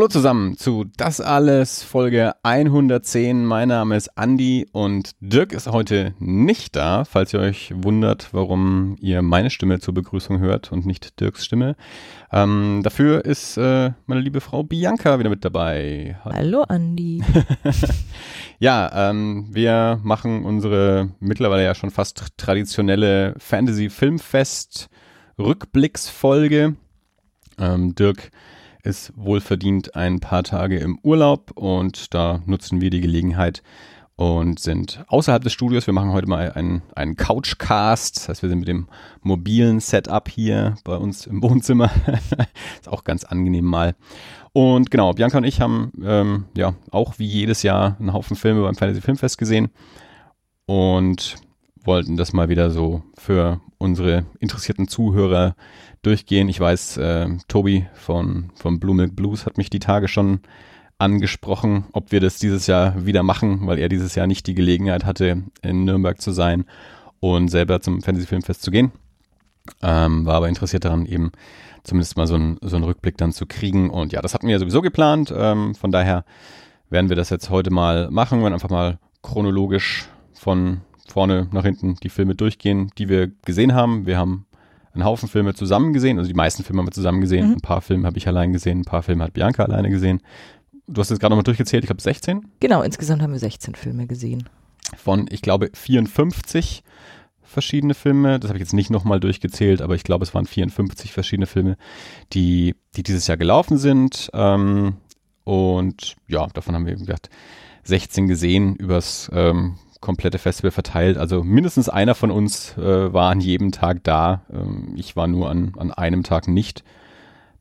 Hallo zusammen zu Das alles Folge 110. Mein Name ist Andi und Dirk ist heute nicht da, falls ihr euch wundert, warum ihr meine Stimme zur Begrüßung hört und nicht Dirks Stimme. Ähm, dafür ist äh, meine liebe Frau Bianca wieder mit dabei. Hallo Andi. ja, ähm, wir machen unsere mittlerweile ja schon fast traditionelle Fantasy Filmfest Rückblicksfolge. Ähm, Dirk ist wohlverdient ein paar Tage im Urlaub und da nutzen wir die Gelegenheit und sind außerhalb des Studios. Wir machen heute mal einen, einen Couchcast. Das heißt, wir sind mit dem mobilen Setup hier bei uns im Wohnzimmer. ist auch ganz angenehm mal. Und genau, Bianca und ich haben ähm, ja auch wie jedes Jahr einen Haufen Filme beim Fantasy Filmfest gesehen und wollten das mal wieder so für unsere interessierten Zuhörer durchgehen. Ich weiß, äh, Tobi von, von Blue Milk Blues hat mich die Tage schon angesprochen, ob wir das dieses Jahr wieder machen, weil er dieses Jahr nicht die Gelegenheit hatte, in Nürnberg zu sein und selber zum Fantasy Filmfest zu gehen. Ähm, war aber interessiert daran, eben zumindest mal so, ein, so einen Rückblick dann zu kriegen. Und ja, das hatten wir ja sowieso geplant. Ähm, von daher werden wir das jetzt heute mal machen. Werden einfach mal chronologisch von vorne nach hinten die Filme durchgehen, die wir gesehen haben. Wir haben einen Haufen Filme zusammen gesehen, also die meisten Filme haben wir zusammen gesehen. Mhm. Ein paar Filme habe ich allein gesehen, ein paar Filme hat Bianca alleine gesehen. Du hast jetzt gerade nochmal durchgezählt, ich glaube 16? Genau, insgesamt haben wir 16 Filme gesehen. Von, ich glaube, 54 verschiedene Filme. Das habe ich jetzt nicht nochmal durchgezählt, aber ich glaube, es waren 54 verschiedene Filme, die, die dieses Jahr gelaufen sind. Ähm, und ja, davon haben wir, wie gesagt, 16 gesehen übers ähm, komplette Festival verteilt. Also mindestens einer von uns äh, war an jedem Tag da. Ähm, ich war nur an, an einem Tag nicht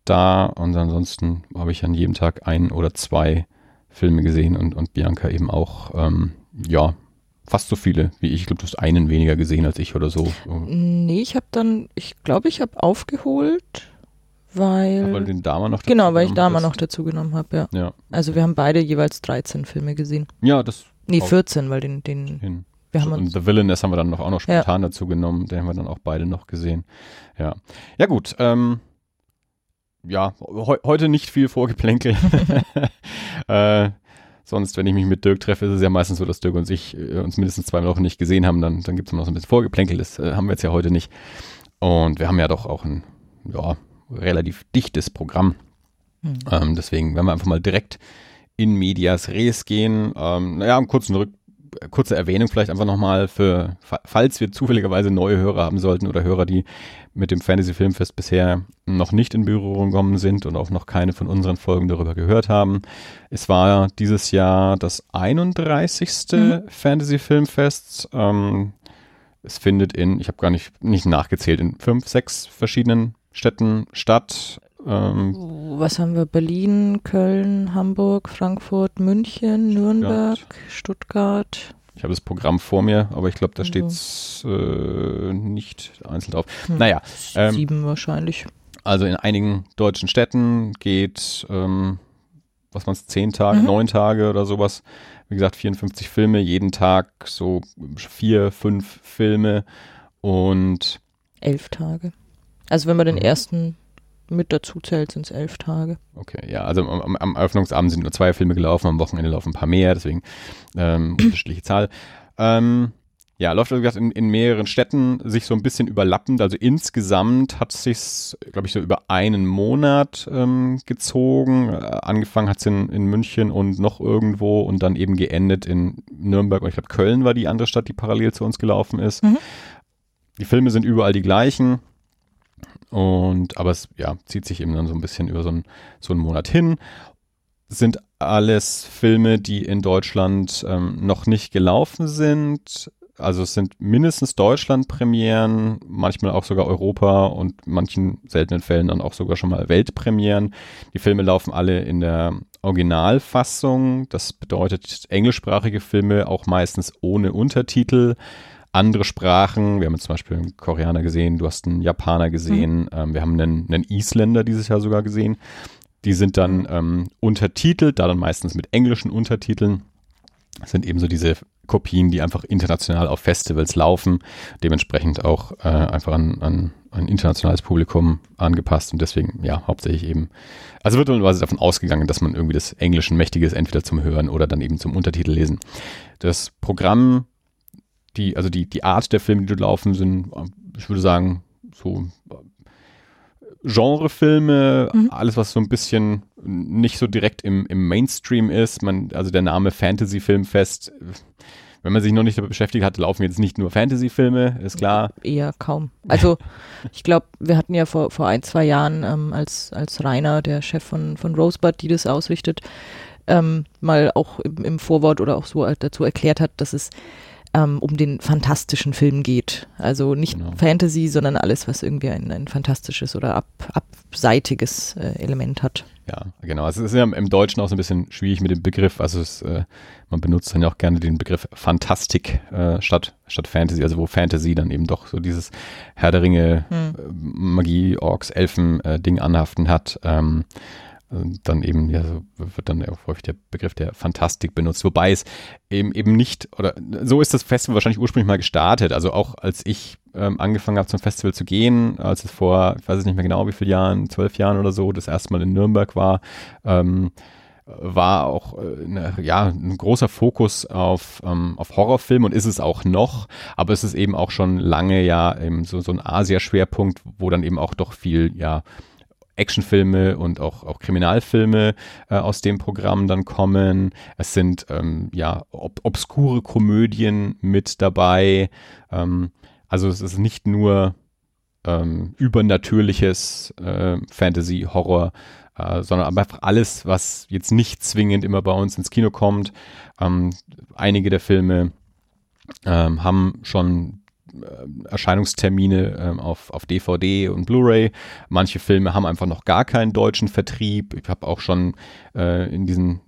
da und ansonsten habe ich an jedem Tag ein oder zwei Filme gesehen und, und Bianca eben auch, ähm, ja, fast so viele wie ich. Ich glaube, du hast einen weniger gesehen als ich oder so. Nee, ich habe dann, ich glaube, ich habe aufgeholt, weil. weil du den Dama noch dazu Genau, weil ich Dama noch dazu genommen habe, ja. ja. Also wir haben beide jeweils 13 Filme gesehen. Ja, das Nee, 14, weil den, den hin. wir haben uns. The Villainess haben wir dann noch auch noch spontan ja. dazu genommen, den haben wir dann auch beide noch gesehen. Ja. Ja, gut. Ähm, ja, he heute nicht viel Vorgeplänkel. äh, sonst, wenn ich mich mit Dirk treffe, ist es ja meistens so, dass Dirk und ich äh, uns mindestens zwei Wochen nicht gesehen haben. Dann, dann gibt es noch so ein bisschen Vorgeplänkel. Das äh, haben wir jetzt ja heute nicht. Und wir haben ja doch auch ein ja, relativ dichtes Programm. Mhm. Ähm, deswegen werden wir einfach mal direkt in medias res gehen. Ähm, naja, einen kurzen Rück kurze Erwähnung vielleicht einfach nochmal für, falls wir zufälligerweise neue Hörer haben sollten oder Hörer, die mit dem Fantasy Filmfest bisher noch nicht in Berührung gekommen sind und auch noch keine von unseren Folgen darüber gehört haben. Es war dieses Jahr das 31. Mhm. Fantasy Filmfest. Ähm, es findet in, ich habe gar nicht, nicht nachgezählt, in fünf, sechs verschiedenen Städten statt. Ähm, Was haben wir? Berlin, Köln, Hamburg, Frankfurt, München, Nürnberg, Stuttgart. Stuttgart. Ich habe das Programm vor mir, aber ich glaube, da steht es äh, nicht einzeln drauf. Hm. Naja. Ähm, Sieben wahrscheinlich. Also in einigen deutschen Städten geht, ähm, was man es, zehn Tage, mhm. neun Tage oder sowas. Wie gesagt, 54 Filme, jeden Tag so vier, fünf Filme und elf Tage. Also wenn man den mhm. ersten mit dazu zählt, sind es elf Tage. Okay, ja, also am, am, Eröffnungsabend sind nur zwei Filme gelaufen, am Wochenende laufen ein paar mehr, deswegen ähm, unterschiedliche Zahl. Ähm, ja, läuft also in, in mehreren Städten sich so ein bisschen überlappend. Also insgesamt hat es sich, glaube ich, so über einen Monat ähm, gezogen. Äh, angefangen hat es in, in München und noch irgendwo und dann eben geendet in Nürnberg und ich glaube Köln war die andere Stadt, die parallel zu uns gelaufen ist. Mhm. Die Filme sind überall die gleichen. Und aber es ja, zieht sich eben dann so ein bisschen über so, ein, so einen Monat hin. Sind alles Filme, die in Deutschland ähm, noch nicht gelaufen sind. Also es sind mindestens Deutschland-Premieren, manchmal auch sogar Europa und manchen seltenen Fällen dann auch sogar schon mal Weltpremieren. Die Filme laufen alle in der Originalfassung. Das bedeutet englischsprachige Filme auch meistens ohne Untertitel andere Sprachen. Wir haben jetzt zum Beispiel einen Koreaner gesehen, du hast einen Japaner gesehen, mhm. ähm, wir haben einen, einen Isländer dieses Jahr sogar gesehen. Die sind dann ähm, untertitelt, da dann meistens mit englischen Untertiteln. Das sind eben so diese Kopien, die einfach international auf Festivals laufen, dementsprechend auch äh, einfach an, an, ein internationales Publikum angepasst und deswegen, ja, hauptsächlich eben, also wird normalerweise davon ausgegangen, dass man irgendwie das Englische Mächtiges entweder zum Hören oder dann eben zum Untertitel lesen. Das Programm, die, also die, die Art der Filme, die dort laufen, sind, ich würde sagen, so Genrefilme, mhm. alles was so ein bisschen nicht so direkt im, im Mainstream ist. Man, also der Name Fantasy Filmfest wenn man sich noch nicht damit beschäftigt hat, laufen jetzt nicht nur Fantasy-Filme, ist klar. Eher kaum. Also ich glaube, wir hatten ja vor, vor ein, zwei Jahren, ähm, als, als Rainer, der Chef von, von Rosebud, die das ausrichtet, ähm, mal auch im, im Vorwort oder auch so dazu erklärt hat, dass es ähm, um den fantastischen Film geht. Also nicht genau. Fantasy, sondern alles, was irgendwie ein, ein fantastisches oder ab, abseitiges äh, Element hat. Ja, genau. Also es ist ja im Deutschen auch so ein bisschen schwierig mit dem Begriff. Also es, äh, man benutzt dann ja auch gerne den Begriff Fantastik äh, statt, statt Fantasy, also wo Fantasy dann eben doch so dieses Herr der Ringe, hm. Äh, Magie, Orks, Elfen äh, Ding anhaften hat. Ähm, dann eben, ja, wird dann auch häufig der Begriff der Fantastik benutzt, wobei es eben eben nicht, oder so ist das Festival wahrscheinlich ursprünglich mal gestartet. Also auch als ich ähm, angefangen habe zum Festival zu gehen, als es vor, ich weiß nicht mehr genau, wie viele Jahren, zwölf Jahren oder so, das erste Mal in Nürnberg war, ähm, war auch äh, eine, ja, ein großer Fokus auf, ähm, auf Horrorfilm und ist es auch noch, aber es ist eben auch schon lange ja eben so, so ein Asia-Schwerpunkt, wo dann eben auch doch viel, ja, Actionfilme und auch, auch Kriminalfilme äh, aus dem Programm dann kommen. Es sind ähm, ja ob, obskure Komödien mit dabei. Ähm, also es ist nicht nur ähm, übernatürliches äh, Fantasy, Horror, äh, sondern einfach alles, was jetzt nicht zwingend immer bei uns ins Kino kommt. Ähm, einige der Filme ähm, haben schon Erscheinungstermine ähm, auf, auf DVD und Blu-ray. Manche Filme haben einfach noch gar keinen deutschen Vertrieb. Ich habe auch schon äh, in diesen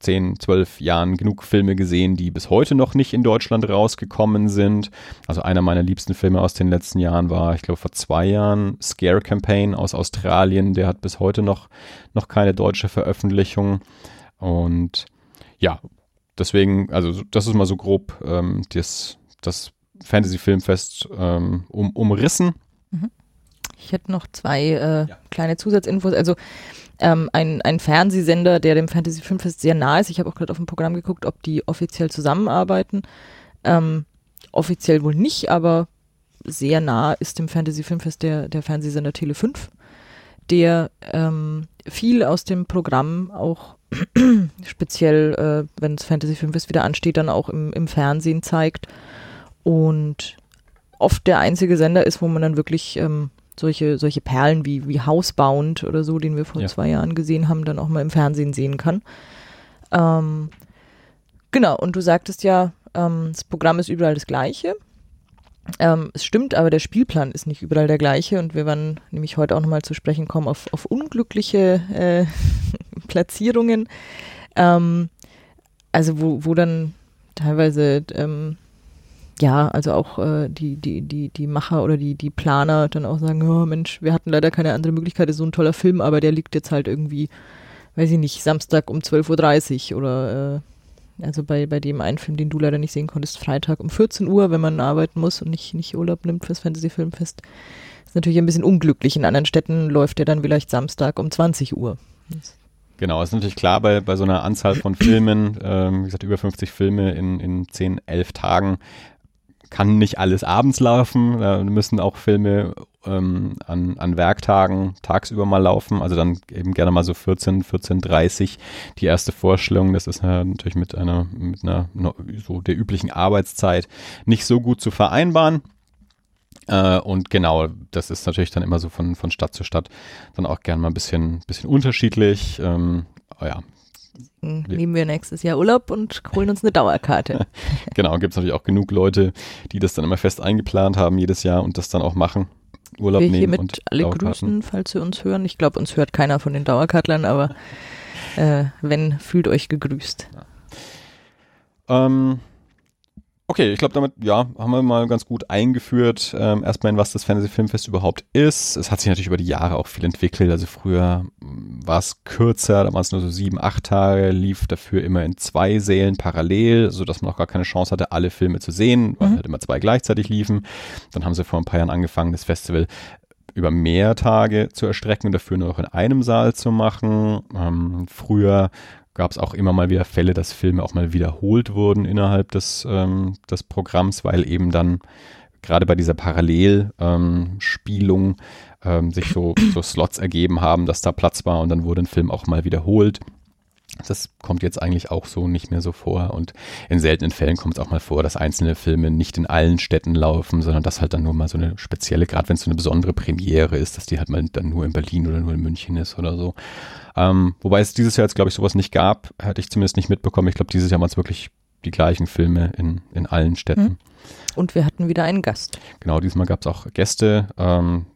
10, 12 Jahren genug Filme gesehen, die bis heute noch nicht in Deutschland rausgekommen sind. Also einer meiner liebsten Filme aus den letzten Jahren war, ich glaube, vor zwei Jahren Scare Campaign aus Australien. Der hat bis heute noch, noch keine deutsche Veröffentlichung. Und ja, deswegen, also das ist mal so grob ähm, das, das Fantasy-Filmfest ähm, um, umrissen. Mhm. Ich hätte noch zwei äh, ja. kleine Zusatzinfos. Also ähm, ein, ein Fernsehsender, der dem Fantasy Filmfest sehr nah ist. Ich habe auch gerade auf dem Programm geguckt, ob die offiziell zusammenarbeiten. Ähm, offiziell wohl nicht, aber sehr nah ist dem Fantasy Filmfest der, der Fernsehsender Tele 5, der ähm, viel aus dem Programm auch speziell, äh, wenn das Fantasy Filmfest wieder ansteht, dann auch im, im Fernsehen zeigt und oft der einzige Sender ist, wo man dann wirklich ähm, solche, solche Perlen wie, wie Housebound oder so, den wir vor ja. zwei Jahren gesehen haben, dann auch mal im Fernsehen sehen kann. Ähm, genau, und du sagtest ja, ähm, das Programm ist überall das gleiche. Ähm, es stimmt, aber der Spielplan ist nicht überall der gleiche und wir werden nämlich heute auch nochmal zu sprechen kommen auf, auf unglückliche äh, Platzierungen. Ähm, also wo, wo dann teilweise ähm, ja, also auch äh, die, die, die, die Macher oder die, die Planer dann auch sagen, oh Mensch, wir hatten leider keine andere Möglichkeit, das ist so ein toller Film, aber der liegt jetzt halt irgendwie, weiß ich nicht, Samstag um 12.30 Uhr oder äh, also bei, bei dem einen Film, den du leider nicht sehen konntest, Freitag um 14 Uhr, wenn man arbeiten muss und nicht, nicht Urlaub nimmt fürs Fantasy-Filmfest. Ist natürlich ein bisschen unglücklich. In anderen Städten läuft der dann vielleicht Samstag um 20 Uhr. Genau, ist natürlich klar bei, bei so einer Anzahl von Filmen, ähm, wie gesagt, über 50 Filme in, in 10, 11 Tagen, kann nicht alles abends laufen. Da müssen auch Filme ähm, an, an Werktagen tagsüber mal laufen. Also dann eben gerne mal so 14, 14.30 die erste Vorstellung. Das ist natürlich mit einer, mit einer so der üblichen Arbeitszeit nicht so gut zu vereinbaren. Äh, und genau, das ist natürlich dann immer so von, von Stadt zu Stadt dann auch gerne mal ein bisschen, bisschen unterschiedlich. Ähm, ja, nehmen wir nächstes Jahr Urlaub und holen uns eine Dauerkarte. genau, gibt es natürlich auch genug Leute, die das dann immer fest eingeplant haben jedes Jahr und das dann auch machen. Urlaub wir nehmen und alle grüßen, falls Sie uns hören. Ich glaube, uns hört keiner von den Dauerkartlern, aber äh, wenn, fühlt euch gegrüßt. Ja. Ähm, Okay, ich glaube, damit ja, haben wir mal ganz gut eingeführt, ähm, erstmal in was das Fantasy Filmfest überhaupt ist. Es hat sich natürlich über die Jahre auch viel entwickelt. Also früher mm, war es kürzer, damals nur so sieben, acht Tage, lief dafür immer in zwei Sälen parallel, sodass man auch gar keine Chance hatte, alle Filme zu sehen, weil mhm. halt immer zwei gleichzeitig liefen. Dann haben sie vor ein paar Jahren angefangen, das Festival über mehr Tage zu erstrecken und dafür nur noch in einem Saal zu machen. Ähm, früher gab es auch immer mal wieder Fälle, dass Filme auch mal wiederholt wurden innerhalb des, ähm, des Programms, weil eben dann gerade bei dieser Parallelspielung ähm, sich so, so Slots ergeben haben, dass da Platz war und dann wurde ein Film auch mal wiederholt. Das kommt jetzt eigentlich auch so nicht mehr so vor. Und in seltenen Fällen kommt es auch mal vor, dass einzelne Filme nicht in allen Städten laufen, sondern dass halt dann nur mal so eine spezielle, gerade wenn es so eine besondere Premiere ist, dass die halt mal dann nur in Berlin oder nur in München ist oder so. Ähm, wobei es dieses Jahr jetzt, glaube ich, sowas nicht gab, hatte ich zumindest nicht mitbekommen. Ich glaube, dieses Jahr waren es wirklich die gleichen Filme in, in allen Städten. Hm. Und wir hatten wieder einen Gast. Genau, diesmal gab es auch Gäste. Ähm,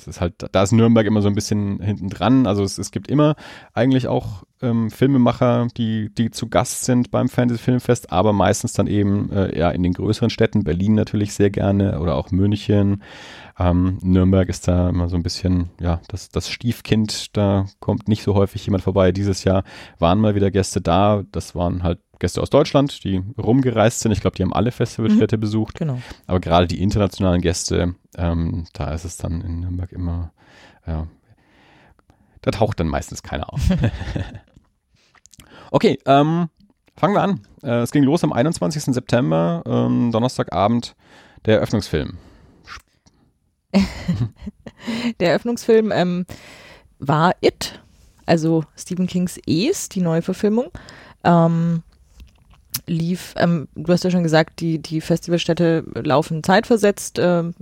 es ist halt, da ist Nürnberg immer so ein bisschen hinten dran. Also es, es gibt immer eigentlich auch ähm, Filmemacher, die, die zu Gast sind beim Fantasy Filmfest, aber meistens dann eben äh, ja in den größeren Städten, Berlin natürlich sehr gerne oder auch München. Ähm, Nürnberg ist da immer so ein bisschen, ja, das, das Stiefkind, da kommt nicht so häufig jemand vorbei. Dieses Jahr waren mal wieder Gäste da. Das waren halt Gäste aus Deutschland, die rumgereist sind. Ich glaube, die haben alle Festivalstädte mhm, besucht. Genau. Aber gerade die internationalen Gäste, ähm, da ist es dann in Nürnberg immer, ja, da taucht dann meistens keiner auf. okay, ähm, fangen wir an. Äh, es ging los am 21. September, ähm, Donnerstagabend, der Eröffnungsfilm. der Eröffnungsfilm ähm, war It, also Stephen Kings Es, die neue Verfilmung. Ähm, lief, ähm, du hast ja schon gesagt, die, die Festivalstädte laufen zeitversetzt. Ähm,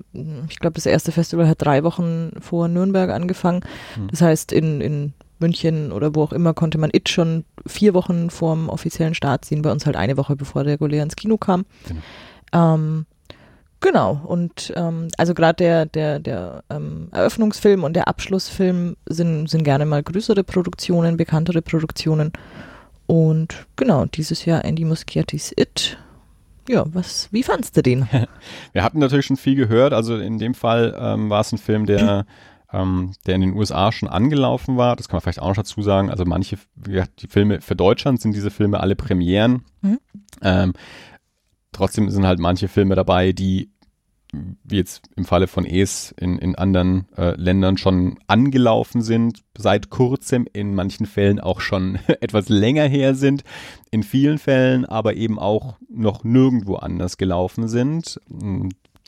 ich glaube, das erste Festival hat drei Wochen vor Nürnberg angefangen. Mhm. Das heißt, in, in München oder wo auch immer konnte man It schon vier Wochen vorm offiziellen Start sehen, bei uns halt eine Woche bevor der regulär ins Kino kam. Genau. Ähm, genau, und ähm, also gerade der, der, der ähm, Eröffnungsfilm und der Abschlussfilm sind, sind gerne mal größere Produktionen, bekanntere Produktionen. Und genau, dieses Jahr Andy Muschiettis It. Ja, was, wie fandst du den? Wir hatten natürlich schon viel gehört. Also in dem Fall ähm, war es ein Film, der, ähm, der in den USA schon angelaufen war. Das kann man vielleicht auch noch dazu sagen. Also manche, wie gesagt, die Filme für Deutschland sind diese Filme alle Premieren. Mhm. Ähm, trotzdem sind halt manche Filme dabei, die wie jetzt im Falle von Es in, in anderen äh, Ländern schon angelaufen sind, seit kurzem, in manchen Fällen auch schon etwas länger her sind, in vielen Fällen aber eben auch noch nirgendwo anders gelaufen sind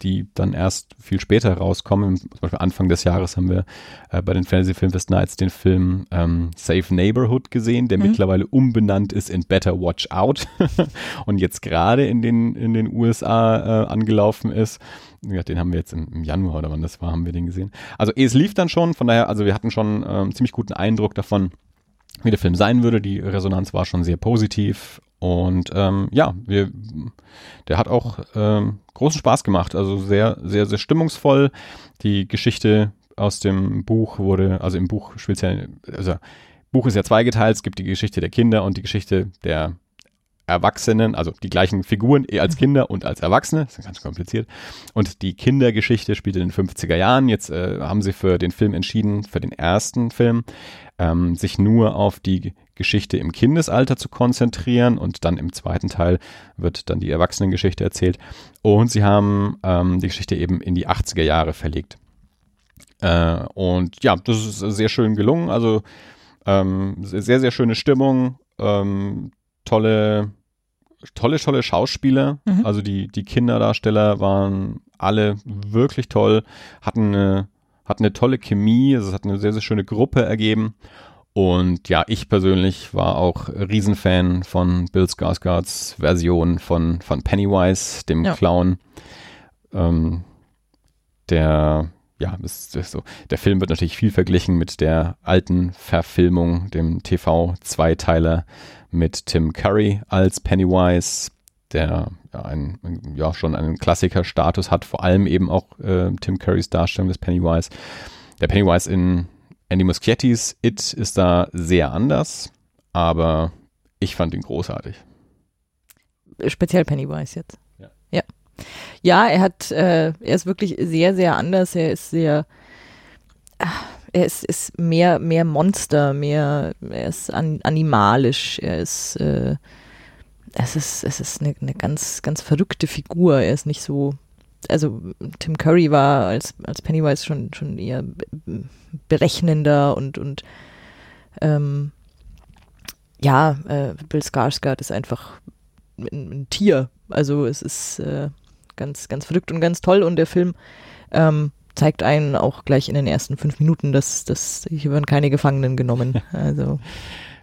die dann erst viel später rauskommen. Zum Beispiel Anfang des Jahres haben wir äh, bei den Fantasy Filmfest Nights den Film ähm, Safe Neighborhood gesehen, der mhm. mittlerweile umbenannt ist in Better Watch Out und jetzt gerade in den, in den USA äh, angelaufen ist. Ja, den haben wir jetzt im, im, Januar oder wann das war, haben wir den gesehen. Also es lief dann schon, von daher, also wir hatten schon ähm, ziemlich guten Eindruck davon, wie der Film sein würde. Die Resonanz war schon sehr positiv und ähm, ja, wir, der hat auch ähm, großen Spaß gemacht. Also sehr, sehr, sehr stimmungsvoll. Die Geschichte aus dem Buch wurde, also im Buch ja, also Buch ist ja zweigeteilt. Es gibt die Geschichte der Kinder und die Geschichte der Erwachsenen, also die gleichen Figuren eh als Kinder und als Erwachsene. Das ist ganz kompliziert. Und die Kindergeschichte spielt in den 50er Jahren. Jetzt äh, haben sie für den Film entschieden, für den ersten Film, ähm, sich nur auf die Geschichte im Kindesalter zu konzentrieren und dann im zweiten Teil wird dann die Erwachsenengeschichte erzählt. Und sie haben ähm, die Geschichte eben in die 80er Jahre verlegt. Äh, und ja, das ist sehr schön gelungen. Also ähm, sehr, sehr schöne Stimmung, ähm, tolle tolle, tolle Schauspieler. Mhm. Also die, die Kinderdarsteller waren alle wirklich toll, hatten eine, hatten eine tolle Chemie, also es hat eine sehr, sehr schöne Gruppe ergeben. Und ja, ich persönlich war auch Riesenfan von Bill Skarsgårds Version von, von Pennywise, dem ja. Clown. Ähm, der, ja, ist, ist so. Der Film wird natürlich viel verglichen mit der alten Verfilmung, dem TV-Zweiteiler mit Tim Curry als Pennywise, der ja, ein, ja schon einen Klassiker-Status hat, vor allem eben auch äh, Tim Currys Darstellung des Pennywise. Der Pennywise in Andy Muschiettis It ist da sehr anders, aber ich fand ihn großartig. Speziell Pennywise jetzt. Ja. Ja, ja er hat, äh, er ist wirklich sehr, sehr anders. Er ist sehr, er ist, ist mehr, mehr Monster, mehr, er ist an, animalisch, er ist, äh, es ist, es ist eine, eine ganz, ganz verrückte Figur. Er ist nicht so, also Tim Curry war als, als Pennywise schon, schon eher berechnender und, und ähm, ja, äh, Bill Skarsgård ist einfach ein, ein, Tier. Also es ist äh, ganz, ganz verrückt und ganz toll und der Film ähm, zeigt einen auch gleich in den ersten fünf Minuten, dass, dass hier werden keine Gefangenen genommen. Also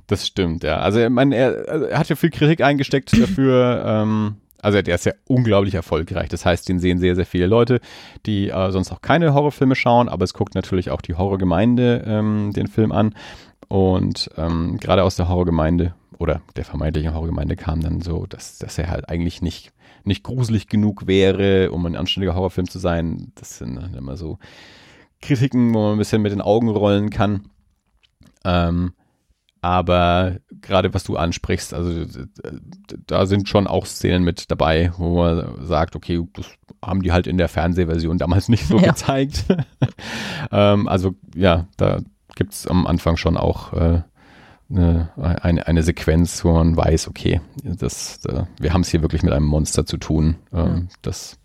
das stimmt, ja. Also ich meine, er, er hat ja viel Kritik eingesteckt dafür. ähm, also der ist ja unglaublich erfolgreich. Das heißt, den sehen sehr, sehr viele Leute, die äh, sonst auch keine Horrorfilme schauen, aber es guckt natürlich auch die Horrorgemeinde ähm, den Film an. Und ähm, gerade aus der Horrorgemeinde oder der vermeintlichen Horrorgemeinde kam dann so, dass, dass er halt eigentlich nicht, nicht gruselig genug wäre, um ein anständiger Horrorfilm zu sein. Das sind dann immer so Kritiken, wo man ein bisschen mit den Augen rollen kann. Ähm, aber gerade was du ansprichst, also da sind schon auch Szenen mit dabei, wo man sagt, okay, das haben die halt in der Fernsehversion damals nicht so ja. gezeigt. ähm, also ja, da gibt es am Anfang schon auch äh, eine, eine, eine, Sequenz, wo man weiß, okay, das, da, wir haben es hier wirklich mit einem Monster zu tun, ähm, das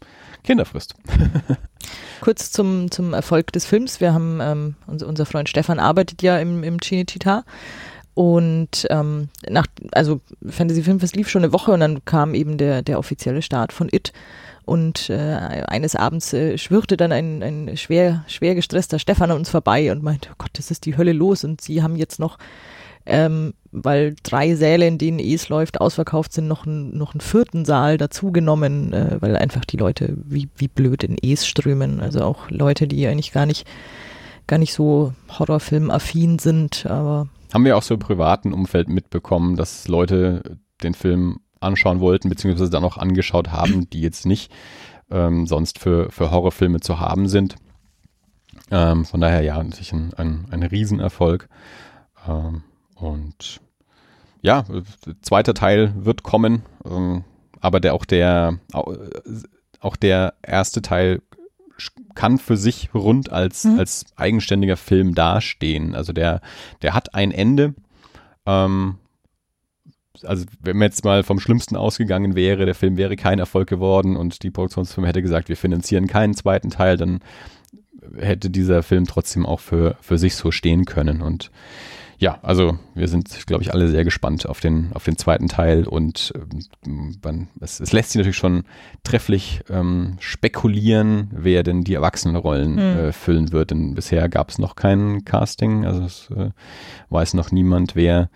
Kinder frisst. Kurz zum, zum Erfolg des Films. Wir haben, ähm, unser, unser Freund Stefan arbeitet ja im, im Cinecittà und ähm, nach, also Fantasy Filmfest lief schon eine Woche und dann kam eben der, der offizielle Start von It. Und äh, eines Abends äh, schwirrte dann ein, ein schwer, schwer gestresster Stefan an uns vorbei und meinte, oh Gott, das ist die Hölle los. Und sie haben jetzt noch, ähm, weil drei Säle, in denen es läuft, ausverkauft sind, noch, ein, noch einen vierten Saal dazugenommen, äh, weil einfach die Leute wie, wie blöd in Es strömen. Also auch Leute, die eigentlich gar nicht, gar nicht so Horrorfilm-affin sind, aber haben wir auch so im privaten Umfeld mitbekommen, dass Leute den Film anschauen wollten, beziehungsweise dann auch angeschaut haben, die jetzt nicht ähm, sonst für, für Horrorfilme zu haben sind. Ähm, von daher ja, natürlich ein, ein, ein Riesenerfolg. Ähm, und ja, zweiter Teil wird kommen, ähm, aber der auch der auch der erste Teil kann für sich rund als, mhm. als eigenständiger Film dastehen. Also der, der hat ein Ende. Ähm, also wenn man jetzt mal vom Schlimmsten ausgegangen wäre, der Film wäre kein Erfolg geworden und die Produktionsfirma hätte gesagt, wir finanzieren keinen zweiten Teil, dann hätte dieser Film trotzdem auch für, für sich so stehen können. Und ja, also wir sind, glaube ich, alle sehr gespannt auf den, auf den zweiten Teil und ähm, man, es, es, lässt sich natürlich schon trefflich ähm, spekulieren, wer denn die Erwachsenenrollen mhm. äh, füllen wird. Denn bisher gab es noch kein Casting, also es äh, weiß noch niemand, wer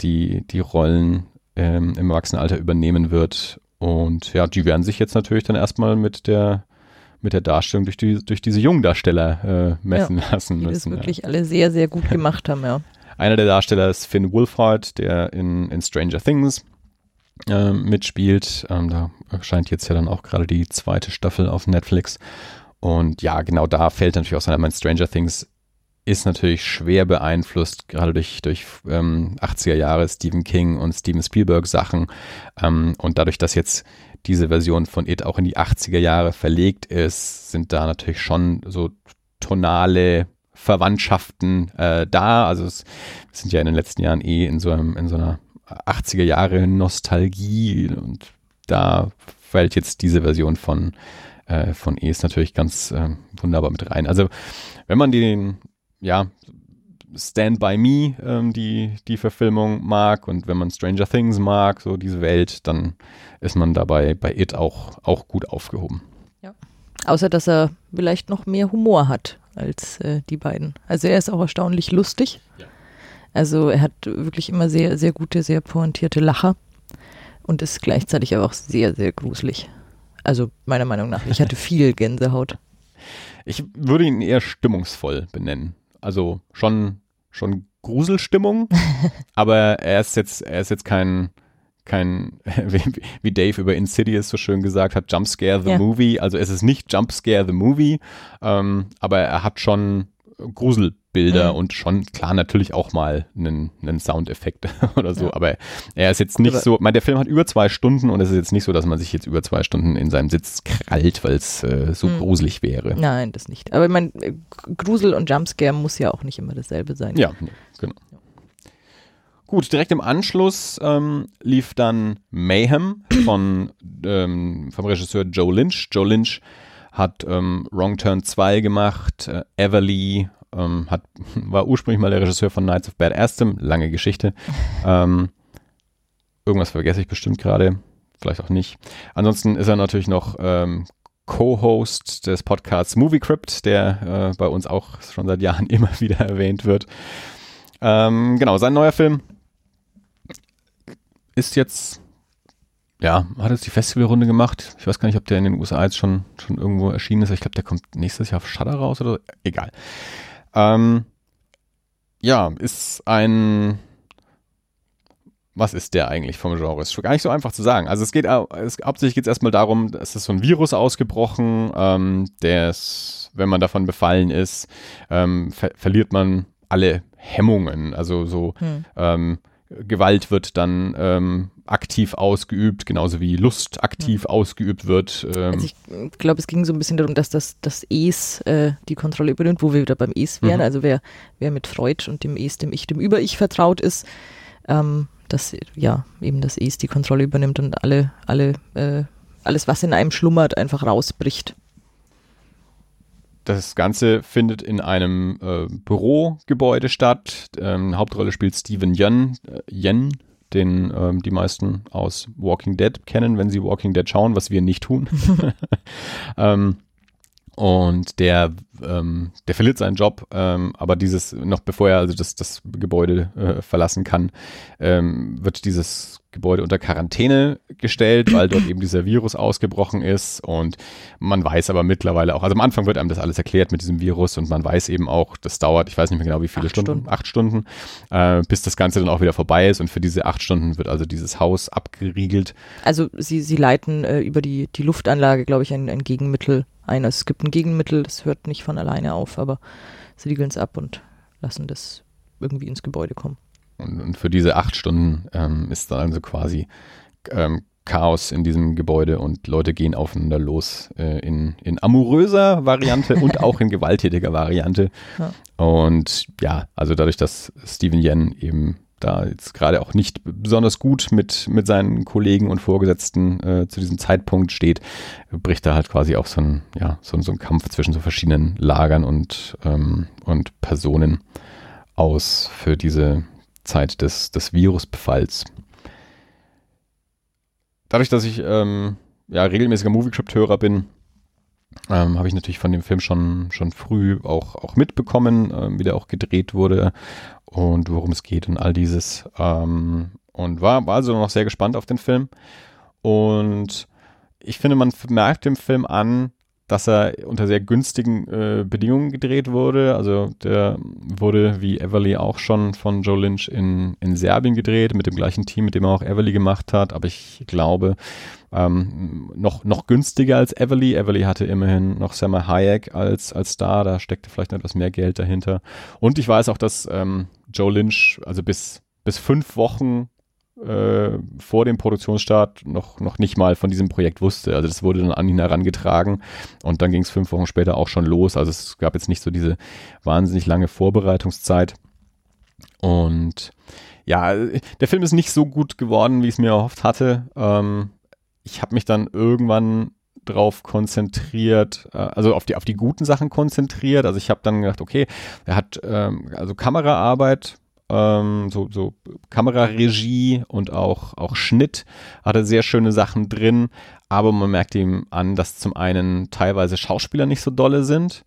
die, die Rollen ähm, im Erwachsenenalter übernehmen wird. Und ja, die werden sich jetzt natürlich dann erstmal mit der mit der Darstellung durch, die, durch diese jungen Darsteller äh, messen ja, lassen müssen. Die das wirklich ja. alle sehr, sehr gut gemacht haben, ja. Einer der Darsteller ist Finn Wolfhard, der in, in Stranger Things äh, mitspielt. Ähm, da erscheint jetzt ja dann auch gerade die zweite Staffel auf Netflix. Und ja, genau da fällt natürlich auch sein, mein Stranger Things ist natürlich schwer beeinflusst, gerade durch, durch ähm, 80er Jahre Stephen King und Steven Spielberg Sachen. Ähm, und dadurch, dass jetzt diese Version von It auch in die 80er Jahre verlegt ist, sind da natürlich schon so tonale Verwandtschaften äh, da. Also es, sind ja in den letzten Jahren eh in so, einem, in so einer 80er Jahre Nostalgie und da fällt jetzt diese Version von, äh, von Es natürlich ganz äh, wunderbar mit rein. Also wenn man den, ja, Stand By Me, ähm, die, die Verfilmung mag und wenn man Stranger Things mag, so diese Welt, dann ist man dabei bei It auch, auch gut aufgehoben. Ja. Außer dass er vielleicht noch mehr Humor hat als äh, die beiden. Also er ist auch erstaunlich lustig. Ja. Also er hat wirklich immer sehr, sehr gute, sehr pointierte Lacher und ist gleichzeitig aber auch sehr, sehr gruselig. Also meiner Meinung nach. Ich hatte viel Gänsehaut. Ich würde ihn eher stimmungsvoll benennen. Also schon, schon Gruselstimmung, aber er ist jetzt, er ist jetzt kein, kein, wie Dave über Insidious so schön gesagt hat, Jumpscare the ja. Movie. Also es ist nicht Jumpscare the Movie, ähm, aber er hat schon Gruselbilder mhm. und schon, klar, natürlich auch mal einen, einen Soundeffekt oder so, ja. aber er ist jetzt nicht aber so, mein, der Film hat über zwei Stunden und es ist jetzt nicht so, dass man sich jetzt über zwei Stunden in seinem Sitz krallt, weil es äh, so mhm. gruselig wäre. Nein, das nicht. Aber ich meine, Grusel und Jumpscare muss ja auch nicht immer dasselbe sein. Ja, genau. Gut, direkt im Anschluss ähm, lief dann Mayhem von, ähm, vom Regisseur Joe Lynch. Joe Lynch hat ähm, Wrong Turn 2 gemacht, äh, Everly, ähm, hat, war ursprünglich mal der Regisseur von Knights of Bad Aston, lange Geschichte. Ähm, irgendwas vergesse ich bestimmt gerade, vielleicht auch nicht. Ansonsten ist er natürlich noch ähm, Co-Host des Podcasts Movie Crypt, der äh, bei uns auch schon seit Jahren immer wieder erwähnt wird. Ähm, genau, sein neuer Film ist jetzt, ja, hat jetzt die Festivalrunde gemacht. Ich weiß gar nicht, ob der in den USA jetzt schon, schon irgendwo erschienen ist. Ich glaube, der kommt nächstes Jahr auf Shudder raus oder so. Egal. Ähm, ja, ist ein was ist der eigentlich vom Genre? Ist gar nicht so einfach zu sagen. Also es geht es, hauptsächlich geht es erstmal darum, es ist so ein Virus ausgebrochen, ähm, der wenn man davon befallen ist, ähm, ver verliert man alle Hemmungen. Also so hm. ähm, Gewalt wird dann ähm, aktiv ausgeübt, genauso wie Lust aktiv ja. ausgeübt wird. Ähm. Also ich glaube, es ging so ein bisschen darum, dass das, das Es äh, die Kontrolle übernimmt, wo wir wieder beim Es wären. Mhm. Also wer, wer mit Freud und dem Es, dem Ich, dem Über-Ich vertraut ist, ähm, dass ja eben das Es die Kontrolle übernimmt und alle, alle, äh, alles, was in einem schlummert, einfach rausbricht. Das Ganze findet in einem äh, Bürogebäude statt. Ähm, Hauptrolle spielt Steven Yen, äh, Yen den ähm, die meisten aus Walking Dead kennen, wenn sie Walking Dead schauen, was wir nicht tun. ähm, und der, ähm, der verliert seinen Job, ähm, aber dieses, noch bevor er also das, das Gebäude äh, verlassen kann, ähm, wird dieses Gebäude unter Quarantäne gestellt, weil dort eben dieser Virus ausgebrochen ist. Und man weiß aber mittlerweile auch, also am Anfang wird einem das alles erklärt mit diesem Virus und man weiß eben auch, das dauert, ich weiß nicht mehr genau wie viele acht Stunden, Stunden, acht Stunden, äh, bis das Ganze dann auch wieder vorbei ist. Und für diese acht Stunden wird also dieses Haus abgeriegelt. Also sie, sie leiten äh, über die, die Luftanlage, glaube ich, ein, ein Gegenmittel ein. Also es gibt ein Gegenmittel, das hört nicht von alleine auf, aber sie riegeln es ab und lassen das irgendwie ins Gebäude kommen. Und, und für diese acht Stunden ähm, ist dann also quasi ähm, Chaos in diesem Gebäude und Leute gehen aufeinander los äh, in, in amoröser Variante und auch in gewalttätiger Variante. Ja. Und ja, also dadurch, dass Steven Yen eben da jetzt gerade auch nicht besonders gut mit, mit seinen Kollegen und Vorgesetzten äh, zu diesem Zeitpunkt steht, bricht da halt quasi auch so ein, ja, so, so ein Kampf zwischen so verschiedenen Lagern und, ähm, und Personen aus für diese Zeit des, des Virusbefalls. Dadurch, dass ich ähm, ja, regelmäßiger Movie-Crypt-Hörer bin, ähm, habe ich natürlich von dem Film schon, schon früh auch, auch mitbekommen, ähm, wie der auch gedreht wurde und worum es geht und all dieses. Ähm, und war, war also noch sehr gespannt auf den Film. Und ich finde, man merkt dem Film an, dass er unter sehr günstigen äh, Bedingungen gedreht wurde. Also der wurde wie Everly auch schon von Joe Lynch in, in Serbien gedreht, mit dem gleichen Team, mit dem er auch Everly gemacht hat. Aber ich glaube, ähm, noch, noch günstiger als Everly. Everly hatte immerhin noch Sammy Hayek als, als Star, da steckte vielleicht noch etwas mehr Geld dahinter. Und ich weiß auch, dass ähm, Joe Lynch, also bis, bis fünf Wochen äh, vor dem Produktionsstart noch, noch nicht mal von diesem Projekt wusste. Also das wurde dann an ihn herangetragen und dann ging es fünf Wochen später auch schon los. Also es gab jetzt nicht so diese wahnsinnig lange Vorbereitungszeit. Und ja, der Film ist nicht so gut geworden, wie ich es mir erhofft hatte. Ähm, ich habe mich dann irgendwann drauf konzentriert, äh, also auf die, auf die guten Sachen konzentriert. Also ich habe dann gedacht, okay, er hat ähm, also Kameraarbeit ähm, so, so Kameraregie und auch, auch Schnitt, hatte sehr schöne Sachen drin, aber man merkt ihm an, dass zum einen teilweise Schauspieler nicht so dolle sind,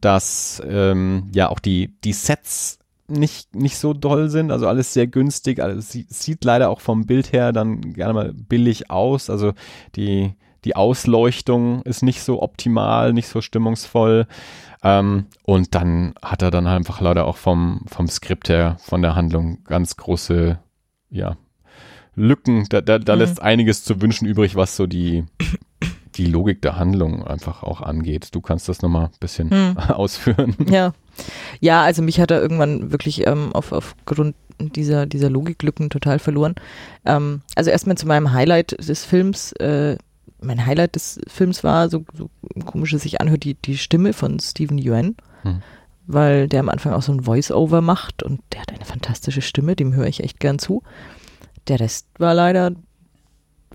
dass ähm, ja auch die, die Sets nicht, nicht so doll sind, also alles sehr günstig, also sieht, sieht leider auch vom Bild her dann gerne mal billig aus, also die, die Ausleuchtung ist nicht so optimal, nicht so stimmungsvoll. Ähm, und dann hat er dann einfach leider auch vom, vom Skript her, von der Handlung ganz große, ja, Lücken. Da, da, da mhm. lässt einiges zu wünschen übrig, was so die, die Logik der Handlung einfach auch angeht. Du kannst das nochmal ein bisschen mhm. ausführen. Ja. Ja, also mich hat er irgendwann wirklich ähm, auf, aufgrund dieser, dieser Logiklücken total verloren. Ähm, also erstmal zu meinem Highlight des Films, äh, mein Highlight des Films war, so, so komisch es sich anhört, die, die Stimme von Steven Yuen, hm. weil der am Anfang auch so ein Voice-Over macht und der hat eine fantastische Stimme, dem höre ich echt gern zu. Der Rest war leider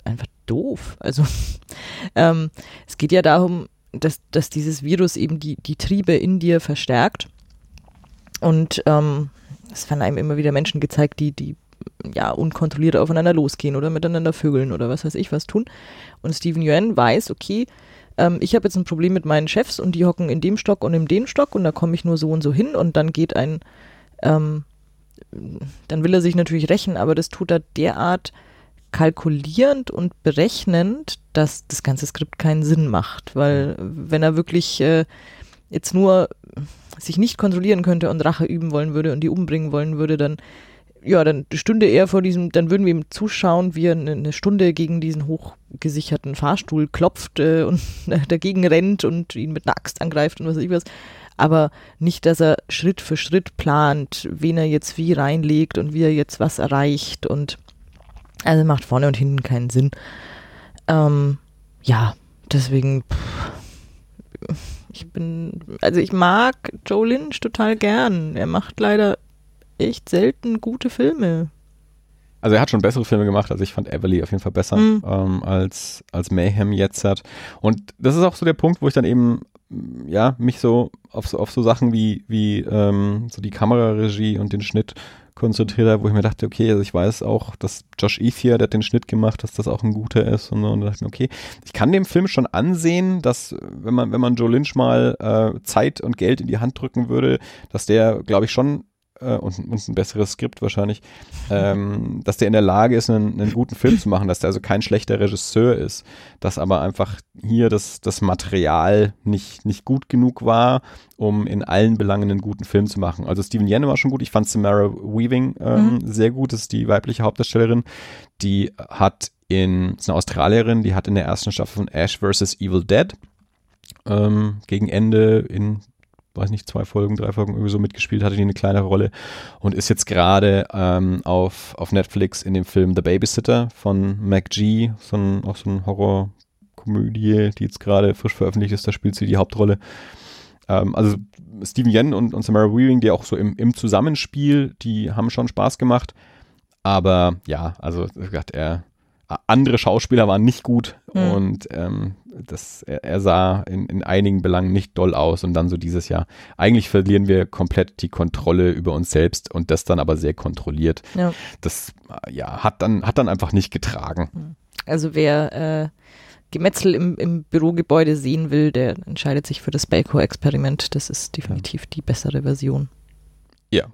einfach doof. Also ähm, es geht ja darum, dass, dass dieses Virus eben die, die Triebe in dir verstärkt. Und ähm, es werden einem immer wieder Menschen gezeigt, die, die ja unkontrolliert aufeinander losgehen oder miteinander vögeln oder was weiß ich was tun. Und Steven Yuan weiß, okay, ähm, ich habe jetzt ein Problem mit meinen Chefs und die hocken in dem Stock und in dem Stock und da komme ich nur so und so hin und dann geht ein, ähm, dann will er sich natürlich rächen, aber das tut er derart kalkulierend und berechnend, dass das ganze Skript keinen Sinn macht, weil wenn er wirklich äh, jetzt nur sich nicht kontrollieren könnte und Rache üben wollen würde und die umbringen wollen würde, dann ja, dann stünde er vor diesem, dann würden wir ihm zuschauen, wie er eine Stunde gegen diesen hochgesicherten Fahrstuhl klopft äh, und dagegen rennt und ihn mit einer Axt angreift und was weiß ich was. Aber nicht, dass er Schritt für Schritt plant, wen er jetzt wie reinlegt und wie er jetzt was erreicht und also macht vorne und hinten keinen Sinn. Ähm, ja, deswegen, pff, ich bin, also ich mag Joe Lynch total gern. Er macht leider echt selten gute Filme. Also er hat schon bessere Filme gemacht, also ich fand Everly auf jeden Fall besser mhm. ähm, als, als Mayhem jetzt hat. Und das ist auch so der Punkt, wo ich dann eben, ja, mich so auf so, auf so Sachen wie, wie ähm, so die Kameraregie und den Schnitt konzentriert habe, wo ich mir dachte, okay, also ich weiß auch, dass Josh Ethier, der hat den Schnitt gemacht, dass das auch ein guter ist und, und dachte mir, okay, ich kann dem Film schon ansehen, dass wenn man, wenn man Joe Lynch mal äh, Zeit und Geld in die Hand drücken würde, dass der, glaube ich, schon äh, und, und ein besseres Skript wahrscheinlich, ähm, dass der in der Lage ist, einen, einen guten Film zu machen, dass der also kein schlechter Regisseur ist, dass aber einfach hier das, das Material nicht, nicht gut genug war, um in allen Belangen einen guten Film zu machen. Also Steven Yeun war schon gut, ich fand Samara Weaving ähm, mhm. sehr gut, das ist die weibliche Hauptdarstellerin, die hat in, ist eine Australierin, die hat in der ersten Staffel von Ash vs. Evil Dead ähm, gegen Ende in weiß nicht, zwei Folgen, drei Folgen irgendwie so mitgespielt, hatte die eine kleinere Rolle und ist jetzt gerade ähm, auf, auf Netflix in dem Film The Babysitter von Mac G, so ein, auch so ein Horrorkomödie, die jetzt gerade frisch veröffentlicht ist, da spielt sie die Hauptrolle. Ähm, also Steven Yen und, und Samara Weaving, die auch so im, im Zusammenspiel, die haben schon Spaß gemacht. Aber ja, also er, andere Schauspieler waren nicht gut mhm. und ähm, das, er, er sah in, in einigen Belangen nicht doll aus und dann so dieses Jahr. Eigentlich verlieren wir komplett die Kontrolle über uns selbst und das dann aber sehr kontrolliert. Ja. Das ja, hat dann, hat dann einfach nicht getragen. Hm. Also wer äh, Gemetzel im, im Bürogebäude sehen will, der entscheidet sich für das Belko-Experiment. Das ist definitiv ja. die bessere Version. Ja,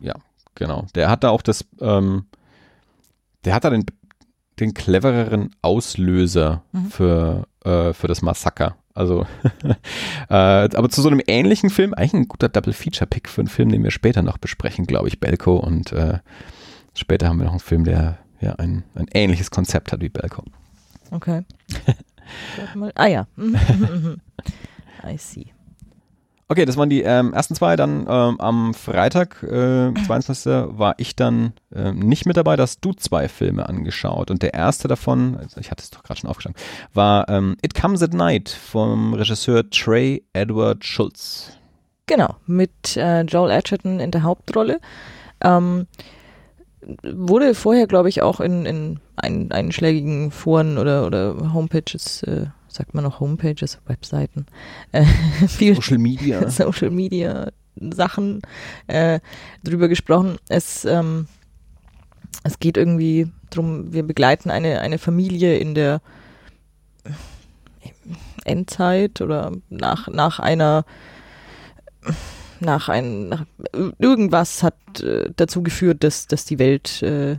ja, genau. Der hat da auch das, ähm, der hat da den den clevereren Auslöser mhm. für, äh, für das Massaker. Also, äh, aber zu so einem ähnlichen Film, eigentlich ein guter Double-Feature-Pick für einen Film, den wir später noch besprechen, glaube ich, Belko. Und äh, später haben wir noch einen Film, der ja ein, ein ähnliches Konzept hat wie Belko. Okay. ah ja. I see. Okay, das waren die ähm, ersten zwei. Dann ähm, am Freitag, äh, 22. war ich dann äh, nicht mit dabei. Da hast du zwei Filme angeschaut. Und der erste davon, also ich hatte es doch gerade schon aufgeschlagen, war ähm, It Comes at Night vom Regisseur Trey Edward Schultz. Genau, mit äh, Joel Edgerton in der Hauptrolle. Ähm, wurde vorher, glaube ich, auch in, in ein, einschlägigen Foren oder, oder Homepages äh, sagt man noch Homepages, Webseiten, äh, viel Social Media, Social Media Sachen äh, drüber gesprochen. Es, ähm, es geht irgendwie darum, wir begleiten eine, eine Familie in der Endzeit oder nach, nach einer nach ein nach, irgendwas hat äh, dazu geführt, dass, dass die Welt äh,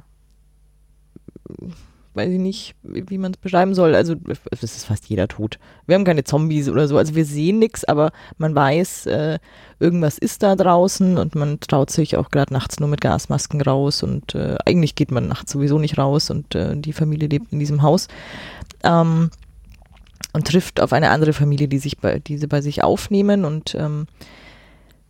weiß ich nicht, wie man es beschreiben soll. Also es ist fast jeder tot. Wir haben keine Zombies oder so. Also wir sehen nichts, aber man weiß, äh, irgendwas ist da draußen und man traut sich auch gerade nachts nur mit Gasmasken raus und äh, eigentlich geht man nachts sowieso nicht raus und äh, die Familie lebt in diesem Haus. Ähm, und trifft auf eine andere Familie, die sich bei, diese bei sich aufnehmen und ähm,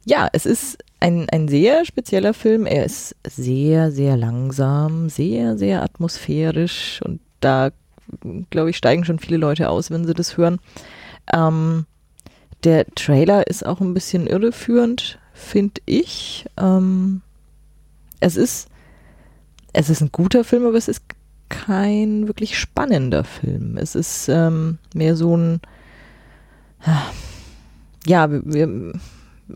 ja, es ist ein, ein sehr spezieller Film. Er ist sehr, sehr langsam, sehr, sehr atmosphärisch und da, glaube ich, steigen schon viele Leute aus, wenn sie das hören. Ähm, der Trailer ist auch ein bisschen irreführend, finde ich. Ähm, es ist, es ist ein guter Film, aber es ist kein wirklich spannender Film. Es ist ähm, mehr so ein, ja, wir, wir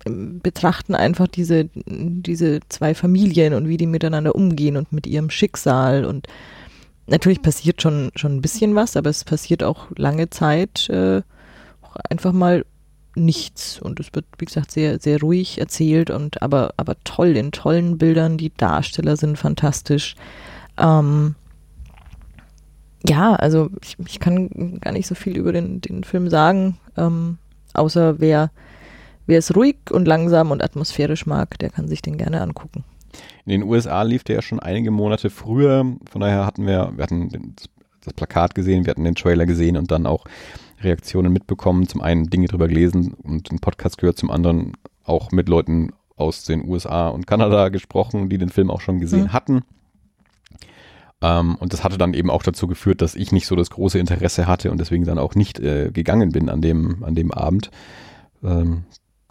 betrachten einfach diese, diese zwei Familien und wie die miteinander umgehen und mit ihrem Schicksal. Und natürlich passiert schon, schon ein bisschen was, aber es passiert auch lange Zeit äh, auch einfach mal nichts. Und es wird, wie gesagt, sehr, sehr ruhig erzählt und aber, aber toll, in tollen Bildern, die Darsteller sind fantastisch. Ähm, ja, also ich, ich kann gar nicht so viel über den, den Film sagen, ähm, außer wer, wer es ruhig und langsam und atmosphärisch mag, der kann sich den gerne angucken. In den USA lief der ja schon einige Monate früher, von daher hatten wir, wir hatten das Plakat gesehen, wir hatten den Trailer gesehen und dann auch Reaktionen mitbekommen. Zum einen Dinge drüber gelesen und einen Podcast gehört, zum anderen auch mit Leuten aus den USA und Kanada gesprochen, die den Film auch schon gesehen mhm. hatten. Ähm, und das hatte dann eben auch dazu geführt, dass ich nicht so das große Interesse hatte und deswegen dann auch nicht äh, gegangen bin an dem, an dem Abend. Ähm,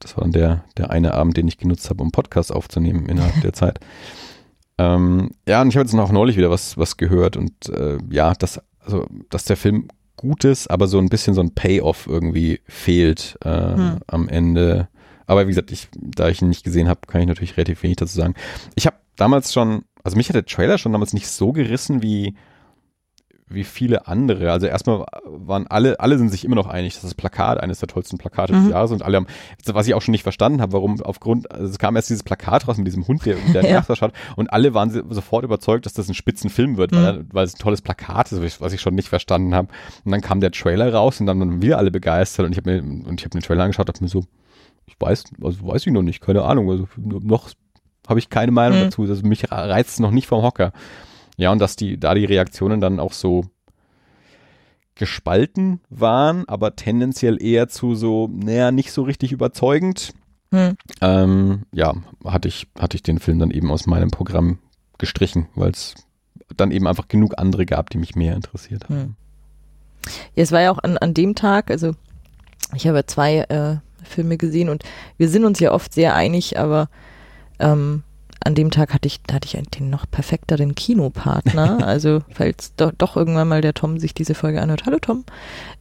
das war dann der, der eine Abend, den ich genutzt habe, um Podcasts aufzunehmen innerhalb der Zeit. Ähm, ja, und ich habe jetzt noch neulich wieder was, was gehört und äh, ja, dass, also, dass der Film gut ist, aber so ein bisschen so ein Payoff irgendwie fehlt äh, hm. am Ende. Aber wie gesagt, ich, da ich ihn nicht gesehen habe, kann ich natürlich relativ wenig dazu sagen. Ich habe damals schon, also mich hat der Trailer schon damals nicht so gerissen wie wie viele andere. Also erstmal waren alle, alle sind sich immer noch einig, dass das Plakat eines der tollsten Plakate mhm. des Jahres und alle haben, was ich auch schon nicht verstanden habe, warum aufgrund, also es kam erst dieses Plakat raus mit diesem Hund, der, der ja. hat und alle waren sofort überzeugt, dass das ein Spitzenfilm wird, mhm. weil, weil es ein tolles Plakat ist, was ich schon nicht verstanden habe. Und dann kam der Trailer raus und dann waren wir alle begeistert und ich habe mir, und ich habe den Trailer angeschaut, habe mir so, ich weiß, also weiß ich noch nicht, keine Ahnung, also noch habe ich keine Meinung mhm. dazu, also mich reizt es noch nicht vom Hocker. Ja, und dass die, da die Reaktionen dann auch so gespalten waren, aber tendenziell eher zu so, naja, nicht so richtig überzeugend. Hm. Ähm, ja, hatte ich, hatte ich den Film dann eben aus meinem Programm gestrichen, weil es dann eben einfach genug andere gab, die mich mehr interessiert haben. Hm. Ja, es war ja auch an, an dem Tag, also ich habe zwei äh, Filme gesehen und wir sind uns ja oft sehr einig, aber ähm, an dem Tag hatte ich, hatte ich den noch perfekteren Kinopartner. Also, falls do, doch irgendwann mal der Tom sich diese Folge anhört. Hallo Tom.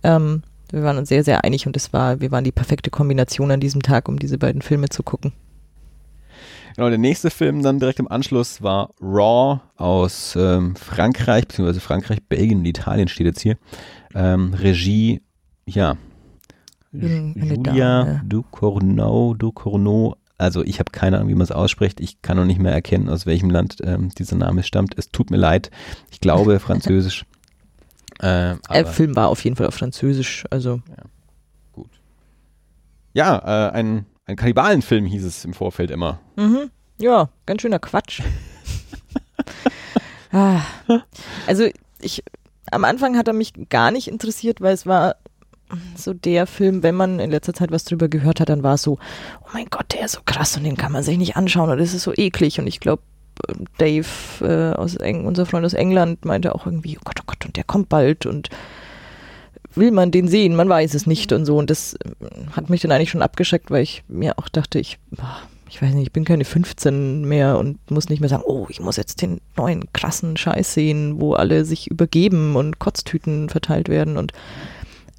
Ähm, wir waren uns sehr, sehr einig und es war, wir waren die perfekte Kombination an diesem Tag, um diese beiden Filme zu gucken. Genau, der nächste Film dann direkt im Anschluss war Raw aus ähm, Frankreich, beziehungsweise Frankreich, Belgien und Italien steht jetzt hier. Ähm, Regie, ja, Julia Ducournau, Ducournau also ich habe keine Ahnung, wie man es ausspricht. Ich kann noch nicht mehr erkennen, aus welchem Land ähm, dieser Name stammt. Es tut mir leid. Ich glaube Französisch. Äh, der Film war auf jeden Fall auf Französisch. Also ja, gut. Ja, äh, ein, ein Kannibalenfilm hieß es im Vorfeld immer. Mhm. Ja, ganz schöner Quatsch. ah. Also ich am Anfang hat er mich gar nicht interessiert, weil es war so der Film, wenn man in letzter Zeit was drüber gehört hat, dann war es so, oh mein Gott, der ist so krass und den kann man sich nicht anschauen und das ist so eklig. Und ich glaube, Dave, äh, aus Eng unser Freund aus England, meinte auch irgendwie, oh Gott, oh Gott, und der kommt bald und will man den sehen? Man weiß es nicht und so. Und das äh, hat mich dann eigentlich schon abgeschreckt, weil ich mir auch dachte, ich, ich weiß nicht, ich bin keine 15 mehr und muss nicht mehr sagen, oh, ich muss jetzt den neuen krassen Scheiß sehen, wo alle sich übergeben und Kotztüten verteilt werden und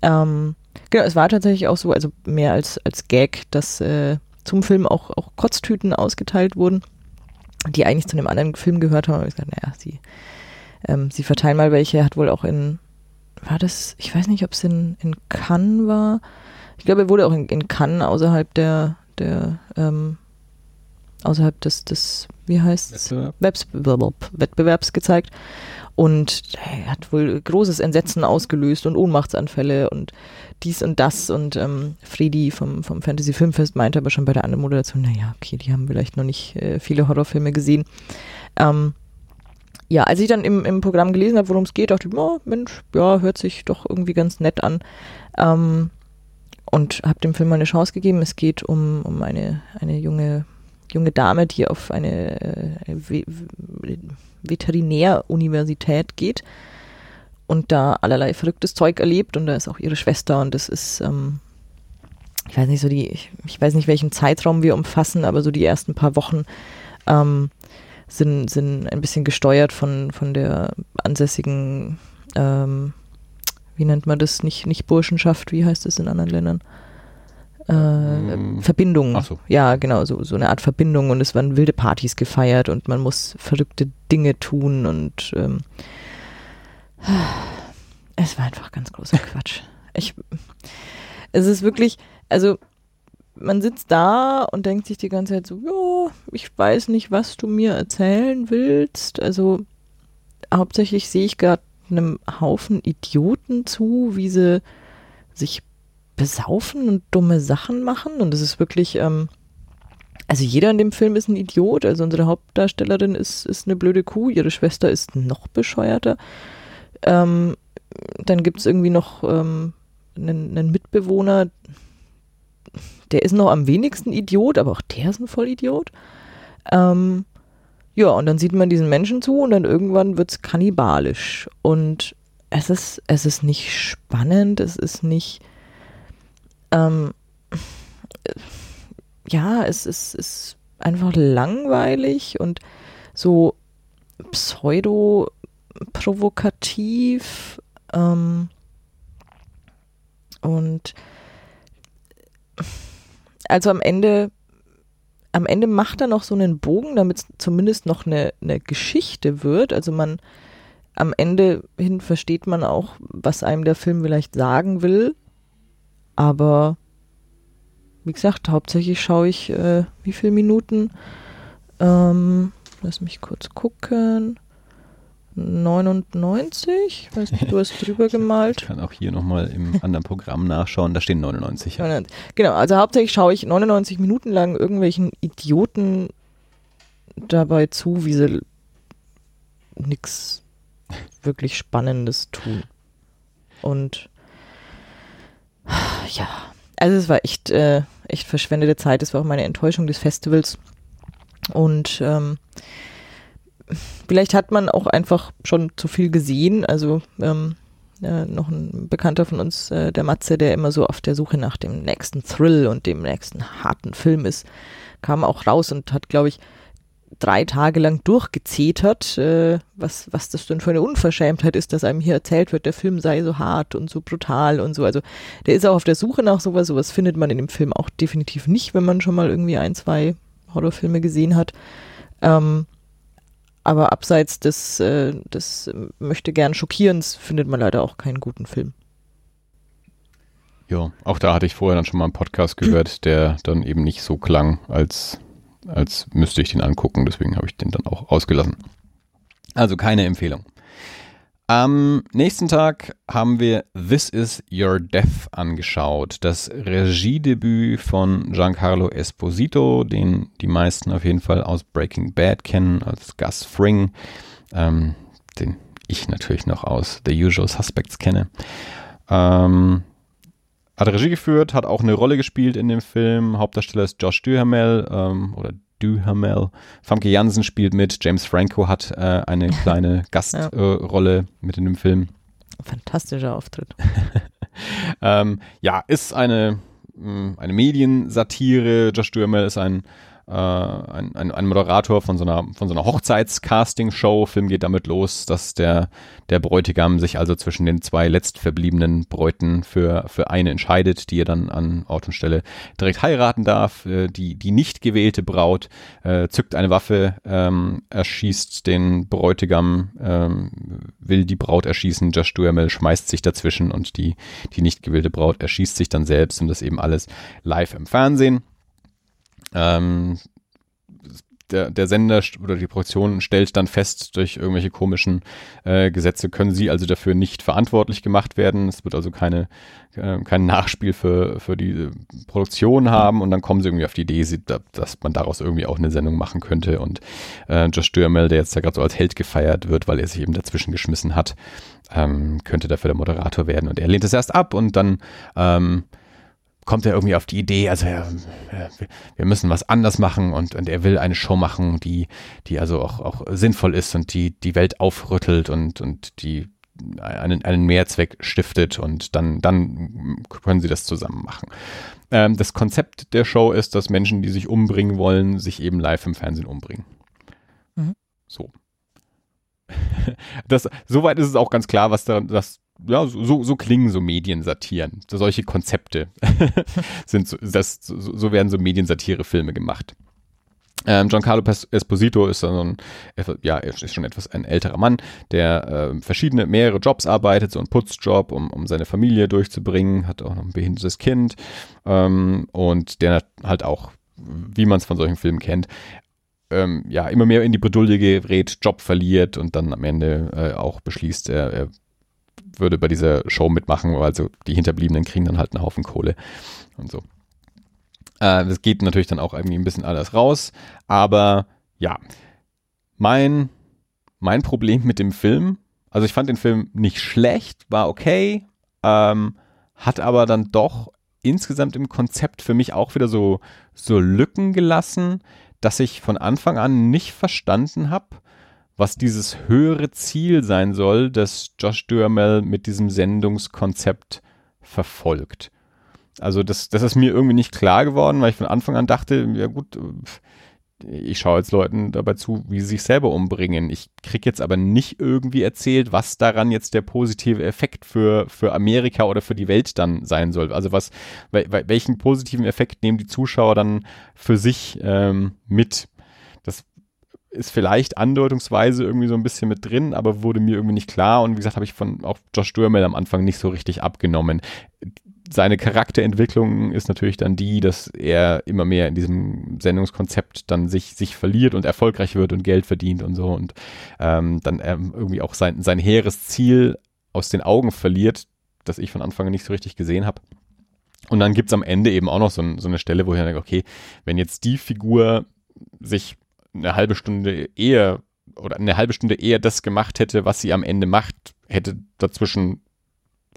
ähm, genau, es war tatsächlich auch so, also mehr als, als Gag, dass äh, zum Film auch, auch Kotztüten ausgeteilt wurden, die eigentlich zu einem anderen Film gehört haben. Und ich gesagt, naja, sie, ähm, sie verteilen mal welche. Er hat wohl auch in, war das, ich weiß nicht, ob es in, in Cannes war. Ich glaube, er wurde auch in, in Cannes außerhalb der, der ähm, außerhalb des, des wie heißt es? Wettbewerb. Wettbewerbs gezeigt. Und er hat wohl großes Entsetzen ausgelöst und Ohnmachtsanfälle und dies und das. Und ähm, Fredi vom, vom Fantasy Filmfest meinte aber schon bei der anderen Moderation, naja, okay, die haben vielleicht noch nicht äh, viele Horrorfilme gesehen. Ähm, ja, als ich dann im, im Programm gelesen habe, worum es geht, dachte ich, oh, Mensch, ja, hört sich doch irgendwie ganz nett an. Ähm, und habe dem Film mal eine Chance gegeben. Es geht um, um eine, eine junge, junge Dame, die auf eine äh, Veterinäruniversität geht und da allerlei verrücktes Zeug erlebt und da ist auch ihre Schwester und das ist, ähm, ich weiß nicht so die, ich, ich, weiß nicht welchen Zeitraum wir umfassen, aber so die ersten paar Wochen ähm, sind, sind ein bisschen gesteuert von, von der ansässigen, ähm, wie nennt man das? Nicht, nicht Burschenschaft, wie heißt das in anderen Ländern? Äh, Mm. Verbindung. Ach so. Ja, genau, so, so eine Art Verbindung und es werden wilde Partys gefeiert und man muss verrückte Dinge tun und ähm, es war einfach ganz großer Quatsch. Ich, es ist wirklich, also man sitzt da und denkt sich die ganze Zeit so, ja, ich weiß nicht, was du mir erzählen willst. Also hauptsächlich sehe ich gerade einem Haufen Idioten zu, wie sie sich besaufen und dumme Sachen machen. Und es ist wirklich, ähm, also jeder in dem Film ist ein Idiot. Also unsere Hauptdarstellerin ist, ist eine blöde Kuh, ihre Schwester ist noch bescheuerter. Ähm, dann gibt es irgendwie noch ähm, einen, einen Mitbewohner, der ist noch am wenigsten Idiot, aber auch der ist ein Vollidiot. Ähm, ja, und dann sieht man diesen Menschen zu und dann irgendwann wird es kannibalisch. Und es ist, es ist nicht spannend, es ist nicht, ähm, ja, es ist, ist einfach langweilig und so pseudo-provokativ. Ähm, und also am Ende, am Ende macht er noch so einen Bogen, damit es zumindest noch eine, eine Geschichte wird. Also man, am Ende hin versteht man auch, was einem der Film vielleicht sagen will. Aber wie gesagt, hauptsächlich schaue ich, äh, wie viele Minuten? Ähm, lass mich kurz gucken. 99? Ich weiß nicht, du hast drüber gemalt. Ich kann auch hier nochmal im anderen Programm nachschauen, da stehen 99. Ja. 99. Genau, also hauptsächlich schaue ich 99 Minuten lang irgendwelchen Idioten dabei zu, wie sie nichts wirklich Spannendes tun. Und ja, also es war echt, äh, echt verschwendete Zeit. Es war auch meine Enttäuschung des Festivals. Und ähm, vielleicht hat man auch einfach schon zu viel gesehen. Also ähm, äh, noch ein Bekannter von uns, äh, der Matze, der immer so auf der Suche nach dem nächsten Thrill und dem nächsten harten Film ist, kam auch raus und hat, glaube ich, drei Tage lang durchgezetert, äh, was, was das denn für eine Unverschämtheit ist, dass einem hier erzählt wird, der Film sei so hart und so brutal und so. Also der ist auch auf der Suche nach sowas. Sowas findet man in dem Film auch definitiv nicht, wenn man schon mal irgendwie ein, zwei Horrorfilme gesehen hat. Ähm, aber abseits des, äh, des möchte gern Schockierens findet man leider auch keinen guten Film. Ja, auch da hatte ich vorher dann schon mal einen Podcast gehört, der dann eben nicht so klang, als, als müsste ich den angucken. Deswegen habe ich den dann auch ausgelassen. Also keine Empfehlung. Am nächsten Tag haben wir This Is Your Death angeschaut. Das Regiedebüt von Giancarlo Esposito, den die meisten auf jeden Fall aus Breaking Bad kennen, als Gus Fring, ähm, den ich natürlich noch aus The Usual Suspects kenne. Ähm, hat Regie geführt, hat auch eine Rolle gespielt in dem Film. Hauptdarsteller ist Josh Duhamel ähm, oder Duhamel. Famke Jansen spielt mit. James Franco hat äh, eine kleine Gastrolle äh, mit in dem Film. Fantastischer Auftritt. ähm, ja, ist eine, mh, eine Mediensatire. Josh Duhamel ist ein, äh, ein, ein, ein, Moderator von so einer, von so einer Hochzeits-Casting-Show. Film geht damit los, dass der, der Bräutigam sich also zwischen den zwei letztverbliebenen Bräuten für, für eine entscheidet, die er dann an Ort und Stelle direkt heiraten darf. Äh, die, die nicht gewählte Braut äh, zückt eine Waffe, ähm, erschießt den Bräutigam, ähm, will die Braut erschießen. Josh Duhamel schmeißt sich dazwischen und die, die nicht gewählte Braut erschießt sich dann selbst und das eben alles live im Fernsehen. Ähm, der, der Sender oder die Produktion stellt dann fest, durch irgendwelche komischen äh, Gesetze können sie also dafür nicht verantwortlich gemacht werden. Es wird also keine, äh, kein Nachspiel für, für die Produktion haben und dann kommen sie irgendwie auf die Idee, dass man daraus irgendwie auch eine Sendung machen könnte. Und äh, Josh Duhamel, der jetzt da gerade so als Held gefeiert wird, weil er sich eben dazwischen geschmissen hat, ähm, könnte dafür der Moderator werden. Und er lehnt es erst ab und dann ähm, kommt er irgendwie auf die Idee, also ja, wir müssen was anders machen und, und er will eine Show machen, die, die also auch, auch sinnvoll ist und die die Welt aufrüttelt und, und die einen, einen Mehrzweck stiftet und dann, dann können sie das zusammen machen. Ähm, das Konzept der Show ist, dass Menschen, die sich umbringen wollen, sich eben live im Fernsehen umbringen. Mhm. So. Das, soweit ist es auch ganz klar, was da, das ja, so, so klingen so Mediensatiren. So, solche Konzepte sind so, das, so, werden so Mediensatire-Filme gemacht. Ähm, Giancarlo Esposito ist so ein, ja, ist schon etwas ein älterer Mann, der äh, verschiedene, mehrere Jobs arbeitet, so ein Putzjob, um, um seine Familie durchzubringen, hat auch noch ein behindertes Kind ähm, und der halt auch, wie man es von solchen Filmen kennt, ähm, ja, immer mehr in die Bredouille gerät, Job verliert und dann am Ende äh, auch beschließt, er, er würde bei dieser Show mitmachen, also die Hinterbliebenen kriegen dann halt einen Haufen Kohle und so. Äh, das geht natürlich dann auch irgendwie ein bisschen alles raus, aber ja, mein, mein Problem mit dem Film, also ich fand den Film nicht schlecht, war okay, ähm, hat aber dann doch insgesamt im Konzept für mich auch wieder so, so Lücken gelassen, dass ich von Anfang an nicht verstanden habe, was dieses höhere Ziel sein soll, das Josh Duhamel mit diesem Sendungskonzept verfolgt. Also das, das ist mir irgendwie nicht klar geworden, weil ich von Anfang an dachte, ja gut, ich schaue jetzt Leuten dabei zu, wie sie sich selber umbringen. Ich kriege jetzt aber nicht irgendwie erzählt, was daran jetzt der positive Effekt für, für Amerika oder für die Welt dann sein soll. Also was, welchen positiven Effekt nehmen die Zuschauer dann für sich ähm, mit? Ist vielleicht andeutungsweise irgendwie so ein bisschen mit drin, aber wurde mir irgendwie nicht klar. Und wie gesagt, habe ich von auch Josh Duhamel am Anfang nicht so richtig abgenommen seine Charakterentwicklung ist natürlich dann die, dass er immer mehr in diesem Sendungskonzept dann sich, sich verliert und erfolgreich wird und Geld verdient und so und ähm, dann ähm, irgendwie auch sein, sein hehres Ziel aus den Augen verliert, das ich von Anfang an nicht so richtig gesehen habe. Und dann gibt es am Ende eben auch noch so, so eine Stelle, wo ich denke, okay, wenn jetzt die Figur sich eine halbe Stunde eher oder eine halbe Stunde eher das gemacht hätte, was sie am Ende macht, hätte dazwischen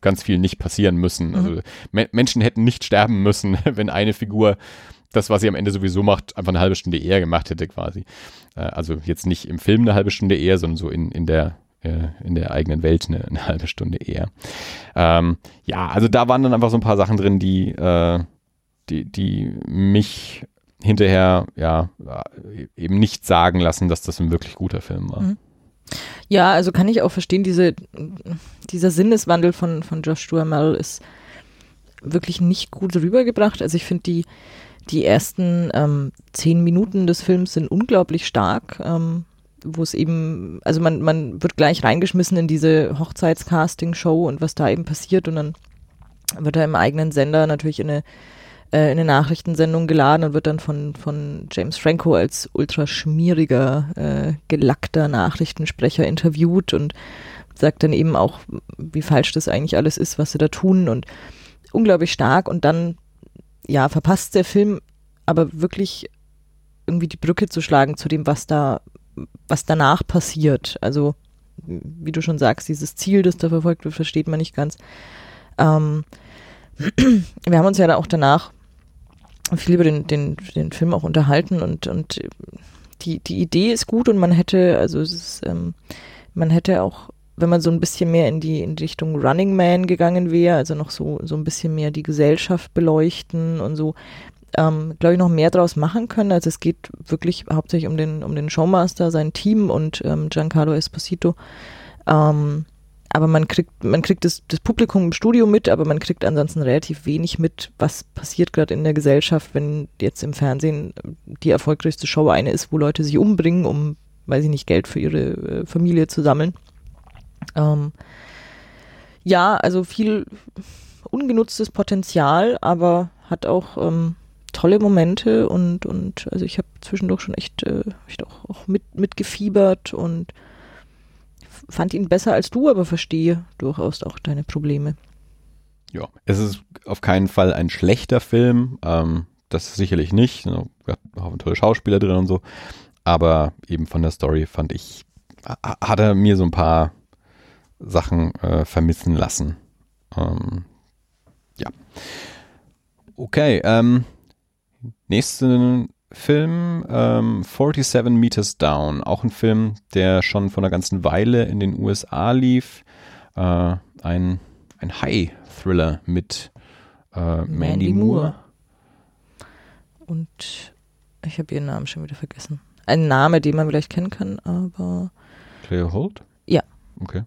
ganz viel nicht passieren müssen. Mhm. Also Me Menschen hätten nicht sterben müssen, wenn eine Figur das, was sie am Ende sowieso macht, einfach eine halbe Stunde eher gemacht hätte quasi. Äh, also jetzt nicht im Film eine halbe Stunde eher, sondern so in, in der äh, in der eigenen Welt eine, eine halbe Stunde eher. Ähm, ja, also da waren dann einfach so ein paar Sachen drin, die, äh, die, die mich hinterher ja eben nicht sagen lassen, dass das ein wirklich guter Film war. Mhm. Ja, also kann ich auch verstehen, diese, dieser Sinneswandel von, von Josh Duhamel ist wirklich nicht gut rübergebracht. Also ich finde die, die ersten ähm, zehn Minuten des Films sind unglaublich stark, ähm, wo es eben, also man, man wird gleich reingeschmissen in diese Hochzeitscasting-Show und was da eben passiert und dann wird er im eigenen Sender natürlich in eine äh, in eine Nachrichtensendung geladen und wird dann von, von James Franco als ultra schmieriger, äh, gelackter Nachrichtensprecher interviewt und sagt dann eben auch, wie falsch das eigentlich alles ist, was sie da tun und unglaublich stark und dann, ja, verpasst der Film aber wirklich irgendwie die Brücke zu schlagen zu dem, was da, was danach passiert. Also, wie du schon sagst, dieses Ziel, das da verfolgt wird, versteht man nicht ganz. Ähm, wir haben uns ja da auch danach viel über den, den, den Film auch unterhalten und, und die, die Idee ist gut und man hätte, also es ist, ähm, man hätte auch, wenn man so ein bisschen mehr in die, in Richtung Running Man gegangen wäre, also noch so, so ein bisschen mehr die Gesellschaft beleuchten und so, ähm, glaube ich, noch mehr draus machen können. Also es geht wirklich hauptsächlich um den, um den Showmaster, sein Team und ähm, Giancarlo Esposito. Ähm, aber man kriegt, man kriegt das, das Publikum im Studio mit, aber man kriegt ansonsten relativ wenig mit, was passiert gerade in der Gesellschaft, wenn jetzt im Fernsehen die erfolgreichste Show eine ist, wo Leute sich umbringen, um, weiß ich nicht, Geld für ihre äh, Familie zu sammeln. Ähm, ja, also viel ungenutztes Potenzial, aber hat auch ähm, tolle Momente und, und also ich habe zwischendurch schon echt, äh, echt auch, auch mit, mitgefiebert und fand ihn besser als du, aber verstehe durchaus auch deine Probleme. Ja, es ist auf keinen Fall ein schlechter Film. Ähm, das sicherlich nicht. Wir haben tolle Schauspieler drin und so. Aber eben von der Story fand ich, hat er mir so ein paar Sachen äh, vermissen lassen. Ähm, ja. Okay, ähm, nächste Film ähm, 47 Meters Down, auch ein Film, der schon vor einer ganzen Weile in den USA lief. Äh, ein ein High-Thriller mit äh, Mandy, Mandy Moore. Moore. Und ich habe ihren Namen schon wieder vergessen. Ein Name, den man vielleicht kennen kann, aber. Claire Holt? Ja. Okay.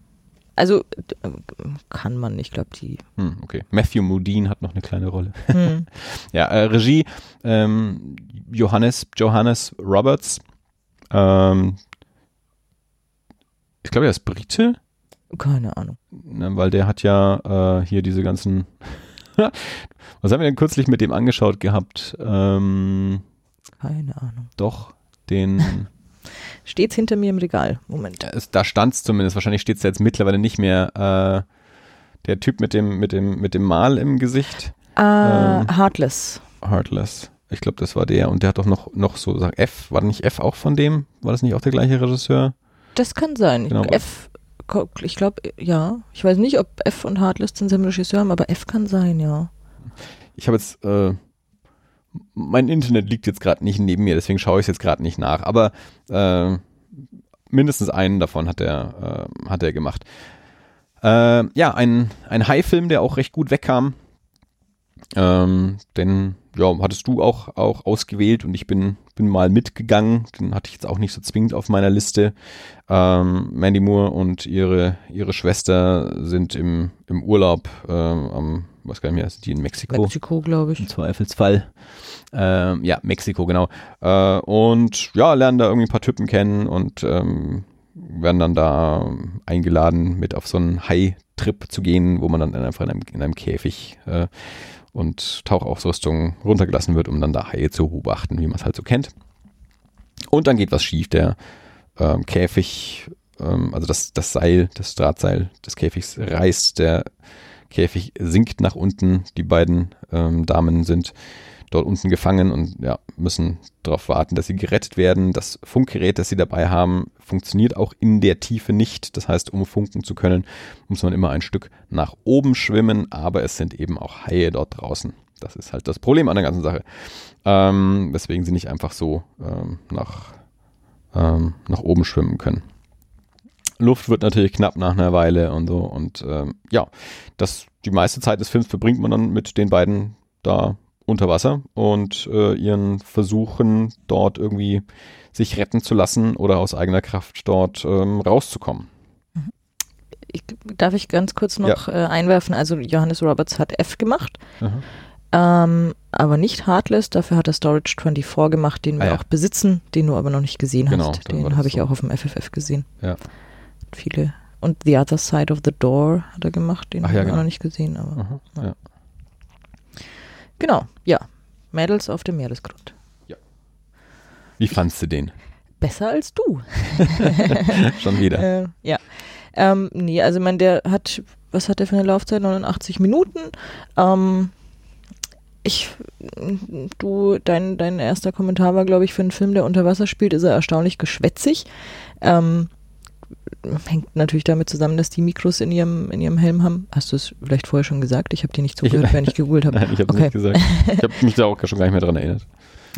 Also äh, kann man, ich glaube, die. Hm, okay. Matthew Modine hat noch eine kleine Rolle. Hm. ja, äh, Regie ähm, Johannes, Johannes Roberts. Ähm, ich glaube, er ist Brite. Keine Ahnung. Na, weil der hat ja äh, hier diese ganzen. Was haben wir denn kürzlich mit dem angeschaut gehabt? Ähm, Keine Ahnung. Doch, den. Steht's hinter mir im Regal. Moment. Es, da stand's zumindest. Wahrscheinlich steht's jetzt mittlerweile nicht mehr. Äh, der Typ mit dem, mit dem, mit dem Mal im Gesicht. Ah, ähm, Heartless. Heartless. Ich glaube, das war der. Und der hat doch noch, noch so, sag F, war nicht F auch von dem? War das nicht auch der gleiche Regisseur? Das kann sein. Genau. F, ich glaube, ja. Ich weiß nicht, ob F und Heartless denselben Regisseur haben, aber F kann sein, ja. Ich habe jetzt, äh, mein Internet liegt jetzt gerade nicht neben mir, deswegen schaue ich es jetzt gerade nicht nach. Aber äh, mindestens einen davon hat er, äh, hat er gemacht. Äh, ja, ein, ein High-Film, der auch recht gut wegkam. Ähm, denn ja, hattest du auch, auch ausgewählt und ich bin, bin mal mitgegangen. Den hatte ich jetzt auch nicht so zwingend auf meiner Liste. Ähm, Mandy Moore und ihre, ihre Schwester sind im, im Urlaub ähm, am, was gar nicht mehr, sind die in Mexiko? Mexiko, glaube ich. Im Zweifelsfall. Ähm, ja, Mexiko, genau. Äh, und ja, lernen da irgendwie ein paar Typen kennen und ähm, werden dann da eingeladen, mit auf so einen High-Trip zu gehen, wo man dann einfach in einem, in einem Käfig äh, und Tauchausrüstung runtergelassen wird, um dann da Haie zu beobachten, wie man es halt so kennt. Und dann geht was schief. Der ähm, Käfig, ähm, also das, das Seil, das Drahtseil des Käfigs reißt, der Käfig sinkt nach unten. Die beiden ähm, Damen sind dort unten gefangen und ja, müssen darauf warten, dass sie gerettet werden. Das Funkgerät, das sie dabei haben, funktioniert auch in der Tiefe nicht. Das heißt, um funken zu können, muss man immer ein Stück nach oben schwimmen, aber es sind eben auch Haie dort draußen. Das ist halt das Problem an der ganzen Sache. Ähm, weswegen sie nicht einfach so ähm, nach, ähm, nach oben schwimmen können. Luft wird natürlich knapp nach einer Weile und so. Und ähm, ja, das, die meiste Zeit des Films verbringt man dann mit den beiden da unter Wasser und äh, ihren Versuchen, dort irgendwie sich retten zu lassen oder aus eigener Kraft dort ähm, rauszukommen. Mhm. Ich, darf ich ganz kurz noch ja. äh, einwerfen? Also Johannes Roberts hat F gemacht, ähm, aber nicht Heartless. Dafür hat er Storage 24 gemacht, den ah, wir ja. auch besitzen, den du aber noch nicht gesehen genau, hast. Den habe ich so. auch auf dem FFF gesehen. Ja. Viele. Und The Other Side of the Door hat er gemacht, den habe ja, ich genau. noch nicht gesehen. Aber, Aha, ja. Genau, ja. Mädels auf dem Meeresgrund. Ja. Wie fandst du den? Besser als du. Schon wieder. Äh, ja. Ähm, nee, also man, der hat, was hat der für eine Laufzeit? 89 Minuten. Ähm, ich, du, dein, dein erster Kommentar war, glaube ich, für einen Film, der unter Wasser spielt, ist er erstaunlich geschwätzig. Ähm, hängt natürlich damit zusammen, dass die Mikros in ihrem, in ihrem Helm haben. Hast du es vielleicht vorher schon gesagt? Ich habe dir nicht zugehört, wenn ich gegoogelt habe. Nein, ich habe okay. nicht gesagt. Ich habe mich da auch schon gar nicht mehr dran erinnert.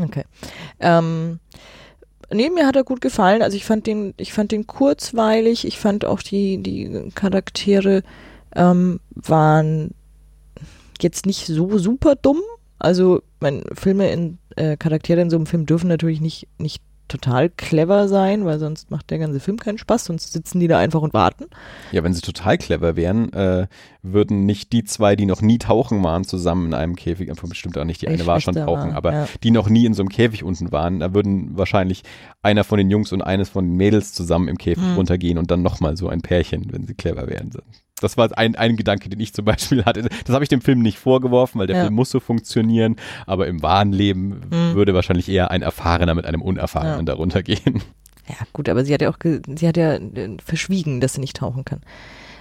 Okay. Ähm, nee, mir hat er gut gefallen. Also ich fand den, ich fand den kurzweilig. Ich fand auch die, die Charaktere ähm, waren jetzt nicht so super dumm. Also, meine Filme in äh, Charaktere in so einem Film dürfen natürlich nicht, nicht total clever sein, weil sonst macht der ganze Film keinen Spaß, sonst sitzen die da einfach und warten. Ja, wenn sie total clever wären, äh, würden nicht die zwei, die noch nie tauchen waren, zusammen in einem Käfig, einfach bestimmt auch nicht, die eine war schon tauchen, war, aber ja. die noch nie in so einem Käfig unten waren, da würden wahrscheinlich einer von den Jungs und eines von den Mädels zusammen im Käfig hm. runtergehen und dann nochmal so ein Pärchen, wenn sie clever wären. Das war ein, ein Gedanke, den ich zum Beispiel hatte. Das habe ich dem Film nicht vorgeworfen, weil der ja. Film muss so funktionieren, aber im wahren Leben mhm. würde wahrscheinlich eher ein Erfahrener mit einem Unerfahrenen ja. darunter gehen. Ja, gut, aber sie hat ja auch, sie hat ja äh, verschwiegen, dass sie nicht tauchen kann.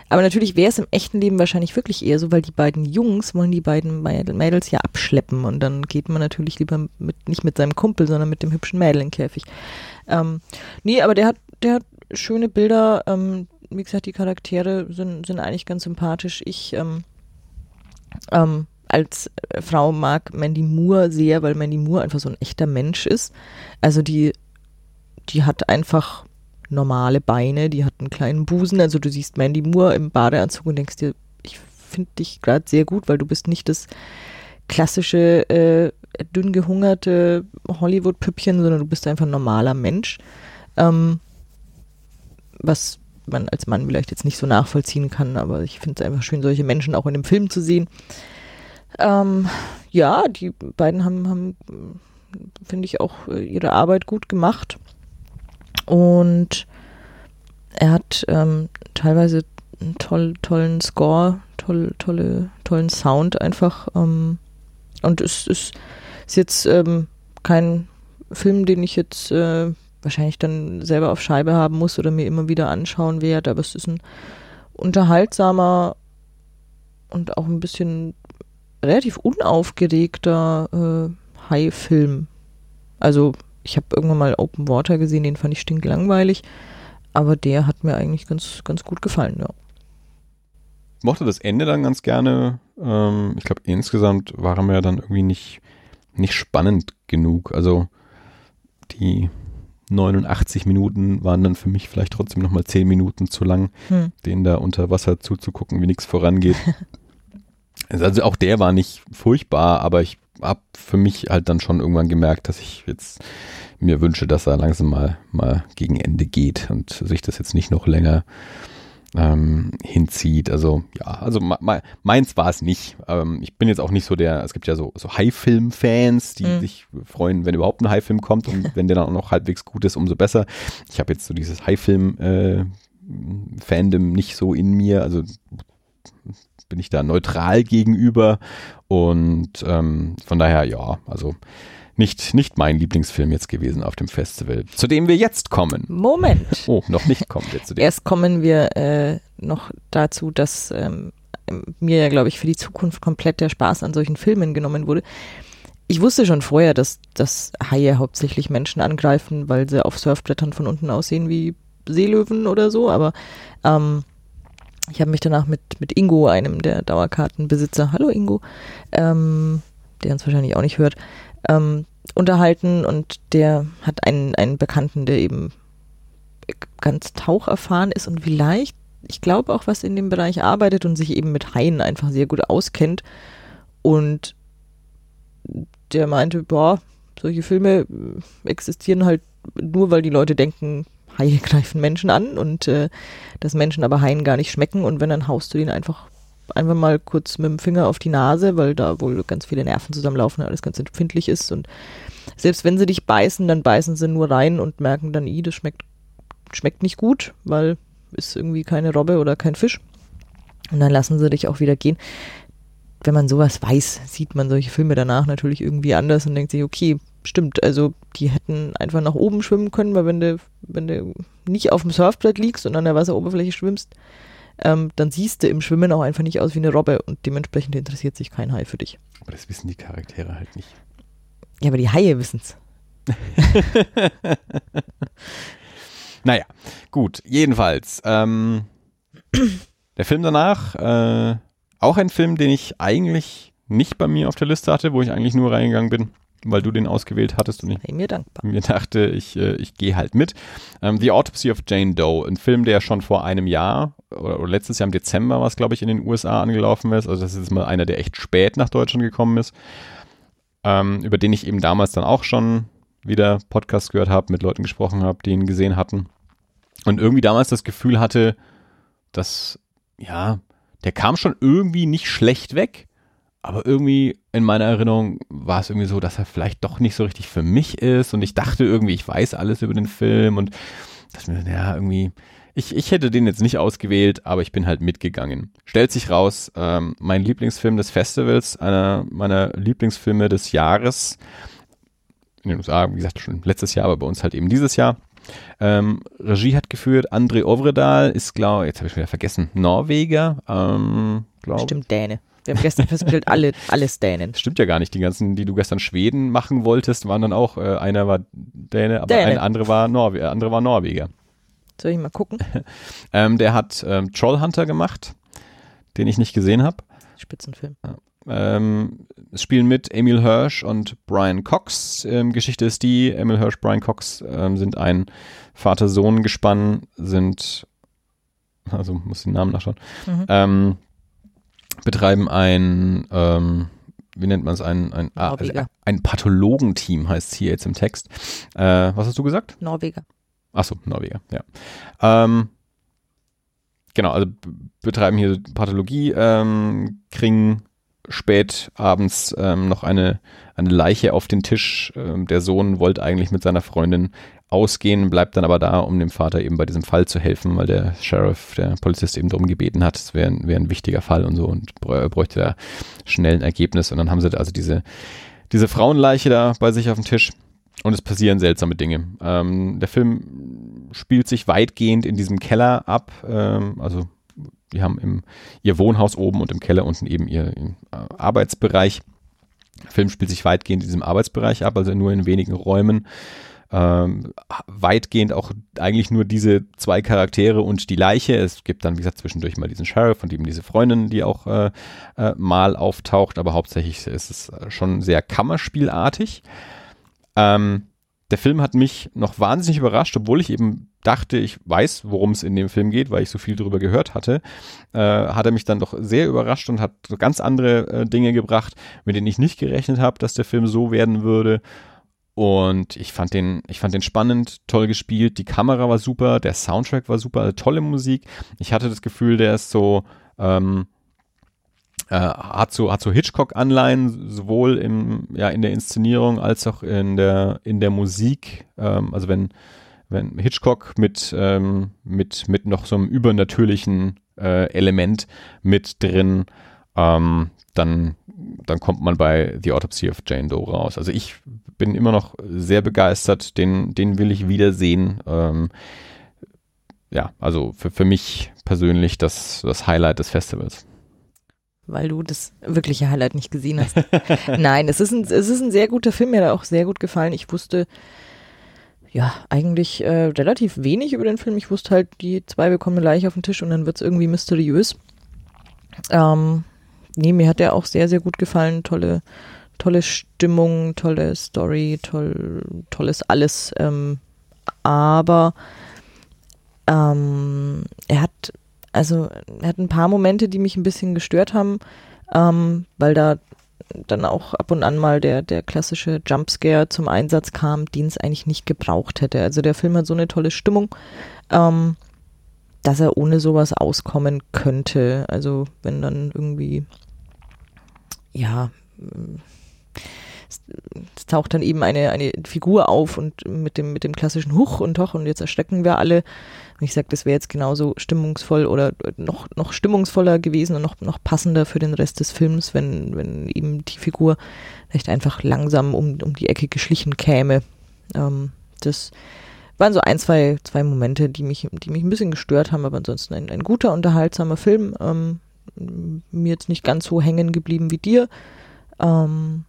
Aber natürlich wäre es im echten Leben wahrscheinlich wirklich eher so, weil die beiden Jungs wollen die beiden Mädels ja abschleppen und dann geht man natürlich lieber mit, nicht mit seinem Kumpel, sondern mit dem hübschen Mädel in Käfig. Ähm, nee, aber der hat, der hat schöne Bilder, ähm, wie gesagt, die Charaktere sind, sind eigentlich ganz sympathisch. Ich ähm, ähm, als Frau mag Mandy Moore sehr, weil Mandy Moore einfach so ein echter Mensch ist. Also die, die hat einfach normale Beine, die hat einen kleinen Busen. Also du siehst Mandy Moore im Badeanzug und denkst dir, ich finde dich gerade sehr gut, weil du bist nicht das klassische äh, dünn gehungerte Hollywood-Püppchen, sondern du bist einfach ein normaler Mensch. Ähm, was man als Mann vielleicht jetzt nicht so nachvollziehen kann, aber ich finde es einfach schön, solche Menschen auch in dem Film zu sehen. Ähm, ja, die beiden haben, haben finde ich, auch äh, ihre Arbeit gut gemacht. Und er hat ähm, teilweise einen toll, tollen Score, toll, tolle, tollen Sound einfach. Ähm, und es ist, ist jetzt ähm, kein Film, den ich jetzt äh, wahrscheinlich dann selber auf Scheibe haben muss oder mir immer wieder anschauen werde, aber es ist ein unterhaltsamer und auch ein bisschen relativ unaufgeregter äh, High-Film. Also ich habe irgendwann mal Open Water gesehen, den fand ich stinklangweilig, aber der hat mir eigentlich ganz, ganz gut gefallen, ja. Ich mochte das Ende dann ganz gerne. Ähm, ich glaube, insgesamt war er mir dann irgendwie nicht, nicht spannend genug. Also die 89 Minuten waren dann für mich vielleicht trotzdem nochmal 10 Minuten zu lang, hm. denen da unter Wasser zuzugucken, wie nichts vorangeht. also auch der war nicht furchtbar, aber ich habe für mich halt dann schon irgendwann gemerkt, dass ich jetzt mir wünsche, dass er langsam mal, mal gegen Ende geht und sich das jetzt nicht noch länger ähm, hinzieht. Also ja, also meins war es nicht. Ähm, ich bin jetzt auch nicht so der, es gibt ja so, so High-Film-Fans, die mhm. sich freuen, wenn überhaupt ein High-Film kommt und wenn der dann auch noch halbwegs gut ist, umso besser. Ich habe jetzt so dieses High-Film-Fandom äh, nicht so in mir, also bin ich da neutral gegenüber und ähm, von daher ja, also nicht, nicht mein Lieblingsfilm jetzt gewesen auf dem Festival, zu dem wir jetzt kommen. Moment. Oh, noch nicht kommen wir zu dem. Erst kommen wir äh, noch dazu, dass ähm, mir ja, glaube ich, für die Zukunft komplett der Spaß an solchen Filmen genommen wurde. Ich wusste schon vorher, dass, dass Haie hauptsächlich Menschen angreifen, weil sie auf Surfbrettern von unten aussehen wie Seelöwen oder so, aber ähm, ich habe mich danach mit, mit Ingo, einem der Dauerkartenbesitzer, hallo Ingo, ähm, der uns wahrscheinlich auch nicht hört, ähm, unterhalten und der hat einen, einen Bekannten, der eben ganz taucherfahren ist und vielleicht, ich glaube auch, was in dem Bereich arbeitet und sich eben mit Haien einfach sehr gut auskennt. Und der meinte, boah, solche Filme existieren halt nur, weil die Leute denken, Haie greifen Menschen an und äh, dass Menschen aber Haien gar nicht schmecken und wenn, dann haust du den einfach einfach mal kurz mit dem Finger auf die Nase, weil da wohl ganz viele Nerven zusammenlaufen, alles ganz empfindlich ist. Und selbst wenn sie dich beißen, dann beißen sie nur rein und merken dann, i, das schmeckt, schmeckt nicht gut, weil ist irgendwie keine Robbe oder kein Fisch. Und dann lassen sie dich auch wieder gehen. Wenn man sowas weiß, sieht man solche Filme danach natürlich irgendwie anders und denkt sich, okay, stimmt, also die hätten einfach nach oben schwimmen können, weil wenn du, wenn du nicht auf dem Surfbrett liegst und an der Wasseroberfläche schwimmst, ähm, dann siehst du im Schwimmen auch einfach nicht aus wie eine Robbe und dementsprechend interessiert sich kein Hai für dich. Aber das wissen die Charaktere halt nicht. Ja, aber die Haie wissen es. naja, gut, jedenfalls. Ähm, der Film danach, äh, auch ein Film, den ich eigentlich nicht bei mir auf der Liste hatte, wo ich eigentlich nur reingegangen bin weil du den ausgewählt hattest und ich mir dankbar. mir dachte, ich, äh, ich gehe halt mit. Ähm, The Autopsy of Jane Doe, ein Film, der schon vor einem Jahr oder, oder letztes Jahr im Dezember, was glaube ich in den USA angelaufen ist, also das ist mal einer, der echt spät nach Deutschland gekommen ist, ähm, über den ich eben damals dann auch schon wieder Podcast gehört habe, mit Leuten gesprochen habe, die ihn gesehen hatten. Und irgendwie damals das Gefühl hatte, dass, ja, der kam schon irgendwie nicht schlecht weg, aber irgendwie in meiner Erinnerung war es irgendwie so, dass er vielleicht doch nicht so richtig für mich ist. Und ich dachte irgendwie, ich weiß alles über den Film und dass mir, ja, irgendwie, ich, ich hätte den jetzt nicht ausgewählt, aber ich bin halt mitgegangen. Stellt sich raus, ähm, mein Lieblingsfilm des Festivals, einer meiner Lieblingsfilme des Jahres, in den USA, wie gesagt, schon letztes Jahr, aber bei uns halt eben dieses Jahr. Ähm, Regie hat geführt André Ovredal, ist, glaube jetzt habe ich wieder vergessen, Norweger. Ähm, glaub, Stimmt, Däne. Wir haben gestern festgestellt, alle, alles Dänen. Stimmt ja gar nicht. Die ganzen, die du gestern Schweden machen wolltest, waren dann auch, äh, einer war Däne, aber Däne. ein andere war, Norwe andere war Norweger. Soll ich mal gucken? ähm, der hat ähm, Trollhunter gemacht, den ich nicht gesehen habe. Spitzenfilm. Ähm, es spielen mit Emil Hirsch und Brian Cox. Ähm, Geschichte ist die, Emil Hirsch, Brian Cox ähm, sind ein Vater-Sohn-Gespann, sind, also muss den Namen nachschauen, mhm. ähm, betreiben ein, ähm, wie nennt man es, ein, ein, ah, ein Pathologenteam heißt es hier jetzt im Text. Äh, was hast du gesagt? Norweger. Achso, Norweger, ja. Ähm, genau, also betreiben hier Pathologie, ähm, kriegen spät abends ähm, noch eine, eine Leiche auf den Tisch. Ähm, der Sohn wollte eigentlich mit seiner Freundin ausgehen, bleibt dann aber da, um dem Vater eben bei diesem Fall zu helfen, weil der Sheriff, der Polizist eben darum gebeten hat, es wäre wär ein wichtiger Fall und so und bräuchte da schnell ein Ergebnis. Und dann haben sie also diese, diese Frauenleiche da bei sich auf dem Tisch und es passieren seltsame Dinge. Ähm, der Film spielt sich weitgehend in diesem Keller ab, ähm, also die haben im, ihr Wohnhaus oben und im Keller unten eben ihr, ihr äh, Arbeitsbereich. Der Film spielt sich weitgehend in diesem Arbeitsbereich ab, also nur in wenigen Räumen. Ähm, weitgehend auch eigentlich nur diese zwei Charaktere und die Leiche. Es gibt dann, wie gesagt, zwischendurch mal diesen Sheriff und eben diese Freundin, die auch äh, äh, mal auftaucht, aber hauptsächlich ist es schon sehr kammerspielartig. Ähm, der Film hat mich noch wahnsinnig überrascht, obwohl ich eben dachte, ich weiß, worum es in dem Film geht, weil ich so viel darüber gehört hatte, äh, hat er mich dann doch sehr überrascht und hat ganz andere äh, Dinge gebracht, mit denen ich nicht gerechnet habe, dass der Film so werden würde. Und ich fand den, ich fand den spannend, toll gespielt, die Kamera war super, der Soundtrack war super, also tolle Musik. Ich hatte das Gefühl, der ist so, ähm, äh, hat so, hat so Hitchcock-Anleihen, sowohl im, ja, in der Inszenierung als auch in der, in der Musik. Ähm, also wenn, wenn Hitchcock mit, ähm, mit, mit noch so einem übernatürlichen äh, Element mit drin, ähm, dann, dann kommt man bei The Autopsy of Jane Doe raus. Also ich bin immer noch sehr begeistert, den, den will ich wiedersehen. Ähm, ja, also für, für mich persönlich das, das Highlight des Festivals weil du das wirkliche Highlight nicht gesehen hast. Nein, es ist, ein, es ist ein sehr guter Film, mir hat auch sehr gut gefallen. Ich wusste ja eigentlich äh, relativ wenig über den Film. Ich wusste halt, die zwei bekommen gleich auf den Tisch und dann wird es irgendwie mysteriös. Ähm, nee, mir hat der auch sehr, sehr gut gefallen. Tolle, tolle Stimmung, tolle Story, toll, tolles alles. Ähm, aber ähm, er hat also er hat ein paar Momente, die mich ein bisschen gestört haben, ähm, weil da dann auch ab und an mal der, der klassische Jumpscare zum Einsatz kam, den es eigentlich nicht gebraucht hätte. Also der Film hat so eine tolle Stimmung, ähm, dass er ohne sowas auskommen könnte. Also wenn dann irgendwie, ja, es taucht dann eben eine, eine Figur auf und mit dem, mit dem klassischen Huch und Toch und jetzt erschrecken wir alle. Und ich sage, das wäre jetzt genauso stimmungsvoll oder noch, noch stimmungsvoller gewesen und noch, noch passender für den Rest des Films, wenn, wenn eben die Figur vielleicht einfach langsam um, um die Ecke geschlichen käme. Ähm, das waren so ein, zwei, zwei Momente, die mich, die mich ein bisschen gestört haben, aber ansonsten ein, ein guter, unterhaltsamer Film. Ähm, mir jetzt nicht ganz so hängen geblieben wie dir. Ähm,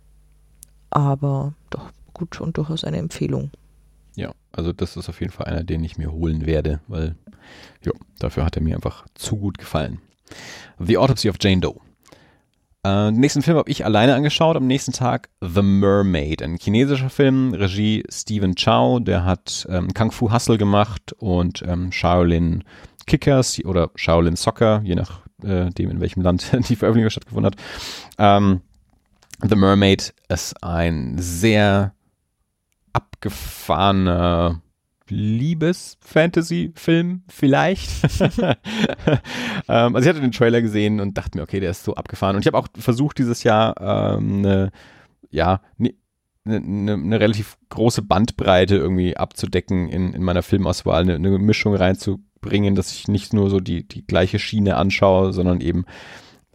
aber doch gut und durchaus eine Empfehlung. Also das ist auf jeden Fall einer, den ich mir holen werde, weil jo, dafür hat er mir einfach zu gut gefallen. The Autopsy of Jane Doe. Äh, den nächsten Film habe ich alleine angeschaut, am nächsten Tag The Mermaid, ein chinesischer Film, Regie Stephen Chow, der hat ähm, Kung Fu Hustle gemacht und ähm, Shaolin Kickers oder Shaolin Soccer, je nachdem, äh, in welchem Land die Veröffentlichung stattgefunden hat. Ähm, The Mermaid ist ein sehr abgefahrener Liebes-Fantasy-Film vielleicht. ähm, also ich hatte den Trailer gesehen und dachte mir, okay, der ist so abgefahren. Und ich habe auch versucht, dieses Jahr ähm, eine, ja, eine, eine, eine, relativ große Bandbreite irgendwie abzudecken in, in meiner Filmauswahl, eine, eine Mischung reinzubringen, dass ich nicht nur so die, die gleiche Schiene anschaue, sondern eben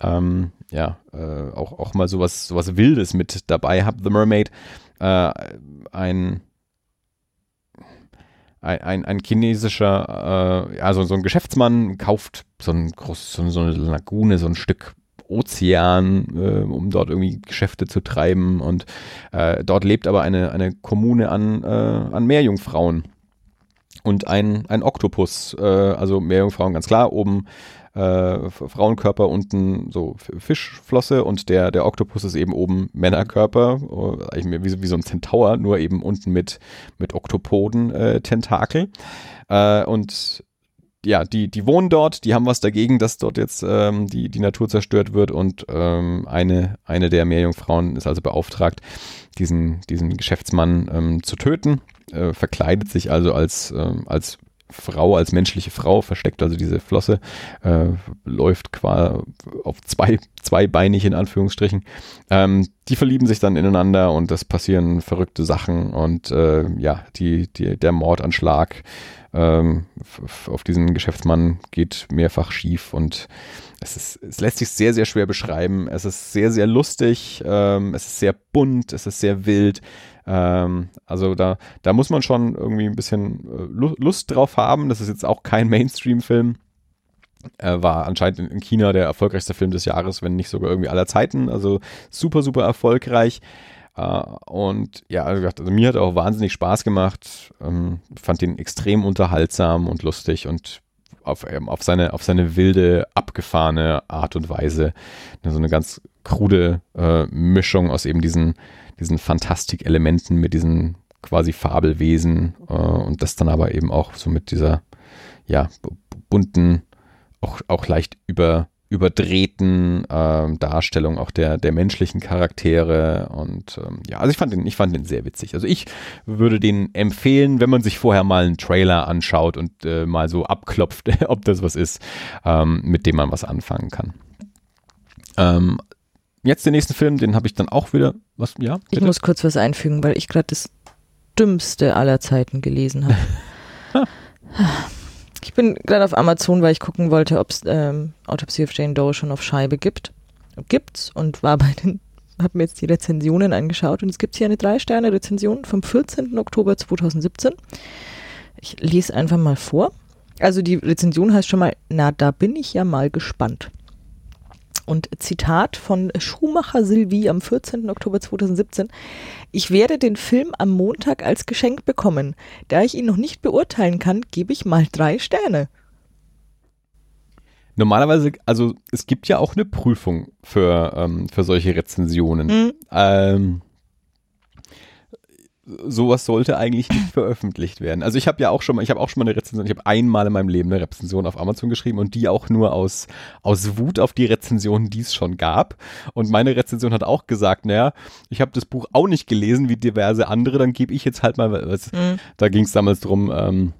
ähm, ja, äh, auch, auch mal sowas, sowas Wildes mit dabei habe. The Mermaid, äh, ein, ein, ein, chinesischer, äh, also so ein Geschäftsmann kauft so, ein groß, so, so eine Lagune, so ein Stück Ozean, äh, um dort irgendwie Geschäfte zu treiben. Und äh, dort lebt aber eine, eine Kommune an, äh, an Meerjungfrauen. Und ein, ein Oktopus, äh, also Meerjungfrauen ganz klar, oben äh, Frauenkörper, unten so Fischflosse und der, der Oktopus ist eben oben Männerkörper, äh, wie, wie so ein Zentaur, nur eben unten mit, mit Oktopoden-Tentakel. Äh, äh, und ja, die, die wohnen dort, die haben was dagegen, dass dort jetzt ähm, die, die Natur zerstört wird und ähm, eine, eine der Meerjungfrauen ist also beauftragt, diesen, diesen Geschäftsmann ähm, zu töten, äh, verkleidet sich also als, ähm, als Frau, als menschliche Frau versteckt, also diese Flosse, äh, läuft quasi auf zwei, zweibeinig in Anführungsstrichen. Ähm, die verlieben sich dann ineinander und es passieren verrückte Sachen und äh, ja, die, die, der Mordanschlag ähm, auf diesen Geschäftsmann geht mehrfach schief und es, ist, es lässt sich sehr, sehr schwer beschreiben. Es ist sehr, sehr lustig, ähm, es ist sehr bunt, es ist sehr wild. Ähm, also da, da muss man schon irgendwie ein bisschen äh, Lust drauf haben. Das ist jetzt auch kein Mainstream-Film. Er war anscheinend in China der erfolgreichste Film des Jahres, wenn nicht sogar irgendwie aller Zeiten. Also super, super erfolgreich. Uh, und ja, also, also, mir hat auch wahnsinnig Spaß gemacht. Ähm, fand ihn extrem unterhaltsam und lustig und auf, ähm, auf, seine, auf seine wilde, abgefahrene Art und Weise. So eine ganz krude äh, Mischung aus eben diesen diesen Fantastik-Elementen mit diesen quasi Fabelwesen äh, und das dann aber eben auch so mit dieser ja bunten, auch, auch leicht über, überdrehten äh, Darstellung auch der, der menschlichen Charaktere und ähm, ja, also ich fand den, ich fand den sehr witzig. Also ich würde den empfehlen, wenn man sich vorher mal einen Trailer anschaut und äh, mal so abklopft, ob das was ist, ähm, mit dem man was anfangen kann. Ähm, jetzt den nächsten Film, den habe ich dann auch wieder. Was? Ja. Bitte? Ich muss kurz was einfügen, weil ich gerade das Dümmste aller Zeiten gelesen habe. ich bin gerade auf Amazon, weil ich gucken wollte, ob es ähm, Autopsy of Jane Doe schon auf Scheibe gibt. Gibt's und war bei den, habe mir jetzt die Rezensionen angeschaut und es gibt hier eine Drei-Sterne-Rezension vom 14. Oktober 2017. Ich lese einfach mal vor. Also die Rezension heißt schon mal, na, da bin ich ja mal gespannt. Und Zitat von Schumacher Sylvie am 14. Oktober 2017. Ich werde den Film am Montag als Geschenk bekommen. Da ich ihn noch nicht beurteilen kann, gebe ich mal drei Sterne. Normalerweise, also es gibt ja auch eine Prüfung für, ähm, für solche Rezensionen. Mhm. Ähm, sowas sollte eigentlich nicht veröffentlicht werden. Also ich habe ja auch schon mal, ich habe auch schon mal eine Rezension, ich habe einmal in meinem Leben eine Rezension auf Amazon geschrieben und die auch nur aus, aus Wut auf die Rezensionen, die es schon gab. Und meine Rezension hat auch gesagt, naja, ich habe das Buch auch nicht gelesen wie diverse andere, dann gebe ich jetzt halt mal, was, mhm. da ging es damals drum, ähm,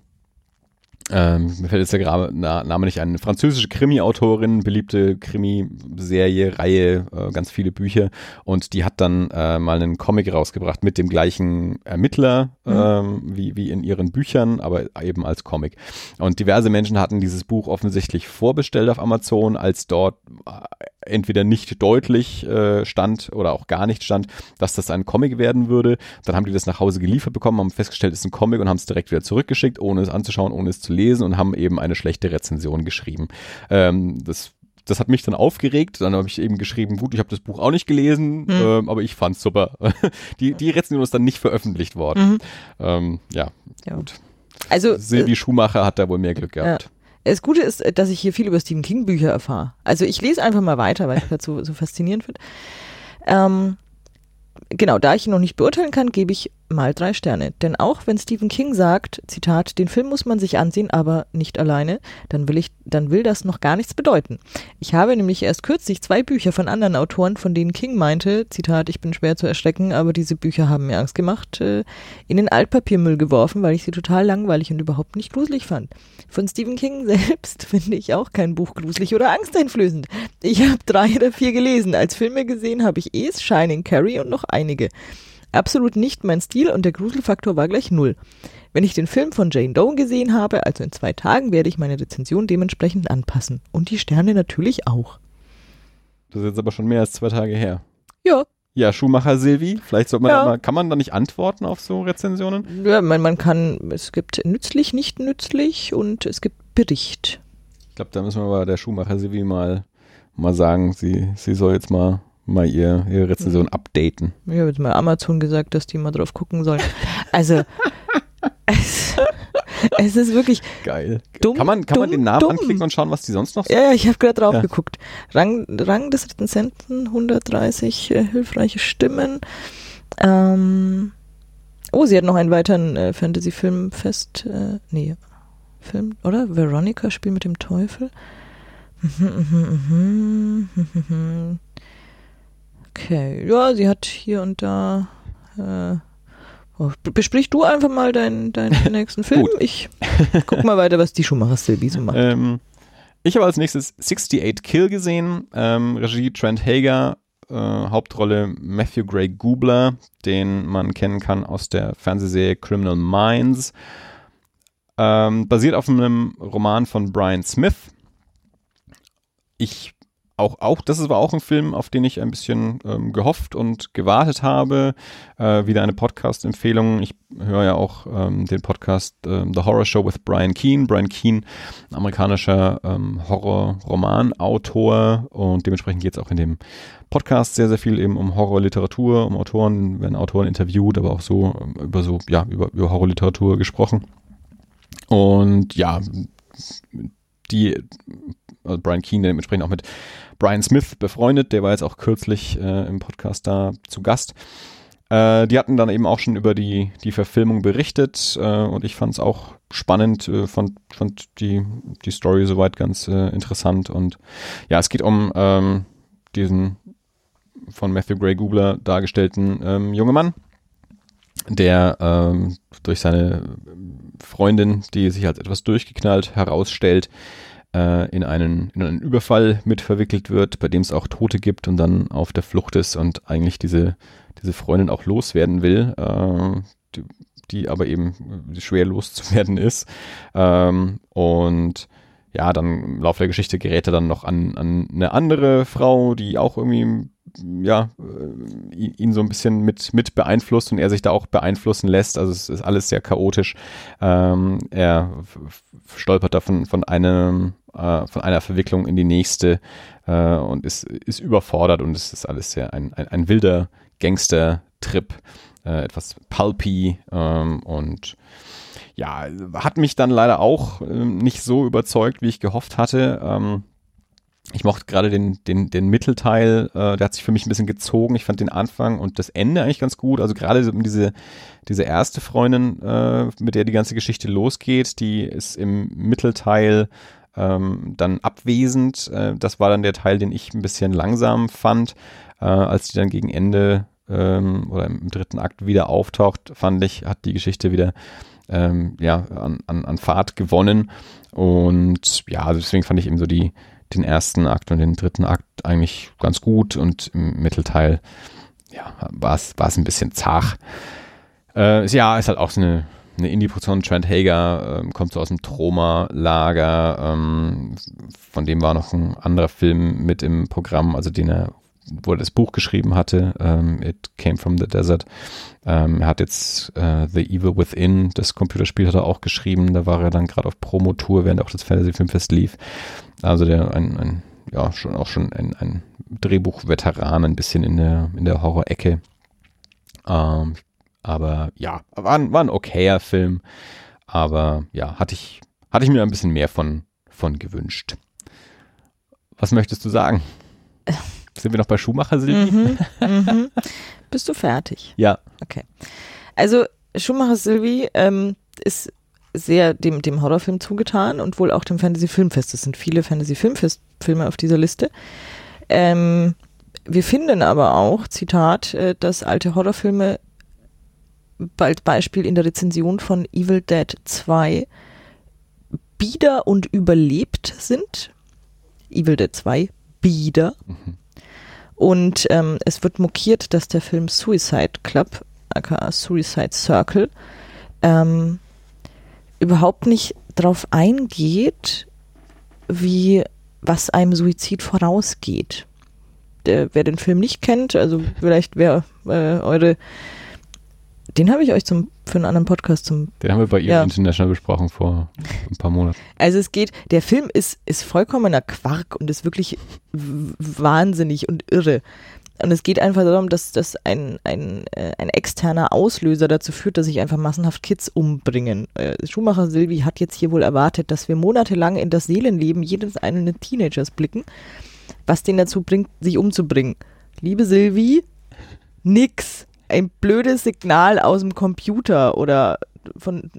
ähm, mir fällt jetzt der Gra Name nicht ein, eine französische Krimi-Autorin, beliebte Krimi-Serie, Reihe, äh, ganz viele Bücher und die hat dann äh, mal einen Comic rausgebracht mit dem gleichen Ermittler mhm. ähm, wie, wie in ihren Büchern, aber eben als Comic. Und diverse Menschen hatten dieses Buch offensichtlich vorbestellt auf Amazon, als dort äh, entweder nicht deutlich äh, stand oder auch gar nicht stand, dass das ein Comic werden würde. Dann haben die das nach Hause geliefert bekommen, haben festgestellt, es ist ein Comic und haben es direkt wieder zurückgeschickt, ohne es anzuschauen, ohne es zu lesen und haben eben eine schlechte Rezension geschrieben. Ähm, das das hat mich dann aufgeregt. Dann habe ich eben geschrieben, gut, ich habe das Buch auch nicht gelesen, mhm. ähm, aber ich fand's super. die, die Rezension ist dann nicht veröffentlicht worden. Mhm. Ähm, ja, ja, gut. Also Silvi äh, Schumacher hat da wohl mehr Glück gehabt. Ja. Das Gute ist, dass ich hier viel über Stephen King Bücher erfahre. Also ich lese einfach mal weiter, weil ich das so, so faszinierend finde. Ähm, genau, da ich ihn noch nicht beurteilen kann, gebe ich mal drei Sterne. Denn auch wenn Stephen King sagt, Zitat, den Film muss man sich ansehen, aber nicht alleine, dann will ich, dann will das noch gar nichts bedeuten. Ich habe nämlich erst kürzlich zwei Bücher von anderen Autoren, von denen King meinte, Zitat, ich bin schwer zu erschrecken, aber diese Bücher haben mir Angst gemacht, äh, in den Altpapiermüll geworfen, weil ich sie total langweilig und überhaupt nicht gruselig fand. Von Stephen King selbst finde ich auch kein Buch gruselig oder angsteinflößend. Ich habe drei oder vier gelesen. Als Filme gesehen habe ich Es, Shining, Carrie und noch einige. Absolut nicht mein Stil und der Gruselfaktor war gleich null. Wenn ich den Film von Jane Doe gesehen habe, also in zwei Tagen, werde ich meine Rezension dementsprechend anpassen. Und die Sterne natürlich auch. Das ist jetzt aber schon mehr als zwei Tage her. Ja. Ja, Schumacher Silvi, vielleicht sollte man ja. mal, kann man da nicht antworten auf so Rezensionen? Ja, man, man kann, es gibt nützlich, nicht nützlich und es gibt Bericht. Ich glaube, da müssen wir aber der Schumacher Silvi mal, mal sagen, sie, sie soll jetzt mal mal ihr, ihre Rezension mhm. updaten. Ich habe jetzt mal Amazon gesagt, dass die mal drauf gucken sollen. Also, es, es, ist wirklich geil. Dumm, kann man, kann dumm, man den Namen dumm. anklicken und schauen, was die sonst noch sagen? Ja, ja, ich habe gerade drauf ja. geguckt. Rang, Rang des Rezensenten, 130 äh, hilfreiche Stimmen. Ähm, oh, sie hat noch einen weiteren äh, Fantasy-Film-Fest. Äh, nee, Film, oder? Veronica, Spiel mit dem Teufel. Okay, ja, sie hat hier und da äh, Oh, besprich du einfach mal deinen, deinen nächsten Film. Ich guck mal weiter, was die Schumacher Silvi so macht. Ähm, ich habe als nächstes 68 Kill gesehen. Ähm, Regie Trent Hager, äh, Hauptrolle Matthew Gray Gubler, den man kennen kann aus der Fernsehserie Criminal Minds. Ähm, basiert auf einem Roman von Brian Smith. Ich auch, auch, das war auch ein Film, auf den ich ein bisschen ähm, gehofft und gewartet habe. Äh, wieder eine Podcast-Empfehlung. Ich höre ja auch ähm, den Podcast ähm, The Horror Show with Brian Keane. Brian Keane, amerikanischer ähm, Horror-Roman-Autor und dementsprechend geht es auch in dem Podcast sehr, sehr viel eben um Horrorliteratur, um Autoren, werden Autoren interviewt, aber auch so ähm, über so, ja, über, über Horrorliteratur gesprochen. Und ja, die also Brian Keane dementsprechend auch mit Brian Smith befreundet, der war jetzt auch kürzlich äh, im Podcast da zu Gast. Äh, die hatten dann eben auch schon über die, die Verfilmung berichtet äh, und ich fand es auch spannend, äh, fand, fand die, die Story soweit ganz äh, interessant und ja, es geht um ähm, diesen von Matthew Gray Googler dargestellten ähm, junge Mann, der ähm, durch seine Freundin, die sich als etwas durchgeknallt herausstellt, äh, in, einen, in einen Überfall mit verwickelt wird, bei dem es auch Tote gibt und dann auf der Flucht ist und eigentlich diese, diese Freundin auch loswerden will, äh, die, die, aber eben schwer loszuwerden ist. Ähm, und ja, dann im Laufe der Geschichte gerät er dann noch an, an eine andere Frau, die auch irgendwie ja, äh, ihn so ein bisschen mit, mit beeinflusst und er sich da auch beeinflussen lässt. Also es ist alles sehr chaotisch. Ähm, er stolpert da von, von einem äh, von einer Verwicklung in die nächste äh, und ist, ist überfordert und es ist alles sehr ein, ein, ein wilder Gangster-Trip, äh, etwas pulpy ähm, und ja, hat mich dann leider auch ähm, nicht so überzeugt, wie ich gehofft hatte. Ähm, ich mochte gerade den, den, den Mittelteil, äh, der hat sich für mich ein bisschen gezogen. Ich fand den Anfang und das Ende eigentlich ganz gut. Also gerade diese, diese erste Freundin, äh, mit der die ganze Geschichte losgeht, die ist im Mittelteil ähm, dann abwesend. Äh, das war dann der Teil, den ich ein bisschen langsam fand. Äh, als die dann gegen Ende ähm, oder im dritten Akt wieder auftaucht, fand ich, hat die Geschichte wieder ähm, ja, an, an, an Fahrt gewonnen. Und ja, also deswegen fand ich eben so die, den ersten Akt und den dritten Akt eigentlich ganz gut und im Mittelteil ja, war es ein bisschen zart. Äh, ja, ist halt auch so eine eine Indie-Produktion. Trent Hager ähm, kommt so aus dem Troma-Lager. Ähm, von dem war noch ein anderer Film mit im Programm, also den er, wo er das Buch geschrieben hatte. Ähm, It Came from the Desert. Ähm, er hat jetzt äh, The Evil Within, das Computerspiel hat er auch geschrieben. Da war er dann gerade auf Promotour, während auch das Fantasy Filmfest lief. Also der ein, ein ja, schon auch schon ein, ein Drehbuch-Veteran, ein bisschen in der, in der Horror-Ecke. Ähm, aber ja, war ein, war ein okayer Film. Aber ja, hatte ich, hatte ich mir ein bisschen mehr von, von gewünscht. Was möchtest du sagen? Sind wir noch bei Schumacher, Silvi? Mhm, mhm. Bist du fertig? Ja. Okay. Also Schumacher Silvi ähm, ist sehr dem, dem Horrorfilm zugetan und wohl auch dem Fantasy Filmfest. Es sind viele Fantasy Filmfest-Filme auf dieser Liste. Ähm, wir finden aber auch, Zitat, äh, dass alte Horrorfilme bald Beispiel in der Rezension von Evil Dead 2 bieder und überlebt sind. Evil Dead 2 bieder. Mhm. Und ähm, es wird mokiert, dass der Film Suicide Club, aka Suicide Circle, ähm, überhaupt nicht darauf eingeht, wie was einem Suizid vorausgeht. Der, wer den Film nicht kennt, also vielleicht wer äh, eure den habe ich euch zum, für einen anderen Podcast zum. Den haben wir bei ihr ja. International besprochen vor ein paar Monaten. Also es geht, der Film ist, ist vollkommener Quark und ist wirklich wahnsinnig und irre. Und es geht einfach darum, dass, dass ein, ein, äh, ein externer Auslöser dazu führt, dass sich einfach massenhaft Kids umbringen. Äh, Schumacher Silvi hat jetzt hier wohl erwartet, dass wir monatelang in das Seelenleben jedes einzelnen Teenagers blicken, was den dazu bringt, sich umzubringen. Liebe Silvi, nix ein blödes Signal aus dem Computer oder von.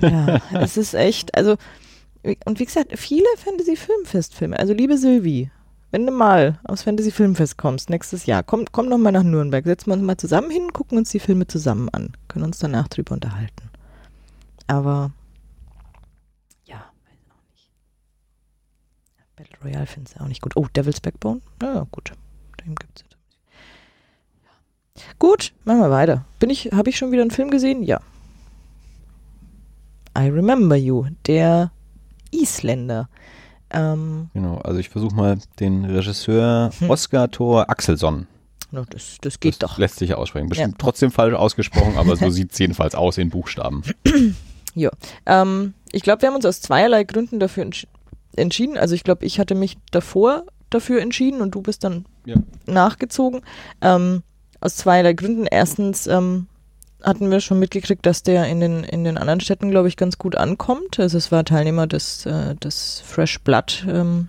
Ja, es ist echt, also, und wie gesagt, viele Fantasy-Filmfestfilme. Also, liebe Sylvie, wenn du mal aufs Fantasy Filmfest kommst, nächstes Jahr, komm, komm doch mal nach Nürnberg, setzen wir uns mal zusammen hin, gucken uns die Filme zusammen an, können uns danach drüber unterhalten. Aber ja, weiß auch nicht. Battle Royale findest du auch nicht gut. Oh, Devil's Backbone? Ja, gut. Gibt's jetzt. Ja. Gut, machen wir weiter. Bin ich, habe ich schon wieder einen Film gesehen? Ja. I Remember You, der Isländer. Ähm, Genau, also ich versuche mal den Regisseur Hm. Oskar Thor Axelsson. na, das, das geht das doch. lässt sich ja aussprechen. Bestimmt trotzdem falsch ausgesprochen, aber so sieht es jedenfalls aus in Buchstaben. Ähm, ich glaube, wir haben uns aus zweierlei Gründen dafür entsch entschieden. Also ich glaube, ich hatte mich davor dafür entschieden und du bist dann Ja. nachgezogen. Ähm, aus zweierlei Gründen. Erstens ähm, hatten wir schon mitgekriegt, dass der in den, in den anderen Städten, glaube ich, ganz gut ankommt. Also es war Teilnehmer des, äh, des Fresh Blood ähm,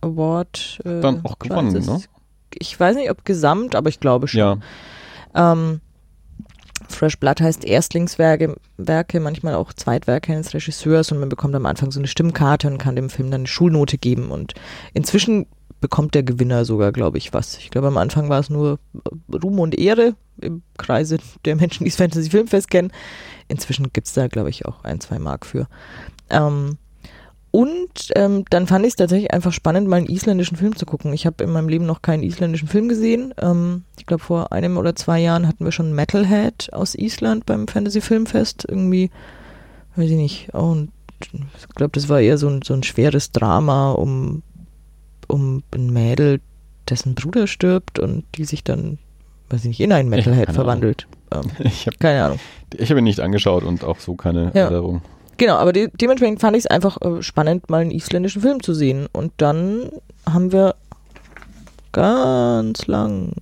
Award. Äh, Dann auch gewonnen, ne? Ich weiß nicht, ob gesamt, aber ich glaube schon. Ja, Ähm, Fresh Blood heißt Erstlingswerke, Werke, manchmal auch Zweitwerke eines Regisseurs und man bekommt am Anfang so eine Stimmkarte und kann dem Film dann eine Schulnote geben und inzwischen bekommt der Gewinner sogar, glaube ich, was. Ich glaube, am Anfang war es nur Ruhm und Ehre im Kreise der Menschen, die das Fantasy Filmfest kennen. Inzwischen gibt es da, glaube ich, auch ein, zwei Mark für. Ähm, und ähm, dann fand ich es tatsächlich einfach spannend, mal einen isländischen Film zu gucken. Ich habe in meinem Leben noch keinen isländischen Film gesehen. Ähm, ich glaube, vor einem oder zwei Jahren hatten wir schon Metalhead aus Island beim Fantasy Filmfest. Irgendwie, weiß ich nicht. Und ich glaube, das war eher so ein, so ein schweres Drama um, um ein Mädel, dessen Bruder stirbt und die sich dann, weiß ich nicht, in einen Metalhead verwandelt. Ähm, ich habe keine Ahnung. ich hab ihn nicht angeschaut und auch so keine Ja. Erinnerung. Genau, aber de dementsprechend fand ich es einfach äh, spannend, mal einen isländischen Film zu sehen. Und dann haben wir ganz lang,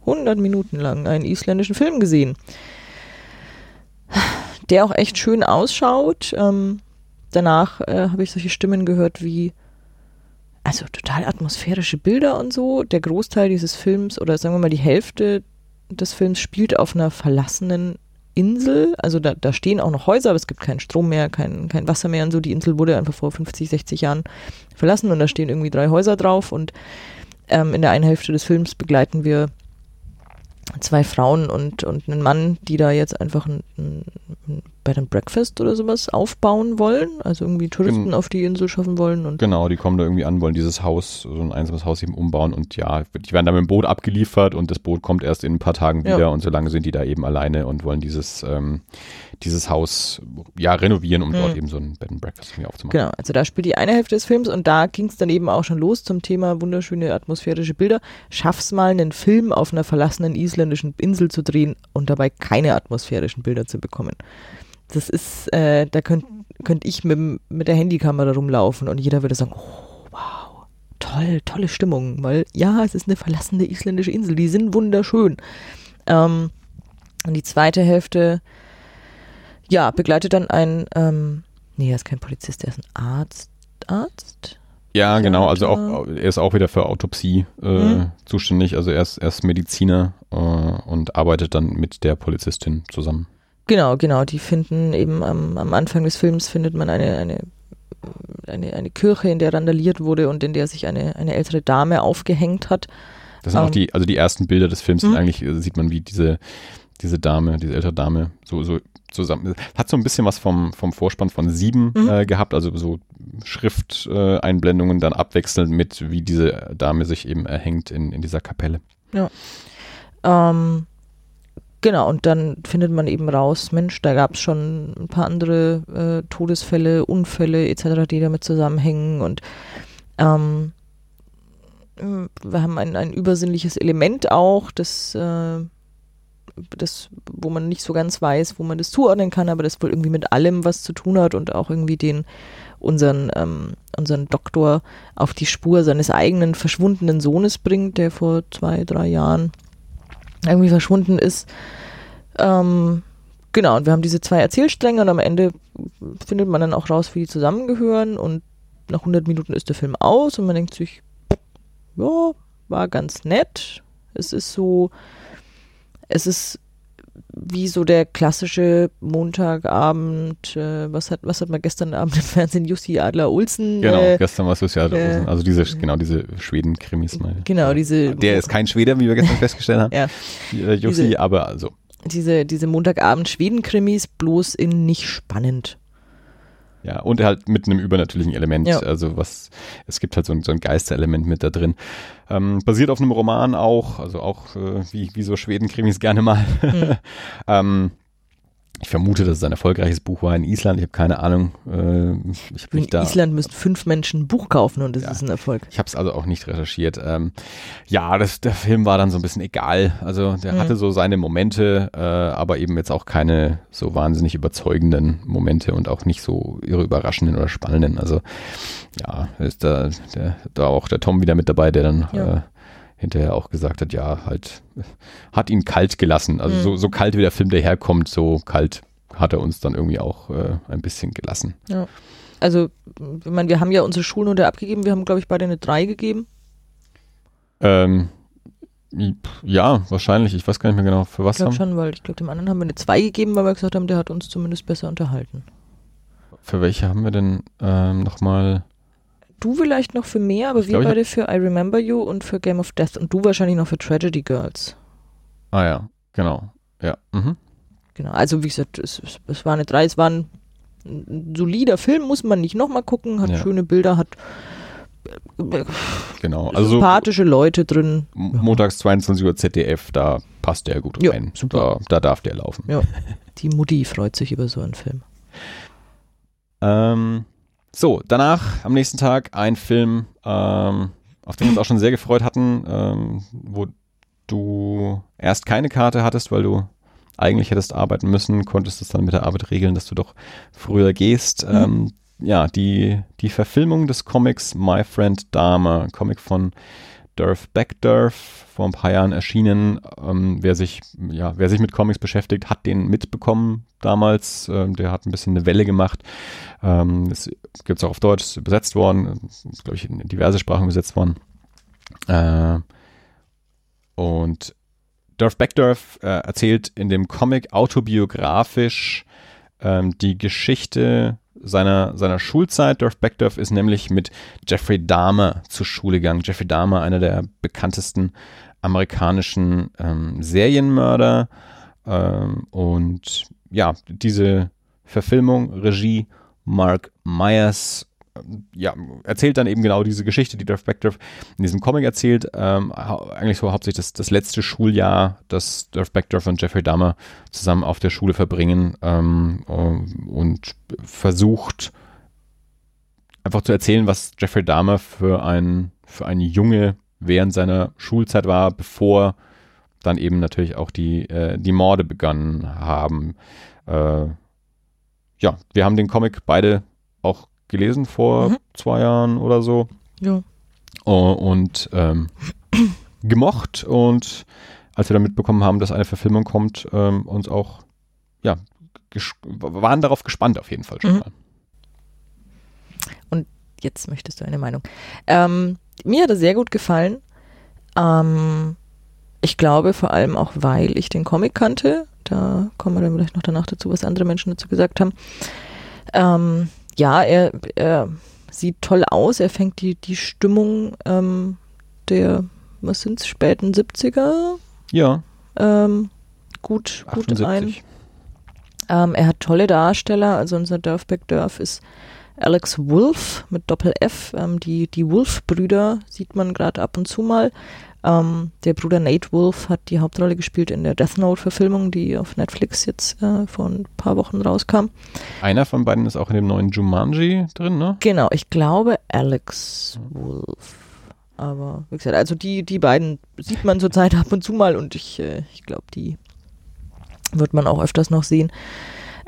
100 Minuten lang, einen isländischen Film gesehen, der auch echt schön ausschaut. Ähm, danach äh, habe ich solche Stimmen gehört wie, also total atmosphärische Bilder und so. Der Großteil dieses Films, oder sagen wir mal die Hälfte des Films, spielt auf einer verlassenen Insel. Also da, da stehen auch noch Häuser, aber es gibt keinen Strom mehr, kein, kein Wasser mehr und so. Die Insel wurde einfach vor 50, 60 Jahren verlassen und da stehen irgendwie drei Häuser drauf. Und ähm, in der einen Hälfte des Films begleiten wir zwei Frauen und, und einen Mann, die da jetzt einfach ein, ein, Bed and Breakfast oder sowas aufbauen wollen. Also irgendwie Touristen Gen- auf die Insel schaffen wollen. Und Genau, die kommen da irgendwie an, wollen dieses Haus, so ein einsames Haus eben umbauen und ja, die werden dann mit dem Boot abgeliefert und das Boot kommt erst in ein paar Tagen Ja. wieder und solange sind die da eben alleine und wollen dieses, ähm, dieses Haus ja renovieren, um dort Mhm. eben so ein Bed and Breakfast irgendwie aufzumachen. Genau, also da spielt die eine Hälfte des Films und da ging es dann eben auch schon los zum Thema wunderschöne atmosphärische Bilder. Schaff's mal, einen Film auf einer verlassenen isländischen Insel zu drehen und dabei keine atmosphärischen Bilder zu bekommen. Das ist, äh, da könnt, könnt ich mit, mit der Handykamera rumlaufen und jeder würde sagen, oh, wow, toll, tolle Stimmung, weil ja, es ist eine verlassene isländische Insel, die sind wunderschön. Ähm, und die zweite Hälfte, ja, begleitet dann ein, ähm, nee, er ist kein Polizist, er ist ein Arzt. Arzt? Ja, genau, also auch, er ist auch wieder für Autopsie äh, Mhm. zuständig, also er ist, er ist Mediziner äh, und arbeitet dann mit der Polizistin zusammen. Genau, genau. Die finden eben am, am Anfang des Films findet man eine, eine, eine, eine Kirche, in der randaliert wurde und in der sich eine, eine ältere Dame aufgehängt hat. Das sind auch Ähm. die, also die ersten Bilder des Films Mhm. eigentlich, äh, sieht man, wie diese, diese Dame, diese ältere Dame, so, so zusammen, hat so ein bisschen was vom, vom Vorspann von Sieben Mhm. äh, gehabt, also so Schrifteinblendungen äh, dann abwechselnd mit, wie diese Dame sich eben erhängt in, in dieser Kapelle. Ähm, genau, und dann findet man eben raus, Mensch, da gab es schon ein paar andere äh, Todesfälle, Unfälle etc., die damit zusammenhängen und ähm, wir haben ein, ein übersinnliches Element auch, das, äh, das, wo man nicht so ganz weiß, wo man das zuordnen kann, aber das wohl irgendwie mit allem was zu tun hat und auch irgendwie den unseren, ähm, unseren Doktor auf die Spur seines eigenen verschwundenen Sohnes bringt, der vor zwei, drei Jahren irgendwie verschwunden ist. Ähm, genau, und wir haben diese zwei Erzählstränge und am Ende findet man dann auch raus, wie die zusammengehören und nach 100 Minuten ist der Film aus und man denkt sich, ja, war ganz nett. Es ist so, es ist wie so der klassische Montagabend, äh, was hat, was hat man gestern Abend im Fernsehen, Jussi Adler Olsen? Genau, äh, gestern war es Jussi Adler äh, Olsen. Also diese, genau, diese Schweden-Krimis mal. Genau, diese. Der ist kein Schwede, wie wir gestern festgestellt haben. Ja. Äh, Jussi, Diese- aber also. diese, diese Montagabend Schweden-Krimis, bloß in nicht spannend. Ja, und halt mit einem übernatürlichen Element. Ja. Also was, es gibt halt so ein, so ein Geisterelement mit da drin. Ähm, basiert auf einem Roman auch, also auch äh, wie, wie so Schweden-Krimis gerne mal. Mhm. ähm, ich vermute, dass es ein erfolgreiches Buch war in Island. Ich habe keine Ahnung. Äh, ich In da. Island müssen fünf Menschen ein Buch kaufen und das Ja. ist ein Erfolg. Ich habe es also auch nicht recherchiert. Ähm, ja, das, der Film war dann so ein bisschen egal. Also der Mhm. hatte so seine Momente, äh, aber eben jetzt auch keine so wahnsinnig überzeugenden Momente und auch nicht so irre überraschenden oder spannenden. Also ja, ist da, der, da auch der Tom wieder mit dabei, der dann Ja. äh, hinterher auch gesagt hat, ja, halt, hat ihn kalt gelassen. Also Mhm. so, so kalt wie der Film daherkommt, so kalt hat er uns dann irgendwie auch äh, ein bisschen gelassen. Also, ich meine, wir haben ja unsere Schulnote abgegeben, wir haben, glaube ich, beide eine 3 gegeben. Ähm, ja, wahrscheinlich. Ich weiß gar nicht mehr genau, für was Ich glaube haben. schon, weil ich glaube, dem anderen haben wir eine 2 gegeben, weil wir gesagt haben, der hat uns zumindest besser unterhalten. Für welche haben wir denn ähm, nochmal? Du vielleicht noch für mehr, aber Ich wir beide für I Remember You und für Game of Death und du wahrscheinlich noch für Tragedy Girls. Ah ja, genau. Ja. Mhm. Genau, also wie gesagt, es, es, war eine 3, es war ein, solider Film, muss man nicht nochmal gucken, hat Ja. schöne Bilder, hat äh, Genau. Also so sympathische Leute drin. montags 22 Uhr ZDF, da passt der gut Ja, rein. super. Da, da darf der laufen. Ja. Die Mutti freut sich über so einen Film. Ähm, so, danach am nächsten Tag ein Film, ähm, auf den wir uns auch schon sehr gefreut hatten, ähm, wo du erst keine Karte hattest, weil du eigentlich hättest arbeiten müssen, konntest es dann mit der Arbeit regeln, dass du doch früher gehst. Mhm. Ähm, ja, die, die Verfilmung des Comics My Friend Dahmer, Comic von Durf Backdurf, vor ein paar Jahren erschienen. Ähm, wer, sich, ja, wer sich mit Comics beschäftigt, hat den mitbekommen damals. Ähm, der hat ein bisschen eine Welle gemacht. Ähm, es gibt es auch auf Deutsch übersetzt worden, glaube ich, in diverse Sprachen übersetzt worden. Äh, und Durf Backdurf äh, erzählt in dem Comic autobiografisch ähm, die Geschichte seiner, seiner Schulzeit. Durf Backdurf ist nämlich mit Jeffrey Dahmer zur Schule gegangen. Jeffrey Dahmer, einer der bekanntesten amerikanischen ähm, Serienmörder. Ähm, und ja, diese Verfilmung, Regie Mark Myers, ja, erzählt dann eben genau diese Geschichte, die Durf Backdurf in diesem Comic erzählt. Ähm, eigentlich so hauptsächlich das, das letzte Schuljahr, das Durf Backdurf und Jeffrey Dahmer zusammen auf der Schule verbringen ähm, ähm, und versucht einfach zu erzählen, was Jeffrey Dahmer für ein, für ein Junge während seiner Schulzeit war, bevor dann eben natürlich auch die, äh, die Morde begonnen haben. Äh, ja, wir haben den Comic beide auch gelesen vor Mhm. zwei Jahren oder so Ja. Oh, und ähm, gemocht und als wir dann mitbekommen haben, dass eine Verfilmung kommt, ähm, uns auch, ja, waren darauf gespannt auf jeden Fall schon Mhm. mal. Jetzt möchtest du eine Meinung. Ähm, mir hat er sehr gut gefallen. Ähm, ich glaube vor allem auch, weil ich den Comic kannte. Da kommen wir dann vielleicht noch danach dazu, was andere Menschen dazu gesagt haben. Ähm, ja, er, er sieht toll aus. Er fängt die, die Stimmung ähm, der, was sind's, späten 70er Ja, ähm, gut, gut ein. 78. Ähm, er hat tolle Darsteller, also unser Dörfbeck Dörf ist Alex Wolf mit Doppel-F. Ähm, die die Wolf-Brüder sieht man gerade ab und zu mal. Ähm, der Bruder Nate Wolf hat die Hauptrolle gespielt in der Death Note-Verfilmung, die auf Netflix jetzt äh, vor ein paar Wochen rauskam. Einer von beiden ist auch in dem neuen Jumanji drin, ne? Genau, ich glaube Alex Wolf. Aber wie gesagt, also die, die beiden sieht man zurzeit ab und zu mal und ich, äh, ich glaube, die wird man auch öfters noch sehen.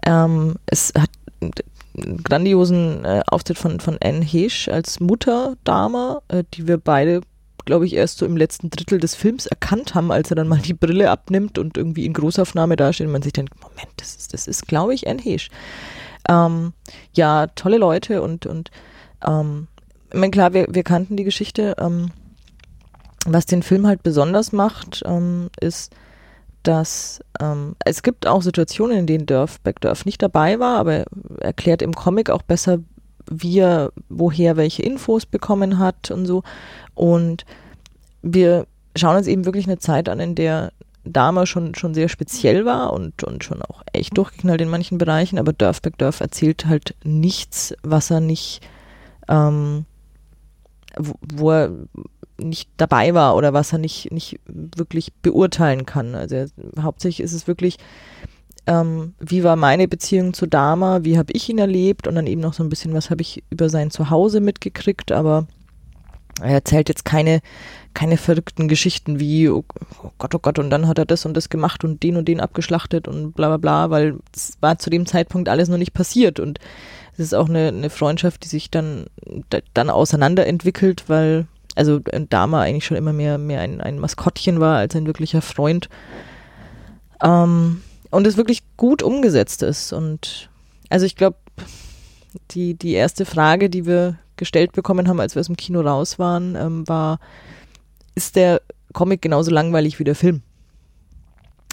Ähm, es hat einen grandiosen äh, Auftritt von, von Anne Hesch als Mutter Dama, äh, die wir beide, glaube ich, erst so im letzten Drittel des Films erkannt haben, als er dann mal die Brille abnimmt und irgendwie in Großaufnahme dasteht und man sich denkt, Moment, das ist, das ist glaube ich, Anne Hesch. Ähm, ja, tolle Leute und, und ähm, ich meine, klar, wir, wir kannten die Geschichte. Ähm, was den Film halt besonders macht, ähm, ist, dass ähm, es gibt auch Situationen, in denen Dörf, Backdorf nicht dabei war, aber er erklärt im Comic auch besser, wie er woher welche Infos bekommen hat und so. Und wir schauen uns eben wirklich eine Zeit an, in der Dama schon, schon sehr speziell war und, und schon auch echt durchgeknallt in manchen Bereichen, aber Dörf Backdorf erzählt halt nichts, was er nicht, ähm, wo, wo er nicht dabei war oder was er nicht, nicht wirklich beurteilen kann. Also er, hauptsächlich ist es wirklich, ähm, wie war meine Beziehung zu Dama, wie habe ich ihn erlebt? Und dann eben noch so ein bisschen, was habe ich über sein Zuhause mitgekriegt, aber er erzählt jetzt keine, keine verrückten Geschichten wie, oh, oh Gott, oh Gott, und dann hat er das und das gemacht und den und den abgeschlachtet und bla bla bla, weil es war zu dem Zeitpunkt alles noch nicht passiert. Und es ist auch eine, eine Freundschaft, die sich dann, dann auseinanderentwickelt, weil also Dama eigentlich schon immer mehr, mehr ein, ein Maskottchen war als ein wirklicher Freund. Ähm, und es wirklich gut umgesetzt ist. Und also ich glaube, die, die erste Frage, die wir gestellt bekommen haben, als wir aus dem Kino raus waren, ähm, war, ist der Comic genauso langweilig wie der Film?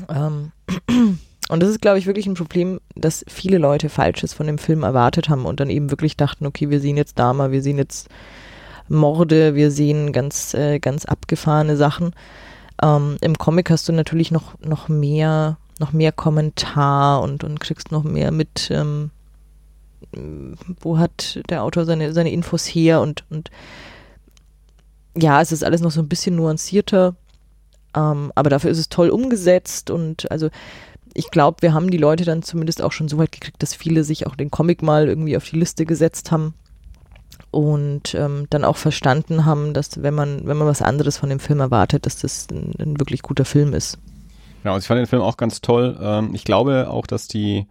Ähm, und das ist, glaube ich, wirklich ein Problem, dass viele Leute Falsches von dem Film erwartet haben und dann eben wirklich dachten, okay, wir sehen jetzt Dama, wir sehen jetzt Morde, wir sehen ganz, äh, ganz abgefahrene Sachen. Ähm, Im Comic hast du natürlich noch, noch mehr, noch mehr Kommentar und, und kriegst noch mehr mit, ähm, wo hat der Autor seine, seine Infos her und, und ja, es ist alles noch so ein bisschen nuancierter, ähm, aber dafür ist es toll umgesetzt und also ich glaube, wir haben die Leute dann zumindest auch schon so weit gekriegt, dass viele sich auch den Comic mal irgendwie auf die Liste gesetzt haben und ähm, dann auch verstanden haben, dass wenn man, wenn man was anderes von dem Film erwartet, dass das ein, ein wirklich guter Film ist. Genau, also ich fand den Film auch ganz toll. Ähm, ich glaube auch, dass die,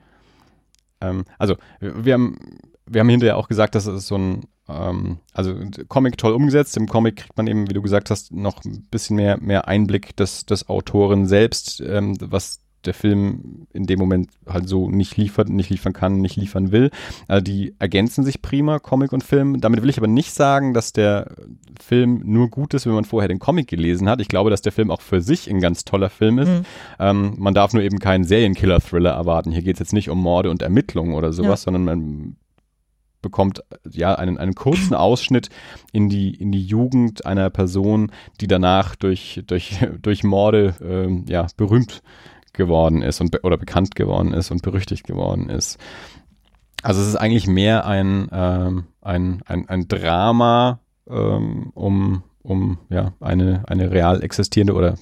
ähm, also wir haben, wir haben hinterher auch gesagt, dass es so ein, ähm, also Comic toll umgesetzt. Im Comic kriegt man eben, wie du gesagt hast, noch ein bisschen mehr, mehr Einblick des, des Autoren selbst, ähm, was der Film in dem Moment halt so nicht liefert, nicht liefern kann, nicht liefern will. Also die ergänzen sich prima, Comic und Film. Damit will ich aber nicht sagen, dass der Film nur gut ist, wenn man vorher den Comic gelesen hat. Ich glaube, dass der Film auch für sich ein ganz toller Film ist. Mhm. Ähm, man darf nur eben keinen Serienkiller-Thriller erwarten. Hier geht es jetzt nicht um Morde und Ermittlungen oder sowas, ja. sondern man bekommt ja einen, einen kurzen Ausschnitt in die, in die Jugend einer Person, die danach durch, durch, durch Morde ähm, ja, berühmt geworden ist und oder bekannt geworden ist und berüchtigt geworden ist. Also es ist eigentlich mehr ein, ähm, ein, ein, ein Drama ähm, um, um ja, eine, eine real existierende oder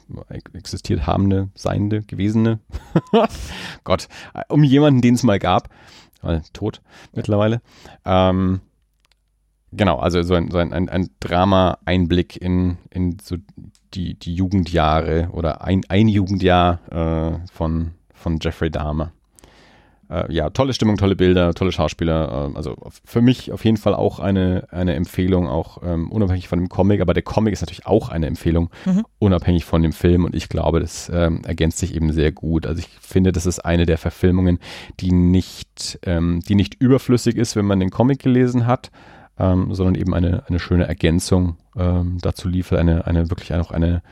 existiert habende, seiende, gewesene, Gott, um jemanden, den es mal gab, weil tot mittlerweile. Ähm, genau, also so ein, so ein, ein, ein Drama-Einblick in, in so die, die Jugendjahre oder ein, ein Jugendjahr äh, von, von Jeffrey Dahmer. Äh, ja, tolle Stimmung, tolle Bilder, tolle Schauspieler. Äh, also für mich auf jeden Fall auch eine, eine Empfehlung, auch ähm, unabhängig von dem Comic. Aber der Comic ist natürlich auch eine Empfehlung, mhm. unabhängig von dem Film. Und ich glaube, das ähm, ergänzt sich eben sehr gut. Also ich finde, das ist eine der Verfilmungen, die nicht, ähm, die nicht überflüssig ist, wenn man den Comic gelesen hat, ähm, sondern eben eine, eine schöne Ergänzung ähm, dazu liefert, eine, eine wirklich auch eine,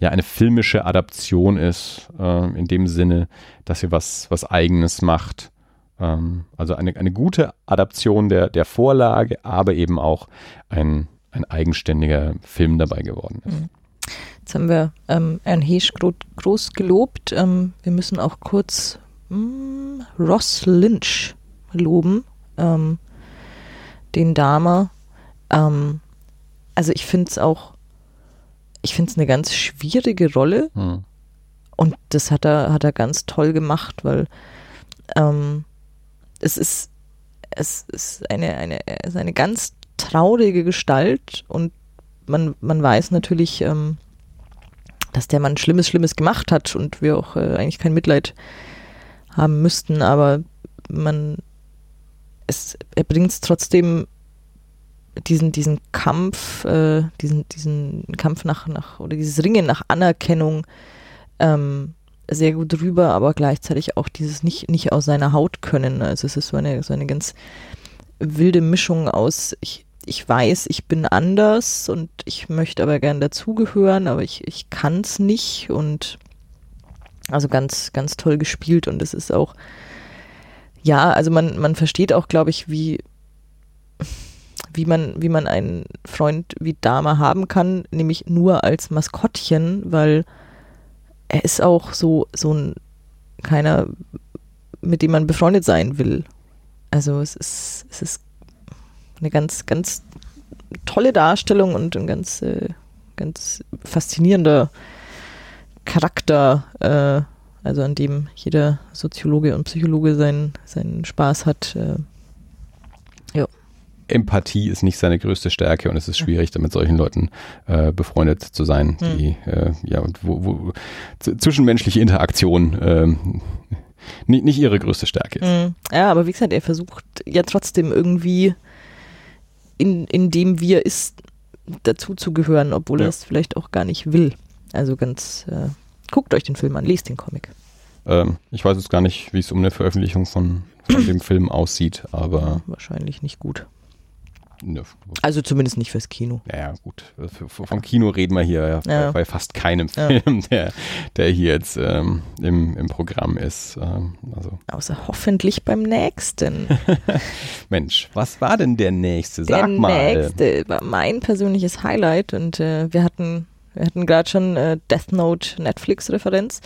ja, eine filmische Adaption ist, äh, in dem Sinne, dass sie was, was Eigenes macht. Ähm, also eine, eine gute Adaption der, der Vorlage, aber eben auch ein, ein eigenständiger Film dabei geworden ist. Mhm. Jetzt haben wir ähm, Herrn Heesch groß gelobt. Ähm, wir müssen auch kurz mh, hm, Ross Lynch loben. Ähm, den Dama. Ähm, also ich finde es auch, ich finde es eine ganz schwierige Rolle. Hm. Und das hat er, hat er ganz toll gemacht, weil ähm, es ist, es ist eine, eine, ist eine ganz traurige Gestalt und man, man weiß natürlich, ähm, dass der Mann Schlimmes, Schlimmes gemacht hat und wir auch äh, eigentlich kein Mitleid haben müssten, aber man, es, bringt es trotzdem diesen, diesen Kampf, äh, diesen, diesen Kampf nach, nach, oder dieses Ringen nach Anerkennung ähm, sehr gut rüber, aber gleichzeitig auch dieses nicht, nicht aus seiner Haut können. Also es ist so eine, so eine ganz wilde Mischung aus, ich, ich weiß, ich bin anders und ich möchte aber gern dazugehören, aber ich, ich kann es nicht und Also ganz, ganz toll gespielt und es ist auch, ja, also man, man versteht auch, glaube ich, wie, wie man, wie man einen Freund wie Dama haben kann, nämlich nur als Maskottchen, weil er ist auch so, so ein keiner, mit dem man befreundet sein will. Also es ist, es ist eine ganz, ganz tolle Darstellung und ein ganz, äh, ganz faszinierender Charakter, äh, also an dem jeder Soziologe und Psychologe seinen, seinen Spaß hat. Äh, ja. Empathie ist nicht seine größte Stärke und es ist schwierig, da mit solchen Leuten äh, befreundet zu sein, hm. die äh, ja wo, wo zwischenmenschliche Interaktion ähm, nicht, nicht ihre größte Stärke ist. Hm. Ja, aber wie gesagt, er versucht ja trotzdem irgendwie in, in dem wir ist, dazu zu gehören, obwohl ja. er es vielleicht auch gar nicht will. Also ganz, äh, guckt euch den Film an, lest den Comic. Ähm, ich weiß jetzt gar nicht, wie es um eine Veröffentlichung von, von dem Film aussieht, aber. Wahrscheinlich nicht gut. Ne, also zumindest nicht fürs Kino. Ja, ja gut. Vom Kino reden wir hier ja, ja. Bei, bei, fast keinem Film, der, der hier jetzt ähm, im, im Programm ist. Ähm, also. Außer hoffentlich beim nächsten. Mensch, was war denn der nächste? Sag der mal. Der nächste war mein persönliches Highlight und äh, wir hatten, wir hatten gerade schon äh, Death Note Netflix-Referenz.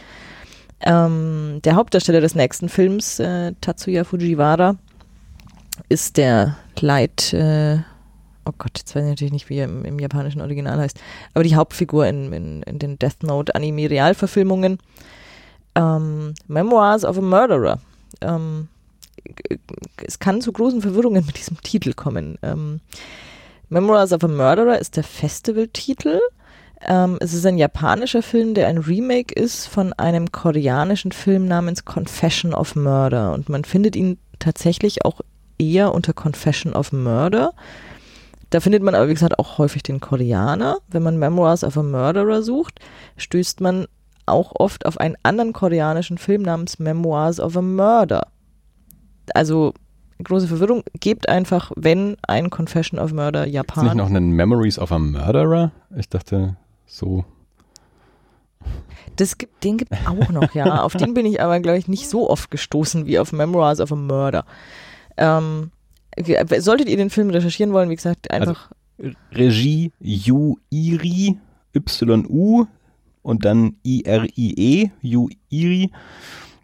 Ähm, der Hauptdarsteller des nächsten Films, äh, Tatsuya Fujiwara, ist der Leit, äh, oh Gott, jetzt weiß ich natürlich nicht, wie er im, im japanischen Original heißt, aber die Hauptfigur in, in, in den Death Note Anime-Realverfilmungen. Ähm, Memoirs of a Murderer. Ähm, es kann zu großen Verwirrungen mit diesem Titel kommen. Ähm, Memoirs of a Murderer ist der Festivaltitel. Ähm, es ist ein japanischer Film, der ein Remake ist von einem koreanischen Film namens Confession of Murder. Und man findet ihn tatsächlich auch eher unter Confession of Murder. Da findet man aber, wie gesagt, auch häufig den Koreaner. Wenn man Memoirs of a Murderer sucht, stößt man auch oft auf einen anderen koreanischen Film namens Memoirs of a Murder. Also große Verwirrung, gebt einfach, wenn ein Confession of Murder Japan. Ist nicht noch einen Memories of a Murderer? Ich dachte so. Das gibt, den gibt auch noch, ja. auf den bin ich aber, glaube ich, nicht so oft gestoßen wie auf Memoirs of a Murder. Ähm, solltet ihr den Film recherchieren wollen, wie gesagt, einfach. Also, Regie Yu Iri, Y-U und dann I-R-I-E, Yu Iri.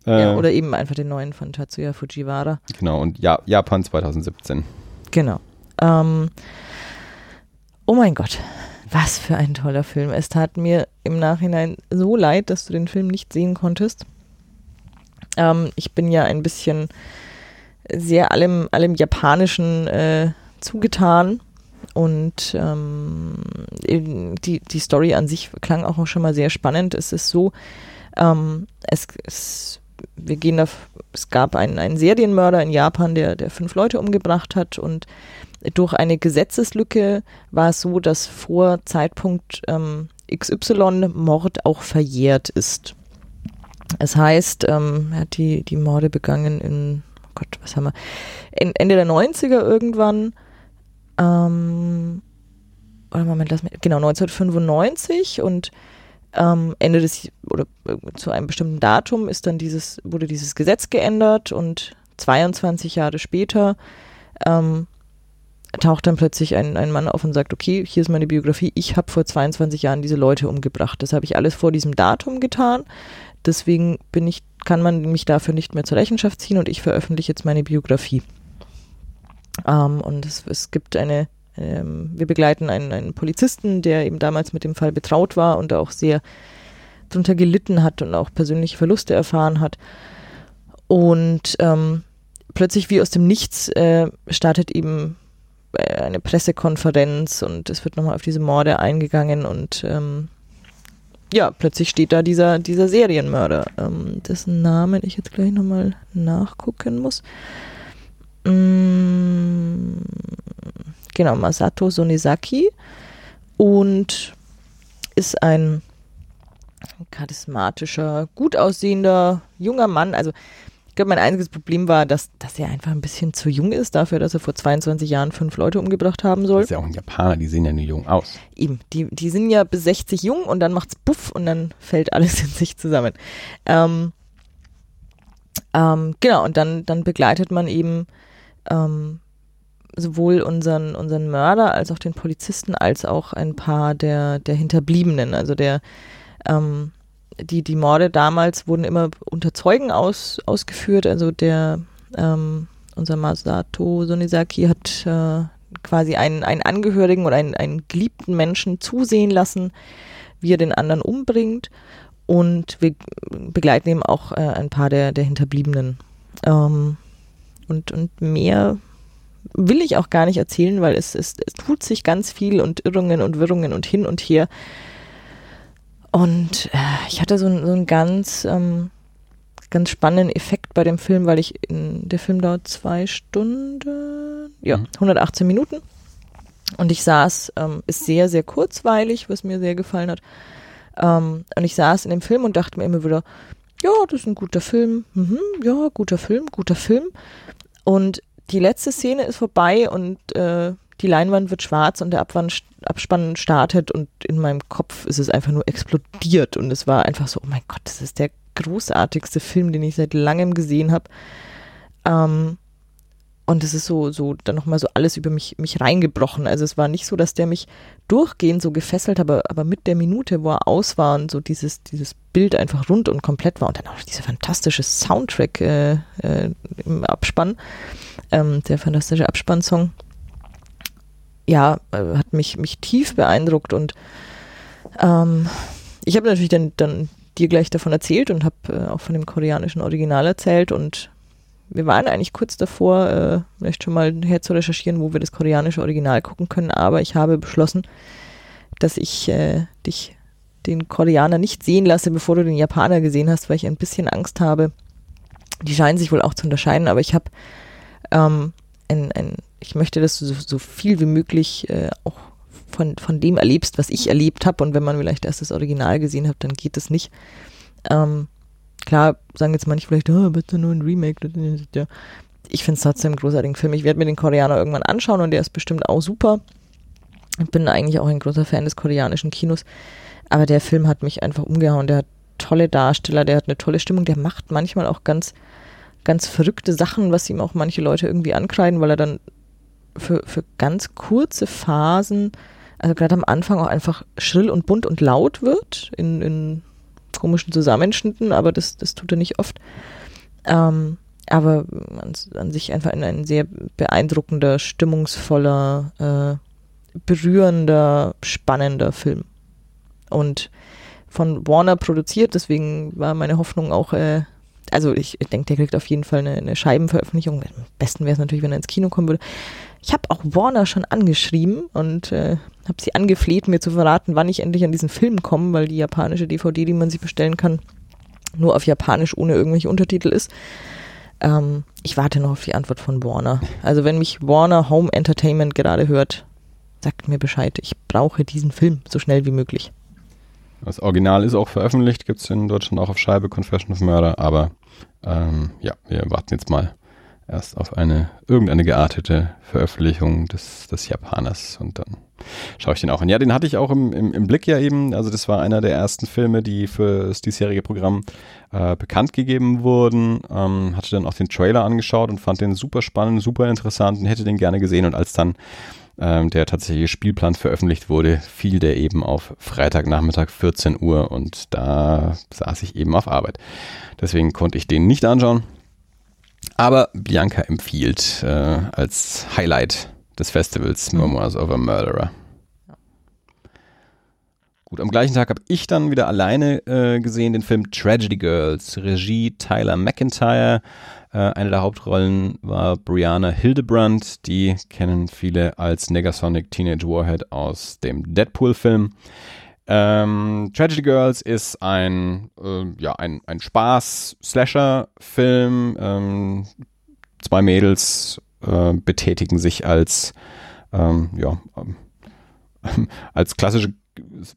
Äh, ja, oder eben einfach den neuen von Tatsuya Fujiwara. Genau, und ja, Japan 2017. Genau. Ähm, oh mein Gott, was für ein toller Film. Es tat mir im Nachhinein so leid, dass du den Film nicht sehen konntest. Ähm, ich bin ja ein bisschen sehr allem, allem Japanischen äh, zugetan. Und ähm, die, die Story an sich klang auch schon mal sehr spannend. Es ist so, ähm, es, es, wir gehen auf, es gab einen, einen Serienmörder in Japan, der, der fünf Leute umgebracht hat und durch eine Gesetzeslücke war es so, dass vor Zeitpunkt ähm, XY Mord auch verjährt ist. Es heißt, ähm, er hat die, die Morde begangen in Gott, was haben wir? Ende der 90er irgendwann, ähm, oder Moment, lass mich, genau, 1995 und ähm, Ende des, oder äh, zu einem bestimmten Datum ist dann dieses, wurde dieses Gesetz geändert und 22 Jahre später ähm, taucht dann plötzlich ein, ein Mann auf und sagt, okay, hier ist meine Biografie, ich habe vor 22 Jahren diese Leute umgebracht. Das habe ich alles vor diesem Datum getan. Deswegen bin ich, kann man mich dafür nicht mehr zur Rechenschaft ziehen und ich veröffentliche jetzt meine Biografie. Ähm, und es, es gibt eine, ähm, wir begleiten einen, einen Polizisten, der eben damals mit dem Fall betraut war und auch sehr drunter gelitten hat und auch persönliche Verluste erfahren hat. Und ähm, plötzlich wie aus dem Nichts äh, startet eben eine Pressekonferenz und es wird nochmal auf diese Morde eingegangen und ähm, ja, plötzlich steht da dieser, dieser Serienmörder, ähm, dessen Namen ich jetzt gleich nochmal nachgucken muss. Mm, genau, Masato Sonizaki und ist ein charismatischer, gut aussehender junger Mann. Also Ich glaube, mein einziges Problem war, dass, dass er einfach ein bisschen zu jung ist dafür, dass er vor 22 Jahren fünf Leute umgebracht haben soll. Das ist ja auch ein Japaner, die sehen ja nie jung aus. Eben, die, die sind ja bis 60 jung und dann macht's buff und dann fällt alles in sich zusammen. Ähm, ähm, genau, und dann, dann begleitet man eben ähm, sowohl unseren, unseren Mörder als auch den Polizisten als auch ein paar der, der Hinterbliebenen. Also der, ähm, die, die Morde damals wurden immer unter Zeugen aus, ausgeführt. Also der, ähm, unser Masato Sonizaki hat äh, quasi einen, einen Angehörigen oder einen, einen geliebten Menschen zusehen lassen, wie er den anderen umbringt. Und wir begleiten eben auch äh, ein paar der, der Hinterbliebenen. Ähm, und, und mehr will ich auch gar nicht erzählen, weil es, es, es tut sich ganz viel und Irrungen und Wirrungen und hin und her. Und äh, ich hatte so, so einen ganz, ähm, ganz spannenden Effekt bei dem Film, weil ich in, der Film dauert zwei Stunden, ja, 118 mhm. Minuten. Und ich saß, ähm, ist sehr, sehr kurzweilig, was mir sehr gefallen hat. Ähm, und ich saß in dem Film und dachte mir immer wieder, ja, das ist ein guter Film, mhm, ja, guter Film, guter Film. Und die letzte Szene ist vorbei und äh, die Leinwand wird schwarz und der Abwand, Abspann startet und in meinem Kopf ist es einfach nur explodiert und es war einfach so, oh mein Gott, das ist der großartigste Film, den ich seit langem gesehen habe. Ähm, und es ist so, so dann nochmal so alles über mich, mich reingebrochen. Also es war nicht so, dass der mich durchgehend so gefesselt hat, aber, aber mit der Minute, wo er aus war und so dieses, dieses Bild einfach rund und komplett war und dann auch dieser fantastische Soundtrack äh, äh, im Abspann, ähm, der fantastische Abspannsong, ja, äh, hat mich, mich tief beeindruckt und ähm, ich habe natürlich dann, dann dir gleich davon erzählt und habe äh, auch von dem koreanischen Original erzählt und wir waren eigentlich kurz davor, äh, vielleicht schon mal her zu recherchieren, wo wir das koreanische Original gucken können, aber ich habe beschlossen, dass ich äh, dich den Koreaner nicht sehen lasse, bevor du den Japaner gesehen hast, weil ich ein bisschen Angst habe. Die scheinen sich wohl auch zu unterscheiden, aber ich habe ähm, ein, ein, ich möchte, dass du so, so viel wie möglich äh, auch von, von dem erlebst, was ich erlebt habe. Und wenn man vielleicht erst das Original gesehen hat, dann geht das nicht. Ähm, Klar, sagen jetzt manche vielleicht, oh, bitte nur ein Remake. Ich finde es trotzdem einen großartigen Film. Ich werde mir den Koreaner irgendwann anschauen und der ist bestimmt auch super. Ich bin eigentlich auch ein großer Fan des koreanischen Kinos. Aber der Film hat mich einfach umgehauen. Der hat tolle Darsteller, der hat eine tolle Stimmung, der macht manchmal auch ganz, ganz verrückte Sachen, was ihm auch manche Leute irgendwie ankreiden, weil er dann für, für ganz kurze Phasen, also gerade am Anfang auch einfach schrill und bunt und laut wird in, in komischen Zusammenschnitten, aber das, das tut er nicht oft. Ähm, aber an, an, sich einfach ein, ein sehr beeindruckender, stimmungsvoller, äh, berührender, spannender Film. Und von Warner produziert, deswegen war meine Hoffnung auch, äh, also ich denke, der kriegt auf jeden Fall eine, eine Scheibenveröffentlichung. Am besten wäre es natürlich, wenn er ins Kino kommen würde. Ich habe auch Warner schon angeschrieben und äh, habe sie angefleht, mir zu verraten, wann ich endlich an diesen Film komme, weil die japanische DVD, die man sich bestellen kann, nur auf Japanisch ohne irgendwelche Untertitel ist. Ähm, ich warte noch auf die Antwort von Warner. Also wenn mich Warner Home Entertainment gerade hört, sagt mir Bescheid. Ich brauche diesen Film so schnell wie möglich. Das Original ist auch veröffentlicht, gibt es in Deutschland auch auf Scheibe, Confession of Murder, aber ähm, ja, wir warten jetzt mal erst auf eine irgendeine geartete Veröffentlichung des, des Japaners und dann schaue ich den auch an. Ja, den hatte ich auch im, im, im, Blick ja eben. Also das war einer der ersten Filme, die für das diesjährige Programm äh, bekannt gegeben wurden. Ähm, hatte dann auch den Trailer angeschaut und fand den super spannend, super interessant und hätte den gerne gesehen. Und als dann ähm, der tatsächliche Spielplan veröffentlicht wurde, fiel der eben auf Freitagnachmittag 14 Uhr und da saß ich eben auf Arbeit. Deswegen konnte ich den nicht anschauen. Aber Bianca empfiehlt äh, als Highlight des Festivals mhm. Memoirs of a Murderer. Gut, am gleichen Tag habe ich dann wieder alleine äh, gesehen den Film Tragedy Girls, Regie Tyler McIntyre. Äh, eine der Hauptrollen war Brianna Hildebrand, die kennen viele als Negasonic Teenage Warhead aus dem Deadpool-Film. Ähm, Tragedy Girls ist ein, äh, ja, ein, ein Spaß-Slasher-Film. Ähm, zwei Mädels äh, betätigen sich als, ähm, ja, ähm, als klassische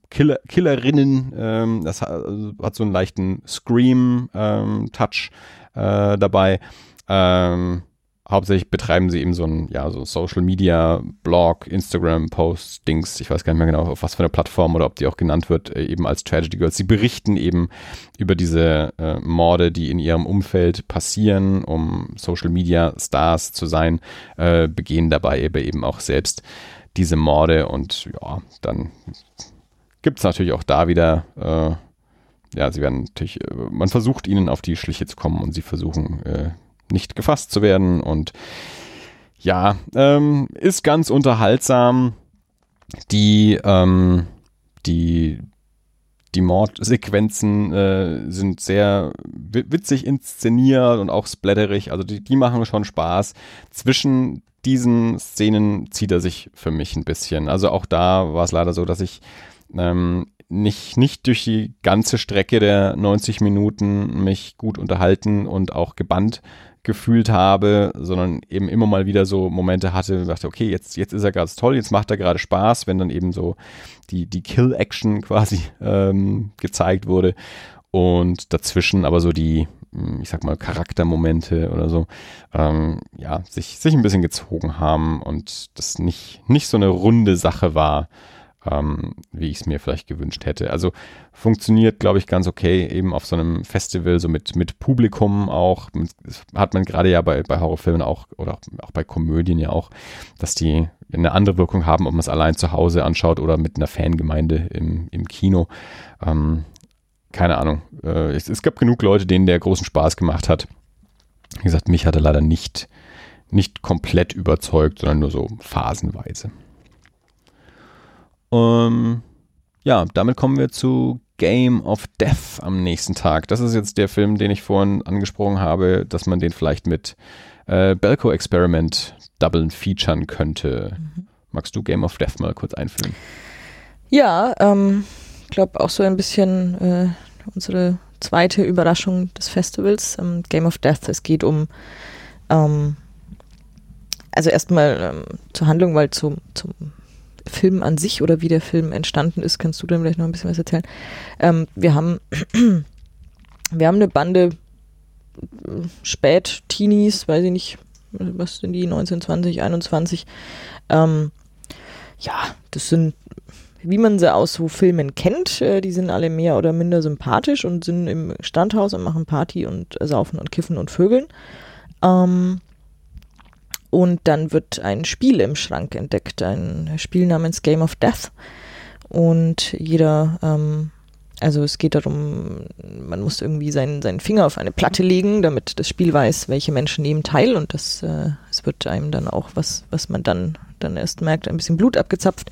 Killer, Killerinnen. Ähm, das hat, also hat, so einen leichten Scream-Touch. äh, dabei. Ähm, hauptsächlich betreiben sie eben so ein, ja, so Social Media, Blog, Instagram, Posts, Dings, ich weiß gar nicht mehr genau, auf was für eine Plattform oder ob die auch genannt wird, äh, eben als Tragedy Girls. Sie berichten eben über diese äh, Morde, die in ihrem Umfeld passieren, um Social Media Stars zu sein, äh, begehen dabei eben auch selbst diese Morde und ja, dann gibt es natürlich auch da wieder, äh, ja, sie werden natürlich, äh, man versucht ihnen auf die Schliche zu kommen und sie versuchen äh, nicht gefasst zu werden. Und ja, ähm, ist ganz unterhaltsam. Die, ähm, die, die Mordsequenzen äh, sind sehr witzig inszeniert und auch splatterig. Also die, die machen schon Spaß. Zwischen diesen Szenen zieht er sich für mich ein bisschen. Also auch da war es leider so, dass ich ähm, nicht, nicht durch die ganze Strecke der 90 Minuten mich gut unterhalten und auch gebannt gefühlt habe, sondern eben immer mal wieder so Momente hatte dachte, okay, jetzt, jetzt ist er ganz toll, jetzt macht er gerade Spaß, wenn dann eben so die, die Kill-Action quasi ähm, gezeigt wurde. Und dazwischen aber so die, hm, ich sag mal, Charaktermomente oder so, ähm, ja, sich, sich ein bisschen gezogen haben und das nicht, nicht so eine runde Sache war ähm, wie ich es mir vielleicht gewünscht hätte. Also funktioniert, glaube ich, ganz okay, eben auf so einem Festival, so mit, mit Publikum auch. Das hat man gerade ja bei, bei Horrorfilmen auch oder auch bei Komödien ja auch, dass die eine andere Wirkung haben, ob man es allein zu Hause anschaut oder mit einer Fangemeinde im, im Kino. Ähm, keine Ahnung. Äh, es, es gab genug Leute, denen der großen Spaß gemacht hat. Wie gesagt, mich hat er leider nicht, nicht komplett überzeugt, sondern nur so phasenweise. Ähm, ja, damit kommen wir zu Game of Death am nächsten Tag. Das ist jetzt der Film, den ich vorhin angesprochen habe, dass man den vielleicht mit äh, Belko Experiment doublen featuren könnte. Mhm. Magst du Game of Death mal kurz einführen? Ja, ähm, ich glaube auch so ein bisschen äh, unsere zweite Überraschung des Festivals, ähm, Game of Death. Es geht um, ähm, also erstmal ähm, zur Handlung, weil zum, zum Film an sich oder wie der Film entstanden ist, kannst du dann vielleicht noch ein bisschen was erzählen. Ähm, wir haben wir haben eine Bande Spät-Teenies, weiß ich nicht, was sind die, 19, 20, 21. Ähm, ja, das sind, wie man sie aus so Filmen kennt, äh, die sind alle mehr oder minder sympathisch und sind im Standhaus und machen Party und saufen und kiffen und vögeln. Ähm, und dann wird ein Spiel im Schrank entdeckt, ein Spiel namens Game of Death. Und jeder, ähm, also es geht darum, man muss irgendwie seinen, seinen Finger auf eine Platte legen, damit das Spiel weiß, welche Menschen nehmen teil. Und das, äh, es wird einem dann auch, was, was man dann, dann erst merkt, ein bisschen Blut abgezapft.